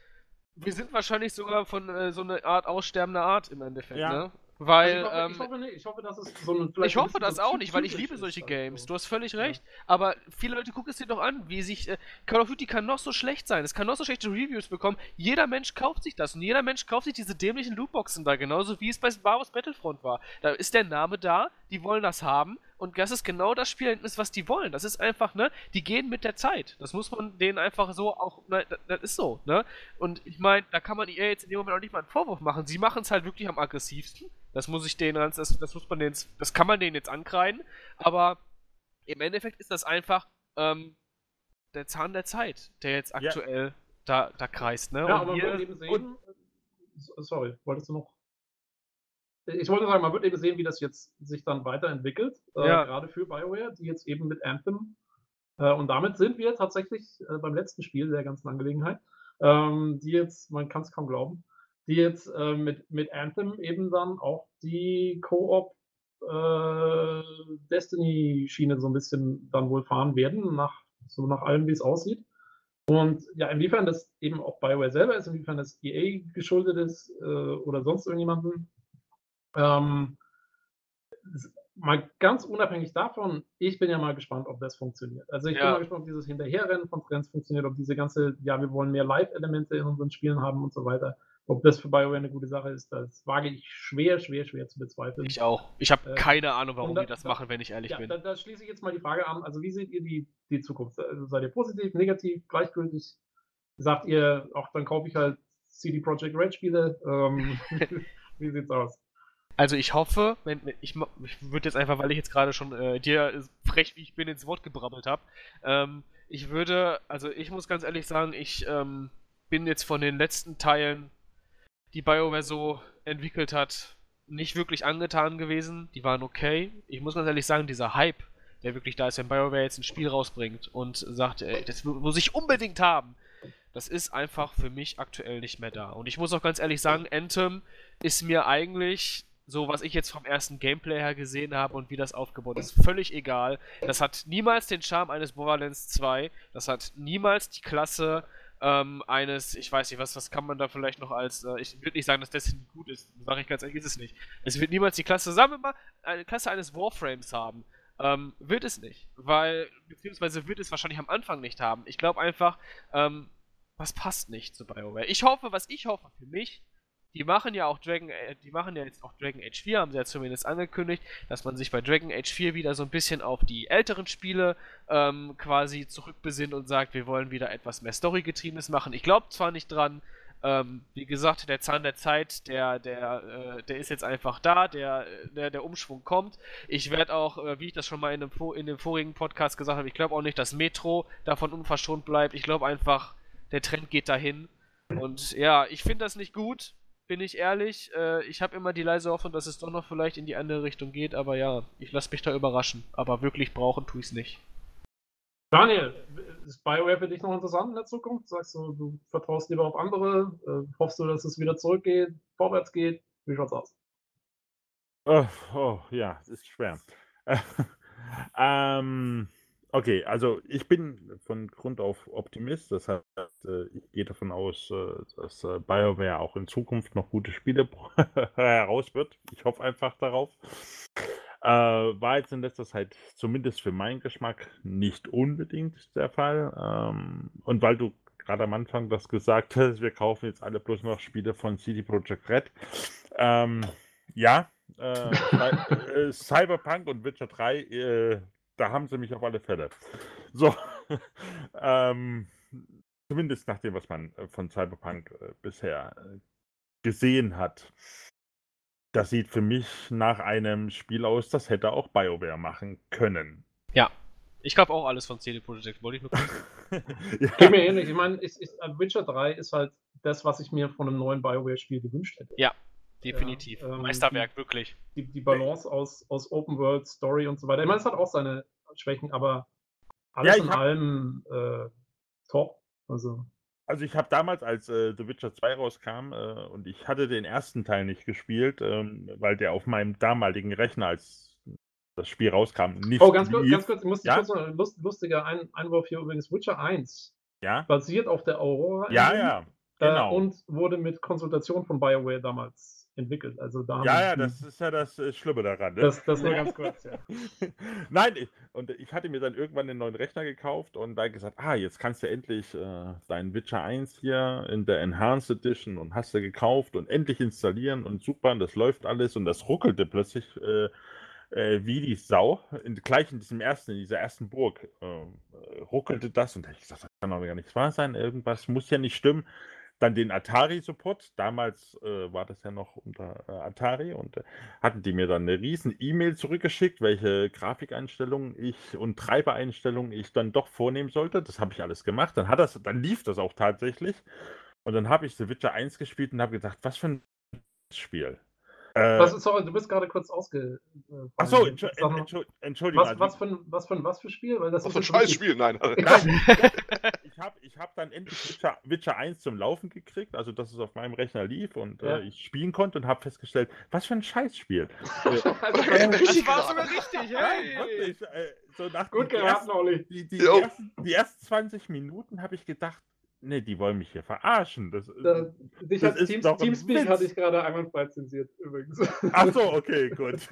wir sind wahrscheinlich sogar von äh, so einer Art aussterbender Art im Endeffekt, ja. ne? Weil, also ich, hoffe, ähm, ich, hoffe nicht. ich hoffe, das ist so eine, Ich hoffe das auch nicht, weil ich liebe solche Games. Du hast völlig recht. Ja. Aber viele Leute gucken es dir doch an, wie sich. Äh, Call of Duty kann noch so schlecht sein. Es kann noch so schlechte Reviews bekommen. Jeder Mensch kauft sich das. Und jeder Mensch kauft sich diese dämlichen Lootboxen da. Genauso wie es bei Star Wars Battlefront war. Da ist der Name da. Die wollen das haben. Und das ist genau das Spiel, was die wollen. Das ist einfach, ne? Die gehen mit der Zeit. Das muss man denen einfach so auch, ne, das ist so, ne? Und ich meine, da kann man EA jetzt in dem Moment auch nicht mal einen Vorwurf machen. Sie machen es halt wirklich am aggressivsten. Das muss ich denen, das, das muss man denen, das kann man denen jetzt ankreiden. Aber im Endeffekt ist das einfach ähm, der Zahn der Zeit, der jetzt aktuell ja. da, da kreist, ne? Ja, und aber hier, eben sehen, und, sorry, wolltest du noch ich wollte sagen, man wird eben sehen, wie das jetzt sich dann weiterentwickelt, äh, ja. gerade für BioWare, die jetzt eben mit Anthem, äh, und damit sind wir tatsächlich äh, beim letzten Spiel der ganzen Angelegenheit, ähm, die jetzt, man kann es kaum glauben, die jetzt äh, mit, mit Anthem eben dann auch die Co-op äh, Destiny-Schiene so ein bisschen dann wohl fahren werden, nach, so nach allem, wie es aussieht. Und ja, inwiefern das eben auch BioWare selber ist, inwiefern das EA geschuldet ist äh, oder sonst irgendjemanden, ähm, mal ganz unabhängig davon, ich bin ja mal gespannt, ob das funktioniert. Also ich ja. bin mal gespannt, ob dieses Hinterherrennen von Trends funktioniert, ob diese ganze, ja, wir wollen mehr Live-Elemente in unseren Spielen haben und so weiter. ob das für BioWare eine gute Sache ist, das wage ich schwer, schwer, schwer zu bezweifeln. Ich auch. Ich habe äh, keine Ahnung, warum da, die das da, machen, wenn ich ehrlich ja, bin. Da, da, schließe ich jetzt mal die Frage an. Also, wie seht ihr die, die Zukunft? Also, seid ihr positiv, negativ, gleichgültig? Sagt ihr, auch dann kaufe ich halt CD Projekt Red Spiele? Ähm, wie sieht's aus? Also ich hoffe, wenn ich, ich würde jetzt einfach, weil ich jetzt gerade schon äh, dir frech wie ich bin ins Wort gebrabbelt habe, ähm, ich würde, also ich muss ganz ehrlich sagen, ich ähm, bin jetzt von den letzten Teilen, die BioWare so entwickelt hat, nicht wirklich angetan gewesen. Die waren okay. Ich muss ganz ehrlich sagen, dieser Hype, der wirklich da ist, wenn BioWare jetzt ein Spiel rausbringt und sagt, ey, das muss ich unbedingt haben, das ist einfach für mich aktuell nicht mehr da. Und ich muss auch ganz ehrlich sagen, Anthem ist mir eigentlich so was ich jetzt vom ersten Gameplay her gesehen habe und wie das aufgebaut ist, völlig egal. Das hat niemals den Charme eines Borderlands 2, das hat niemals die Klasse ähm, eines, ich weiß nicht, was, was kann man da vielleicht noch als, äh, ich würde nicht sagen, dass Destiny gut ist, sage ich ganz ehrlich, ist es nicht. Es wird niemals die Klasse, sagen wir mal, eine Klasse eines Warframes haben. Ähm, wird es nicht, weil, beziehungsweise wird es wahrscheinlich am Anfang nicht haben. Ich glaube einfach, ähm, was passt nicht zu BioWare. Ich hoffe, was ich hoffe für mich, die machen ja auch Dragon, äh, die machen ja jetzt auch Dragon Age 4, haben sie ja zumindest angekündigt, dass man sich bei Dragon Age 4 wieder so ein bisschen auf die älteren Spiele ähm, quasi zurückbesinnt und sagt, wir wollen wieder etwas mehr Story-getriebenes machen. Ich glaube zwar nicht dran, ähm, wie gesagt, der Zahn der Zeit, der, der, äh, der ist jetzt einfach da, der, der, der Umschwung kommt. Ich werde auch, äh, wie ich das schon mal in dem, in dem vorigen Podcast gesagt habe, ich glaube auch nicht, dass Metro davon unverschont bleibt. Ich glaube einfach, der Trend geht dahin. Und ja, ich finde das nicht gut bin ich ehrlich. Äh, ich habe immer die leise Hoffnung, dass es doch noch vielleicht in die andere Richtung geht, aber ja, ich lasse mich da überraschen. Aber wirklich brauchen tue ich es nicht. Daniel, ist BioWare für dich noch interessant in der Zukunft? Sagst du, du vertraust lieber auf andere? Äh, hoffst du, dass es wieder zurückgeht, vorwärts geht? Wie schaut's aus? Oh, oh ja, das ist schwer. ähm, Okay, also ich bin von Grund auf Optimist. Das heißt, äh, ich gehe davon aus, äh, dass äh, BioWare auch in Zukunft noch gute Spiele heraus wird. Ich hoffe einfach darauf. Äh, war jetzt in letzter Zeit zumindest für meinen Geschmack nicht unbedingt der Fall. Ähm, und weil du gerade am Anfang das gesagt hast, wir kaufen jetzt alle bloß noch Spiele von CD Projekt Red. Ähm, ja, äh, äh, Cyberpunk und Witcher 3 da haben sie mich auf alle Fälle. So, ähm, zumindest nach dem, was man äh, von Cyberpunk äh, bisher äh, gesehen hat. Das sieht für mich nach einem Spiel aus, das hätte auch BioWare machen können. Ja, ich glaube auch alles von CD Projekt, wollte ich nur kurz. ja. Geht mir ähnlich. Ich meine, Witcher 3 ist halt das, was ich mir von einem neuen BioWare-Spiel gewünscht hätte. Ja, Definitiv. Ja, ähm, Meisterwerk, die, wirklich. Die, die Balance aus, aus Open World, Story und so weiter. Ich meine, es hat auch seine Schwächen, aber alles ja, in hab, allem äh, top. Also. Also ich habe damals, als äh, The Witcher 2 rauskam, äh, und ich hatte den ersten Teil nicht gespielt, ähm, weil der auf meinem damaligen Rechner, als das Spiel rauskam, nicht Oh, ganz kurz, ganz kurz, ich muss ja? kurz noch, lust, lustiger Ein Einwurf hier übrigens, Witcher 1 ja? basiert auf der Aurora. Ja, ja, äh, genau. und wurde mit Konsultation von BioWare damals entwickelt. Also da ja, ja, das ist ja das äh, Schlimme daran. Ne? Das, das nur ganz kurz, ja. Nein, ich, und ich hatte mir dann irgendwann einen neuen Rechner gekauft und da gesagt, ah, jetzt kannst du endlich äh, deinen Witcher 1 hier in der Enhanced Edition und hast du gekauft und endlich installieren und super, und das läuft alles und das ruckelte plötzlich äh, äh, wie die Sau. In, gleich in diesem ersten, in dieser ersten Burg äh, ruckelte das und ich gesagt, das kann doch gar nichts wahr sein, irgendwas muss ja nicht stimmen. Dann den Atari-Support. Damals äh, war das ja noch unter äh, Atari und äh, hatten die mir dann eine riesen E-Mail zurückgeschickt, welche Grafikeinstellungen ich und Treibereinstellungen ich dann doch vornehmen sollte. Das habe ich alles gemacht. Dann, hat das, dann lief das auch tatsächlich. Und dann habe ich The Witcher 1 gespielt und habe gedacht, was für ein Spiel. Äh, was, sorry, du bist gerade kurz ausge. Äh, Achso, Entschuldigung. Was, was, für ein, was, für ein, was für Spiel? Weil das was ist für ein Scheißspiel, nein. nein. ich habe ich hab dann endlich Witcher, Witcher 1 zum Laufen gekriegt, also dass es auf meinem Rechner lief und ja. äh, ich spielen konnte und habe festgestellt, was für ein Scheißspiel. also, das war sogar richtig, hey. Nein, wirklich, äh, so nach Gut geraten, Olli. Die, die, ersten, die ersten 20 Minuten habe ich gedacht, Ne, die wollen mich hier verarschen. Das, da, dich das Teams, Teamspeak hatte ich gerade einwandfrei zensiert, übrigens. Ach so, okay, gut.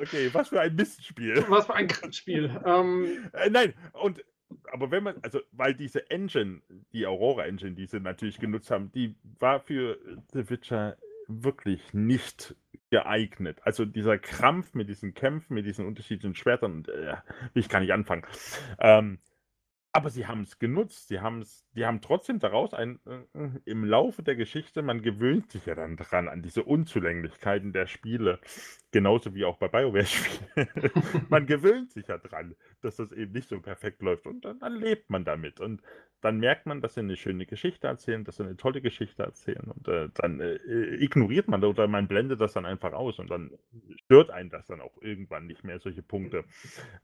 Okay, was für ein Mistspiel. Was für ein Spiel. Ähm, äh, nein, und aber wenn man, also, weil diese Engine, die Aurora Engine, die sie natürlich genutzt haben, die war für The Witcher wirklich nicht geeignet. Also dieser Krampf mit diesen Kämpfen, mit diesen unterschiedlichen Schwertern, äh, will ich gar nicht anfangen. Ähm, aber sie haben es genutzt. Sie, haben's, die haben trotzdem daraus ein, äh, im Laufe der Geschichte, man gewöhnt sich ja dann dran an diese Unzulänglichkeiten der Spiele. Genauso wie auch bei BioWare-Spielen. man gewöhnt sich ja dran, dass das eben nicht so perfekt läuft. Und dann, dann, lebt man damit. Und dann merkt man, dass sie eine schöne Geschichte erzählen, dass sie eine tolle Geschichte erzählen. Und äh, dann äh, ignoriert man oder man blendet das dann einfach aus. Und dann stört einen das dann auch irgendwann nicht mehr, solche Punkte.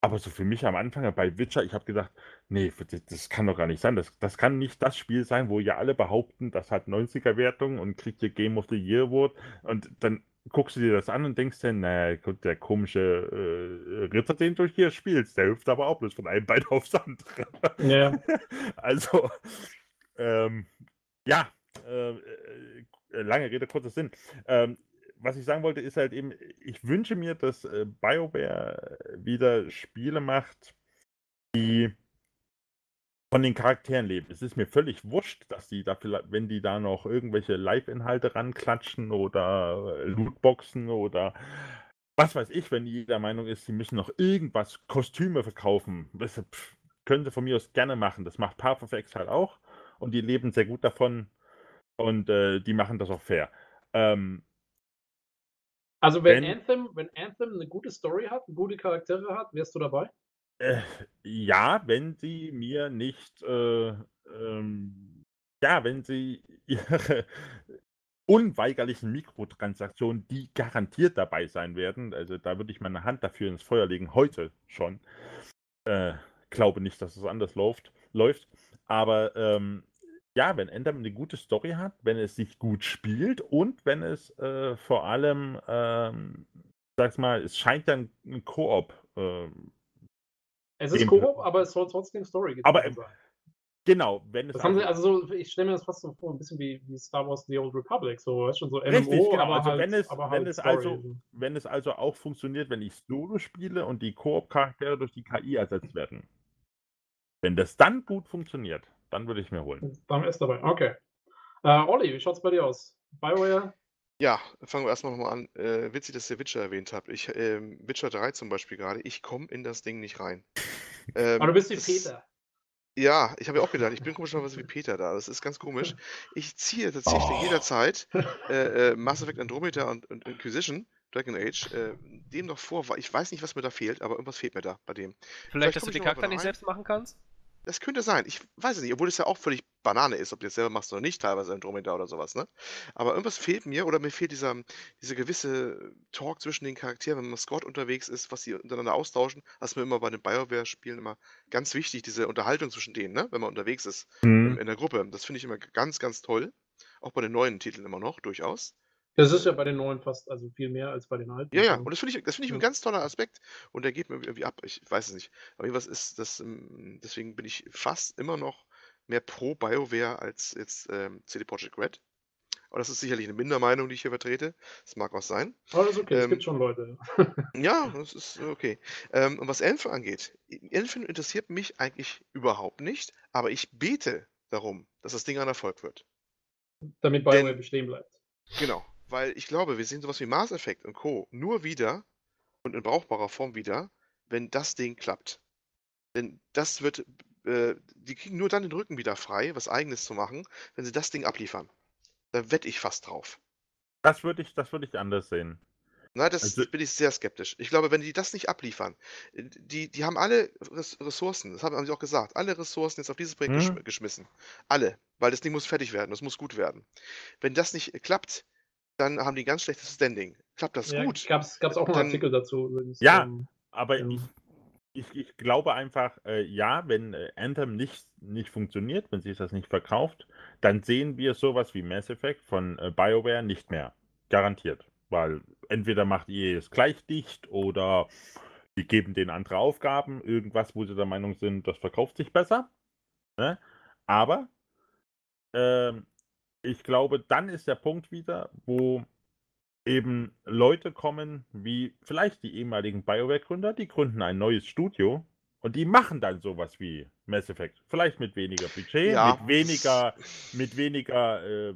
Aber so für mich am Anfang bei Witcher, ich habe gedacht, nee, das, kann doch gar nicht sein. Das, das kann nicht das Spiel sein, wo ja alle behaupten, das hat 90er-Wertung und kriegt hier Game of the Year Award. Und dann guckst du dir das an und denkst dir, naja, der komische äh, Ritter, den du hier spielst, der hüpft aber auch bloß von einem Bein aufs andere. Ja. also, ähm, ja, äh, äh, lange Rede, kurzer Sinn. Ähm, was ich sagen wollte, ist halt eben, ich wünsche mir, dass äh, BioWare wieder Spiele macht, die von den Charakteren leben. Es ist mir völlig wurscht, dass die da vielleicht, wenn die da noch irgendwelche Live-Inhalte ranklatschen oder äh, Lootboxen oder was weiß ich, wenn die der Meinung ist, sie müssen noch irgendwas, Kostüme verkaufen. Das, pff, können sie von mir aus gerne machen. Das macht Path of Exile auch und die leben sehr gut davon und äh, die machen das auch fair. Ähm, also wenn, wenn, Anthem, wenn Anthem eine gute Story hat, gute Charaktere hat, wärst du dabei? Äh, ja, wenn sie mir nicht, äh, ähm, ja, wenn sie ihre unweigerlichen Mikrotransaktionen, die garantiert dabei sein werden, also da würde ich meine Hand dafür ins Feuer legen, heute schon. Äh, glaube nicht, dass es anders läuft, läuft. Aber ähm, ja, wenn Endem eine gute Story hat, wenn es sich gut spielt und wenn es äh, vor allem, ähm, sag's mal, es scheint dann ein Koop ähm, es ist Koop, aber es soll trotzdem Story aber, sein. Genau, wenn es. Das haben sie, also so, ich stelle mir das fast so vor, ein bisschen wie, wie Star Wars The Old Republic, so weißt schon so MMO, Richtig, genau. aber also halt, wenn es, aber wenn halt es also, wenn es also auch funktioniert, wenn ich Solo spiele und die Koop-Charaktere durch die KI ersetzt werden. Wenn das dann gut funktioniert, dann würde ich mir holen. Dann ist dabei, okay. Uh, Olli, wie schaut's bei dir aus? Bioware ja, fangen wir erstmal mal an. Äh, witzig, dass ihr Witcher erwähnt habt. Ich, ähm, Witcher 3 zum Beispiel gerade, ich komme in das Ding nicht rein. Ähm, Aber du bist wie Peter. Ja, ich habe ja auch gedacht, ich bin komischerweise wie Peter da. Das ist ganz komisch. Ich ziehe tatsächlich oh. jederzeit äh, äh, Mass Effect Andromeda und, und Inquisition, Dragon Age, äh, dem noch vor. Ich weiß nicht, was mir da fehlt, aber irgendwas fehlt mir da bei dem. Vielleicht, Vielleicht dass du die Charakter nicht selbst machen kannst? Das könnte sein. Ich weiß es nicht, obwohl es ja auch völlig Banane ist, ob du es selber machst oder nicht, teilweise Andromeda oder sowas, ne? Aber irgendwas fehlt mir oder mir fehlt dieser, dieser gewisse Talk zwischen den Charakteren, wenn man Scott unterwegs ist, was sie untereinander austauschen. Das ist mir immer bei den BioWare-Spielen immer ganz wichtig, diese Unterhaltung zwischen denen, ne? Wenn man unterwegs ist mhm. in, in der Gruppe. Das finde ich immer ganz, ganz toll. Auch bei den neuen Titeln immer noch, durchaus. Das ist ja bei den neuen fast, also viel mehr als bei den alten. Ja, ja, und das finde ich, das finde ich ein ganz toller Aspekt und der geht mir irgendwie ab. Ich weiß es nicht. Aber irgendwas ist das, ähm, deswegen bin ich fast immer noch mehr pro BioWare als jetzt ähm, CD Projekt Red. Aber das ist sicherlich eine Mindermeinung, die ich hier vertrete. Das mag auch sein. Aber das ist okay, es gibt ähm, schon Leute. ja, das ist okay. Ähm, und was Elfen angeht, Elfen interessiert mich eigentlich überhaupt nicht, aber ich bete darum, dass das Ding ein Erfolg wird. Damit BioWare Denn, bestehen bleibt. Genau weil ich glaube, wir sehen sowas wie Mass Effect und Co. nur wieder und in brauchbarer Form wieder, wenn das Ding klappt. Denn das wird, äh, die kriegen nur dann den Rücken wieder frei, was Eigenes zu machen, wenn sie das Ding abliefern. Da wette ich fast drauf. Das würde ich, würd ich anders sehen. Na, das also, bin ich sehr skeptisch. Ich glaube, wenn die das nicht abliefern, äh, die, die haben alle Ressourcen, das haben sie auch gesagt, alle Ressourcen jetzt auf dieses Projekt hm. geschmissen. Alle. Weil das Ding muss fertig werden, das muss gut werden. Wenn das nicht klappt, dann haben die ganz schlechtes Standing. Klappt das ja, gut? Gab es auch einen Artikel dazu übrigens. Ja, ähm, aber ähm, ich, ich, ich, glaube einfach, äh, ja, wenn äh, Anthem nicht, nicht funktioniert, wenn sich das nicht verkauft, dann sehen wir sowas wie Mass Effect von äh, BioWare nicht mehr. Garantiert. Weil entweder macht ihr es gleich dicht oder die geben denen andere Aufgaben, irgendwas, wo sie der Meinung sind, das verkauft sich besser. Ne? Aber ähm, ich glaube, dann ist der Punkt wieder, wo eben Leute kommen, wie vielleicht die ehemaligen BioWare-Gründer, die gründen ein neues Studio und die machen dann sowas wie Mass Effect. Vielleicht mit weniger Budget, Ja. mit weniger, mit weniger äh,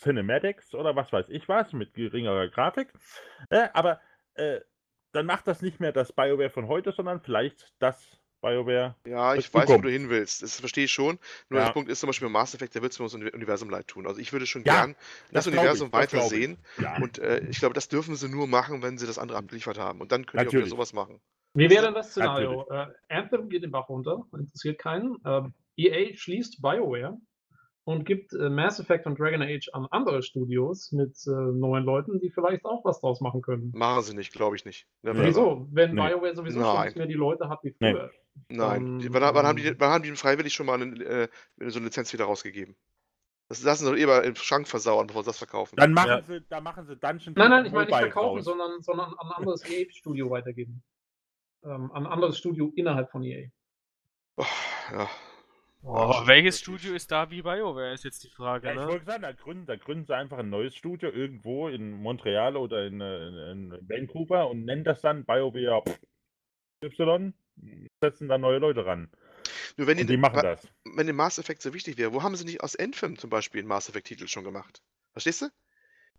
Cinematics oder was weiß ich was, mit geringerer Grafik. Äh, aber äh, dann macht das nicht mehr das BioWare von heute, sondern vielleicht das BioWare. Ja, ich weiß, wo du hin willst. Das verstehe ich schon. Nur Ja. der Punkt ist zum Beispiel bei Mass Effect, der wird es mir ums Uni- Universum leid tun. Also ich würde schon Ja, gern das, das Universum ich, weitersehen. Ja. Und äh, ich glaube, das dürfen sie nur machen, wenn sie das andere abgeliefert haben. Und dann können die auch wieder Natürlich. sowas machen. Wie wäre denn das Szenario? Äh, Anthem geht den Bach runter, interessiert keinen. Ähm, EA schließt BioWare und gibt äh, Mass Effect und Dragon Age an andere Studios mit äh, neuen Leuten, die vielleicht auch was draus machen können. Machen sie nicht, glaube ich nicht. Ever. Wieso? Wenn Nee. BioWare sowieso schon Nein. nicht mehr die Leute hat wie Nee. früher. Nein. Ähm, Die- wann, wann, haben die, ähm, wann haben die denn freiwillig schon mal eine, äh, so eine Lizenz wieder rausgegeben? Das lassen sie doch eher im Schrank versauern, bevor sie das verkaufen. Dann machen Ja. sie, da machen sie Dungeon Nein, nein, ich meine nicht verkaufen, raus. sondern, sondern an ein anderes EA-Studio weitergeben. Ähm, an ein anderes Studio innerhalb von EA. Oh, ja. Oh, welches Studio ist da wie BioWare, ist jetzt die Frage, Ja, ich ne? wollte sagen, da gründen, da gründen sie einfach ein neues Studio irgendwo in Montreal oder in, äh, in, in Vancouver und nennen das dann BioWare Y, setzen da neue Leute ran. Nur wenn Und die, die machen das. wenn der Mass Effect so wichtig wäre, wo haben sie nicht aus Anthem zum Beispiel einen Mass Effect-Titel schon gemacht? Verstehst du?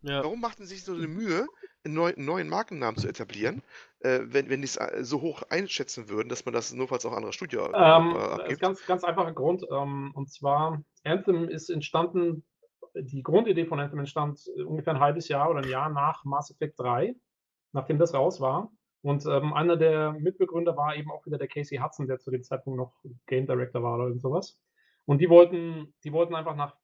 Ja. Warum machten sie sich so eine Mühe, einen neu- einen neuen Markennamen zu etablieren, äh, wenn, wenn die es äh, so hoch einschätzen würden, dass man das notfalls auch andere Studio äh, Ähm, äh, das ist abgibt? ganz, ganz einfacher Grund. Ähm, und zwar, Anthem ist entstanden, die Grundidee von Anthem entstand äh, ungefähr ein halbes Jahr oder ein Jahr nach Mass Effect 3, nachdem das raus war. Und ähm, einer der Mitbegründer war eben auch wieder der Casey Hudson, der zu dem Zeitpunkt noch Game Director war oder irgend sowas. Und die wollten, die wollten einfach nach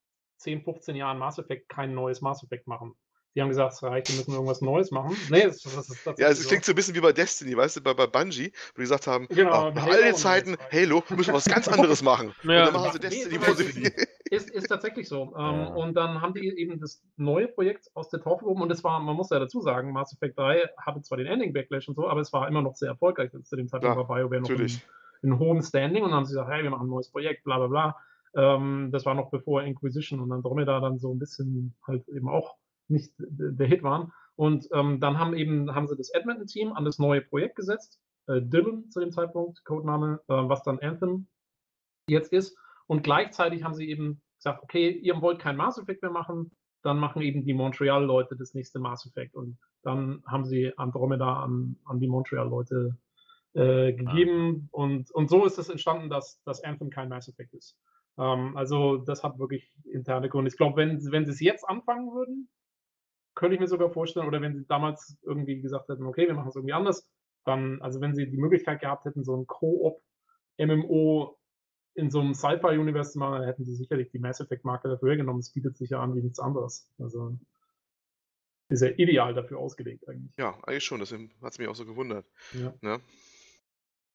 10, 15 Jahren Mass Effect kein neues Mass Effect machen. Die haben gesagt, es reicht, wir müssen irgendwas Neues machen. Nee, das, das ist tatsächlich Ja, es so. klingt so ein bisschen wie bei Destiny, weißt du, bei, bei Bungie, wo die gesagt haben, Genau, bei nach all den und Zeiten. Halo, müssen wir was ganz anderes machen. Und Ja. dann machen sie Nee, Destiny, sie... Ist, ist tatsächlich so. Ähm, Ja. Und dann haben die eben das neue Projekt aus der Taufe gehoben und es war, man muss ja dazu sagen, Mass Effect 3 hatte zwar den Ending-Backlash und so, aber es war immer noch sehr erfolgreich. Zu dem Zeitpunkt Klar, war BioWare noch in, natürlich. in hohem Standing und dann haben sie gesagt, hey, wir machen ein neues Projekt, bla bla bla. Ähm, das war noch bevor Inquisition und Andromeda dann so ein bisschen halt eben auch nicht der Hit waren. Und ähm, dann haben eben, haben sie das Edmonton-Team an das neue Projekt gesetzt. Äh, Dylan zu dem Zeitpunkt, Codename, äh, was dann Anthem jetzt ist. Und gleichzeitig haben sie eben gesagt, okay, ihr wollt kein Mass Effect mehr machen, dann machen eben die Montreal-Leute das nächste Mass Effect. Und dann haben sie Andromeda an, an die Montreal-Leute äh, gegeben. Und, und so ist es entstanden, dass, dass Anthem kein Mass Effect ist. Ähm, also das hat wirklich interne Gründe. Ich glaube, wenn, wenn sie es jetzt anfangen würden, könnte ich mir sogar vorstellen, oder wenn sie damals irgendwie gesagt hätten, okay, wir machen es irgendwie anders, dann, also wenn sie die Möglichkeit gehabt hätten, so ein Co-op-MMO in so einem Sci-Fi-Universe zu machen, dann hätten sie sicherlich die Mass Effect-Marke dafür genommen. Es bietet sich ja an wie nichts anderes. Also ist ja ideal dafür ausgelegt eigentlich. Ja, eigentlich schon, deswegen hat es mich auch so gewundert. Ja. Ne?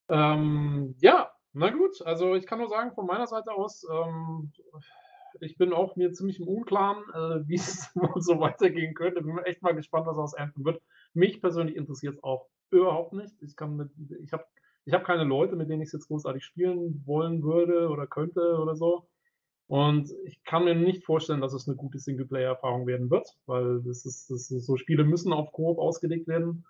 Ähm, ja, na gut. Also ich kann nur sagen, von meiner Seite aus, ähm, ich bin auch mir ziemlich im Unklaren, äh, wie es so weitergehen könnte. Bin echt mal gespannt, was aus Anthem wird. Mich persönlich interessiert es auch überhaupt nicht. Ich kann mit, ich habe ich habe keine Leute, mit denen ich es jetzt großartig spielen wollen würde oder könnte oder so. Und ich kann mir nicht vorstellen, dass es eine gute Singleplayer-Erfahrung werden wird, weil das ist, das ist so Spiele müssen auf Koop ausgelegt werden.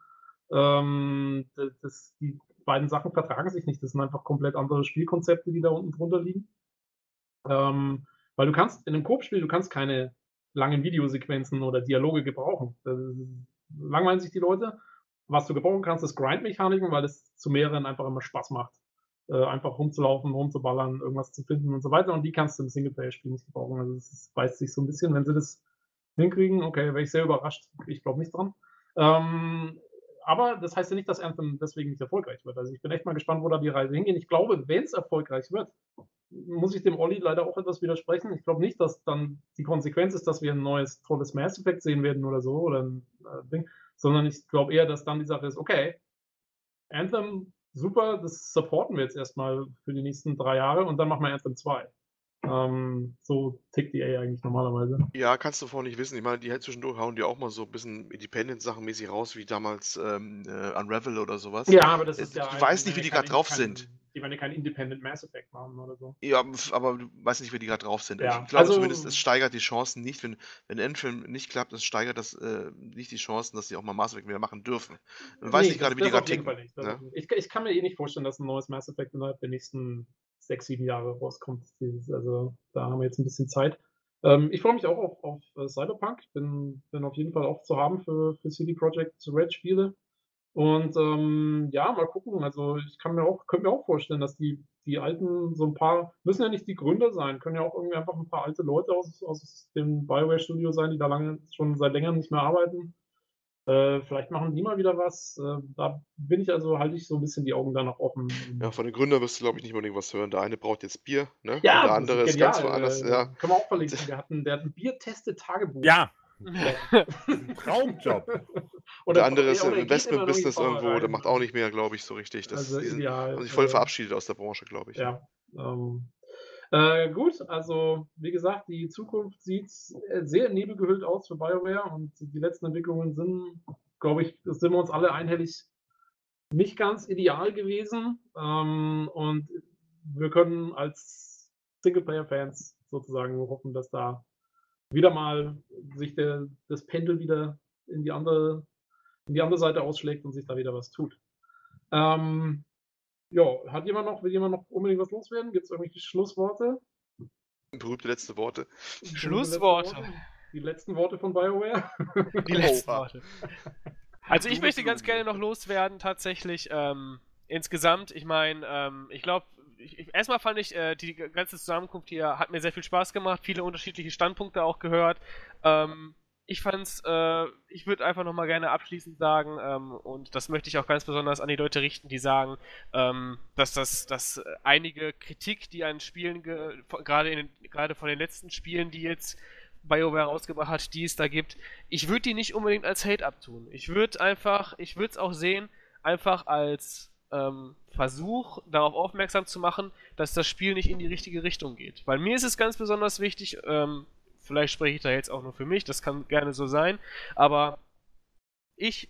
Ähm, das, die beiden Sachen vertragen sich nicht. Das sind einfach komplett andere Spielkonzepte, die da unten drunter liegen. Ähm, weil du kannst in einem Koop-Spiel, du kannst keine langen Videosequenzen oder Dialoge gebrauchen. Da langweilen sich die Leute. Was du gebrauchen kannst, ist Grind-Mechaniken, weil es zu mehreren einfach immer Spaß macht. Äh, einfach rumzulaufen, rumzuballern, irgendwas zu finden und so weiter. Und die kannst du im Singleplayer-Spiel nicht gebrauchen. Also es beißt sich so ein bisschen, wenn sie das hinkriegen. Okay, wäre ich sehr überrascht. Ich glaube nicht dran. Ähm, aber das heißt ja nicht, dass Anthem deswegen nicht erfolgreich wird. Also ich bin echt mal gespannt, wo da die Reise hingeht. Ich glaube, wenn es erfolgreich wird, muss ich dem Olli leider auch etwas widersprechen. Ich glaube nicht, dass dann die Konsequenz ist, dass wir ein neues tolles Mass Effect sehen werden oder so oder ein äh, Ding, sondern ich glaube eher, dass dann die Sache ist, okay, Anthem, super, das supporten wir jetzt erstmal für die nächsten drei Jahre und dann machen wir Anthem 2. Ähm, so tickt die EA eigentlich normalerweise. Ja, kannst du vorher nicht wissen. Ich meine, die zwischendurch hauen die auch mal so ein bisschen Independent-Sachen mäßig raus, wie damals ähm, äh, Unravel oder sowas. Ja, aber das Äh, ist ja. du weißt nicht, wie die gerade drauf kein- sind. Die werden ja kein Independent Mass Effect machen oder so. Ja, aber du weißt nicht, wie die gerade drauf sind. Ja, Ich glaube also- zumindest, es steigert die Chancen nicht, wenn, wenn Endfilm nicht klappt, es steigert das äh, nicht die Chancen, dass sie auch mal Mass Effect wieder machen dürfen. Man weiß Nee, nicht gerade, wie die gerade ticken. Ne? Ich, ich kann mir eh nicht vorstellen, dass ein neues Mass Effect innerhalb der nächsten sechs, sieben Jahre rauskommt. Also da haben wir jetzt ein bisschen Zeit. Ähm, ich freue mich auch auf, auf äh, Cyberpunk. Bin, bin auf jeden Fall auch zu haben für, für CD Projekt Red Spiele. Und ähm, ja, mal gucken. Also ich kann mir auch, könnte mir auch vorstellen, dass die, die alten, so ein paar, müssen ja nicht die Gründer sein, können ja auch irgendwie einfach ein paar alte Leute aus, aus dem Bioware Studio sein, die da lange schon seit längerem nicht mehr arbeiten. Äh, vielleicht machen die mal wieder was. Äh, da bin ich also, halte ich so ein bisschen die Augen da noch offen. Ja, von den Gründern wirst du, glaube ich, nicht unbedingt was hören. Der eine braucht jetzt Bier, ne? Ja, Und der andere ist ganz genial. woanders. Äh, Ja. Können wir auch verlinken. Der hat ein, der hat ein Bierteste-Tagebuch. Ja, Traumjob. Oder, der andere ist im Investment-Business irgendwo, der rein. macht auch nicht mehr, glaube ich, so richtig. Das, Also sind, ideal. haben sich voll äh, verabschiedet aus der Branche, glaube ich. Ja. Ähm, äh, gut, also wie gesagt, die Zukunft sieht äh, sehr nebelgehüllt aus für BioWare und die letzten Entwicklungen sind, glaube ich, sind wir uns alle einhellig nicht ganz ideal gewesen. Ähm, und wir können als Singleplayer-Fans sozusagen hoffen, dass da wieder mal sich der, das Pendel wieder in die andere, in die andere Seite ausschlägt und sich da wieder was tut. Ähm, ja, hat jemand noch, will jemand noch unbedingt was loswerden? Gibt es irgendwelche Schlussworte? Berühmte letzte Worte. Schlussworte. Die letzten Worte von BioWare? Die letzten. Worte. Also ich möchte ganz so gerne noch loswerden, tatsächlich. Ähm, insgesamt, ich meine, ähm, ich glaube, ich, ich, erstmal fand ich, äh, die ganze Zusammenkunft hier hat mir sehr viel Spaß gemacht, viele unterschiedliche Standpunkte auch gehört. Ähm, ich fand's, äh, ich würde einfach nochmal gerne abschließend sagen, ähm, und das möchte ich auch ganz besonders an die Leute richten, die sagen, ähm, dass das, dass einige Kritik, die an Spielen, gerade gerade von den letzten Spielen, die jetzt BioWare rausgebracht hat, die es da gibt, ich würde die nicht unbedingt als Hate abtun. Ich würde einfach, ich würde es auch sehen, einfach als ähm, Versuch, darauf aufmerksam zu machen, dass das Spiel nicht in die richtige Richtung geht. Weil mir ist es ganz besonders wichtig, ähm, vielleicht spreche ich da jetzt auch nur für mich, das kann gerne so sein, aber ich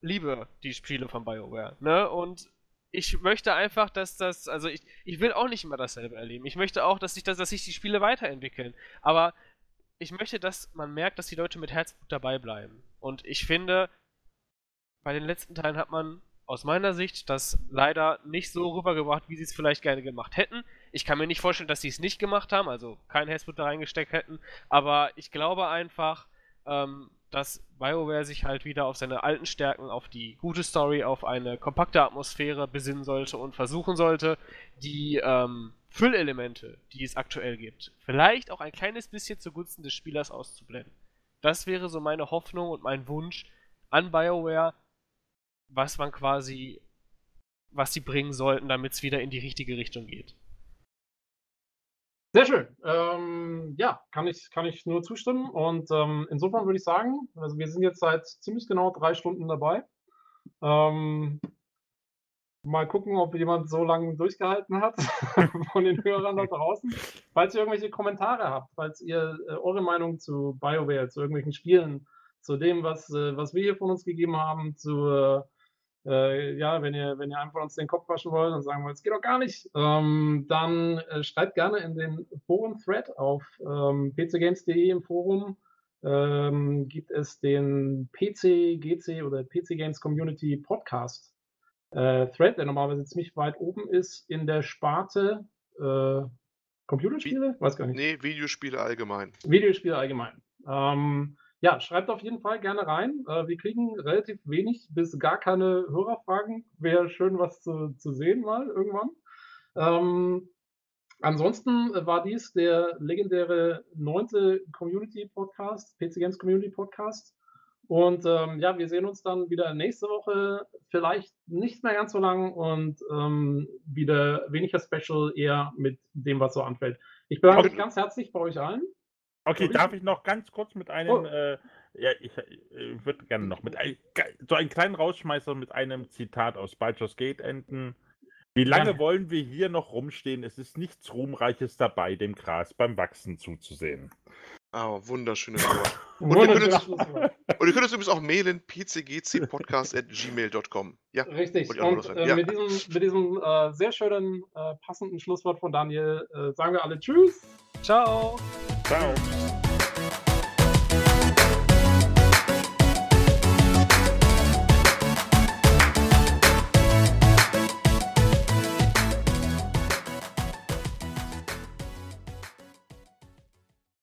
liebe die Spiele von BioWare, ne? Und ich möchte einfach, dass das, also ich, ich will auch nicht immer dasselbe erleben. Ich möchte auch, dass sich das, dass sich die Spiele weiterentwickeln. Aber ich möchte, dass man merkt, dass die Leute mit Herzblut dabei bleiben. Und ich finde, bei den letzten Teilen hat man aus meiner Sicht das leider nicht so rübergebracht, wie sie es vielleicht gerne gemacht hätten. Ich kann mir nicht vorstellen, dass sie es nicht gemacht haben, also kein Herzblut da reingesteckt hätten. Aber ich glaube einfach, ähm, dass BioWare sich halt wieder auf seine alten Stärken, auf die gute Story, auf eine kompakte Atmosphäre besinnen sollte und versuchen sollte, die ähm, Füllelemente, die es aktuell gibt, vielleicht auch ein kleines bisschen zugunsten des Spielers auszublenden. Das wäre so meine Hoffnung und mein Wunsch an BioWare, was man quasi, was sie bringen sollten, damit es wieder in die richtige Richtung geht. Sehr schön. Ähm, ja, kann ich, kann ich nur zustimmen. Und ähm, insofern würde ich sagen, also wir sind jetzt seit ziemlich genau drei Stunden dabei. Ähm, mal gucken, ob jemand so lange durchgehalten hat von den Hörern da draußen. Falls ihr irgendwelche Kommentare habt, falls ihr äh, eure Meinung zu BioWare, zu irgendwelchen Spielen, zu dem, was, äh, was wir hier von uns gegeben haben, zu äh, äh, ja, wenn ihr, wenn ihr einfach uns den Kopf waschen wollt und sagen wollt, es geht doch gar nicht, ähm, dann äh, schreibt gerne in den Forum-Thread auf ähm, pcgames.de im Forum. Ähm, gibt es den PC, GC oder PC Games Community Podcast äh, Thread, der normalerweise ziemlich weit oben ist in der Sparte äh, Computerspiele? Weiß gar nicht. Nee, Videospiele allgemein. Videospiele allgemein. Ähm, ja, schreibt auf jeden Fall gerne rein. Äh, wir kriegen relativ wenig bis gar keine Hörerfragen. Wäre schön, was zu, zu sehen mal irgendwann. Ähm, ansonsten war dies der legendäre neunte Community Podcast, PC Games Community Podcast. Und ähm, ja, wir sehen uns dann wieder nächste Woche, vielleicht nicht mehr ganz so lang und ähm, wieder weniger Special, eher mit dem, was so anfällt. Ich bedanke mich ganz herzlich bei euch allen. Okay, ich- darf ich noch ganz kurz mit einem, Oh. äh, ja, ich äh, würde gerne noch mit ein, so einen kleinen Rausschmeißer mit einem Zitat aus Baldur's Gate enden. Wie lange ja. wollen wir hier noch rumstehen? Es ist nichts Ruhmreiches dabei, dem Gras beim Wachsen zuzusehen. Oh, wunderschönes Wort. Und, ihr könnt uns, und ihr könnt uns übrigens auch mailen, pcgcpodcast.gmail.com. Ja, richtig. Und äh, ja. mit diesem, mit diesem äh, sehr schönen, äh, passenden Schlusswort von Daniel äh, sagen wir alle Tschüss. Ciao. Ciao.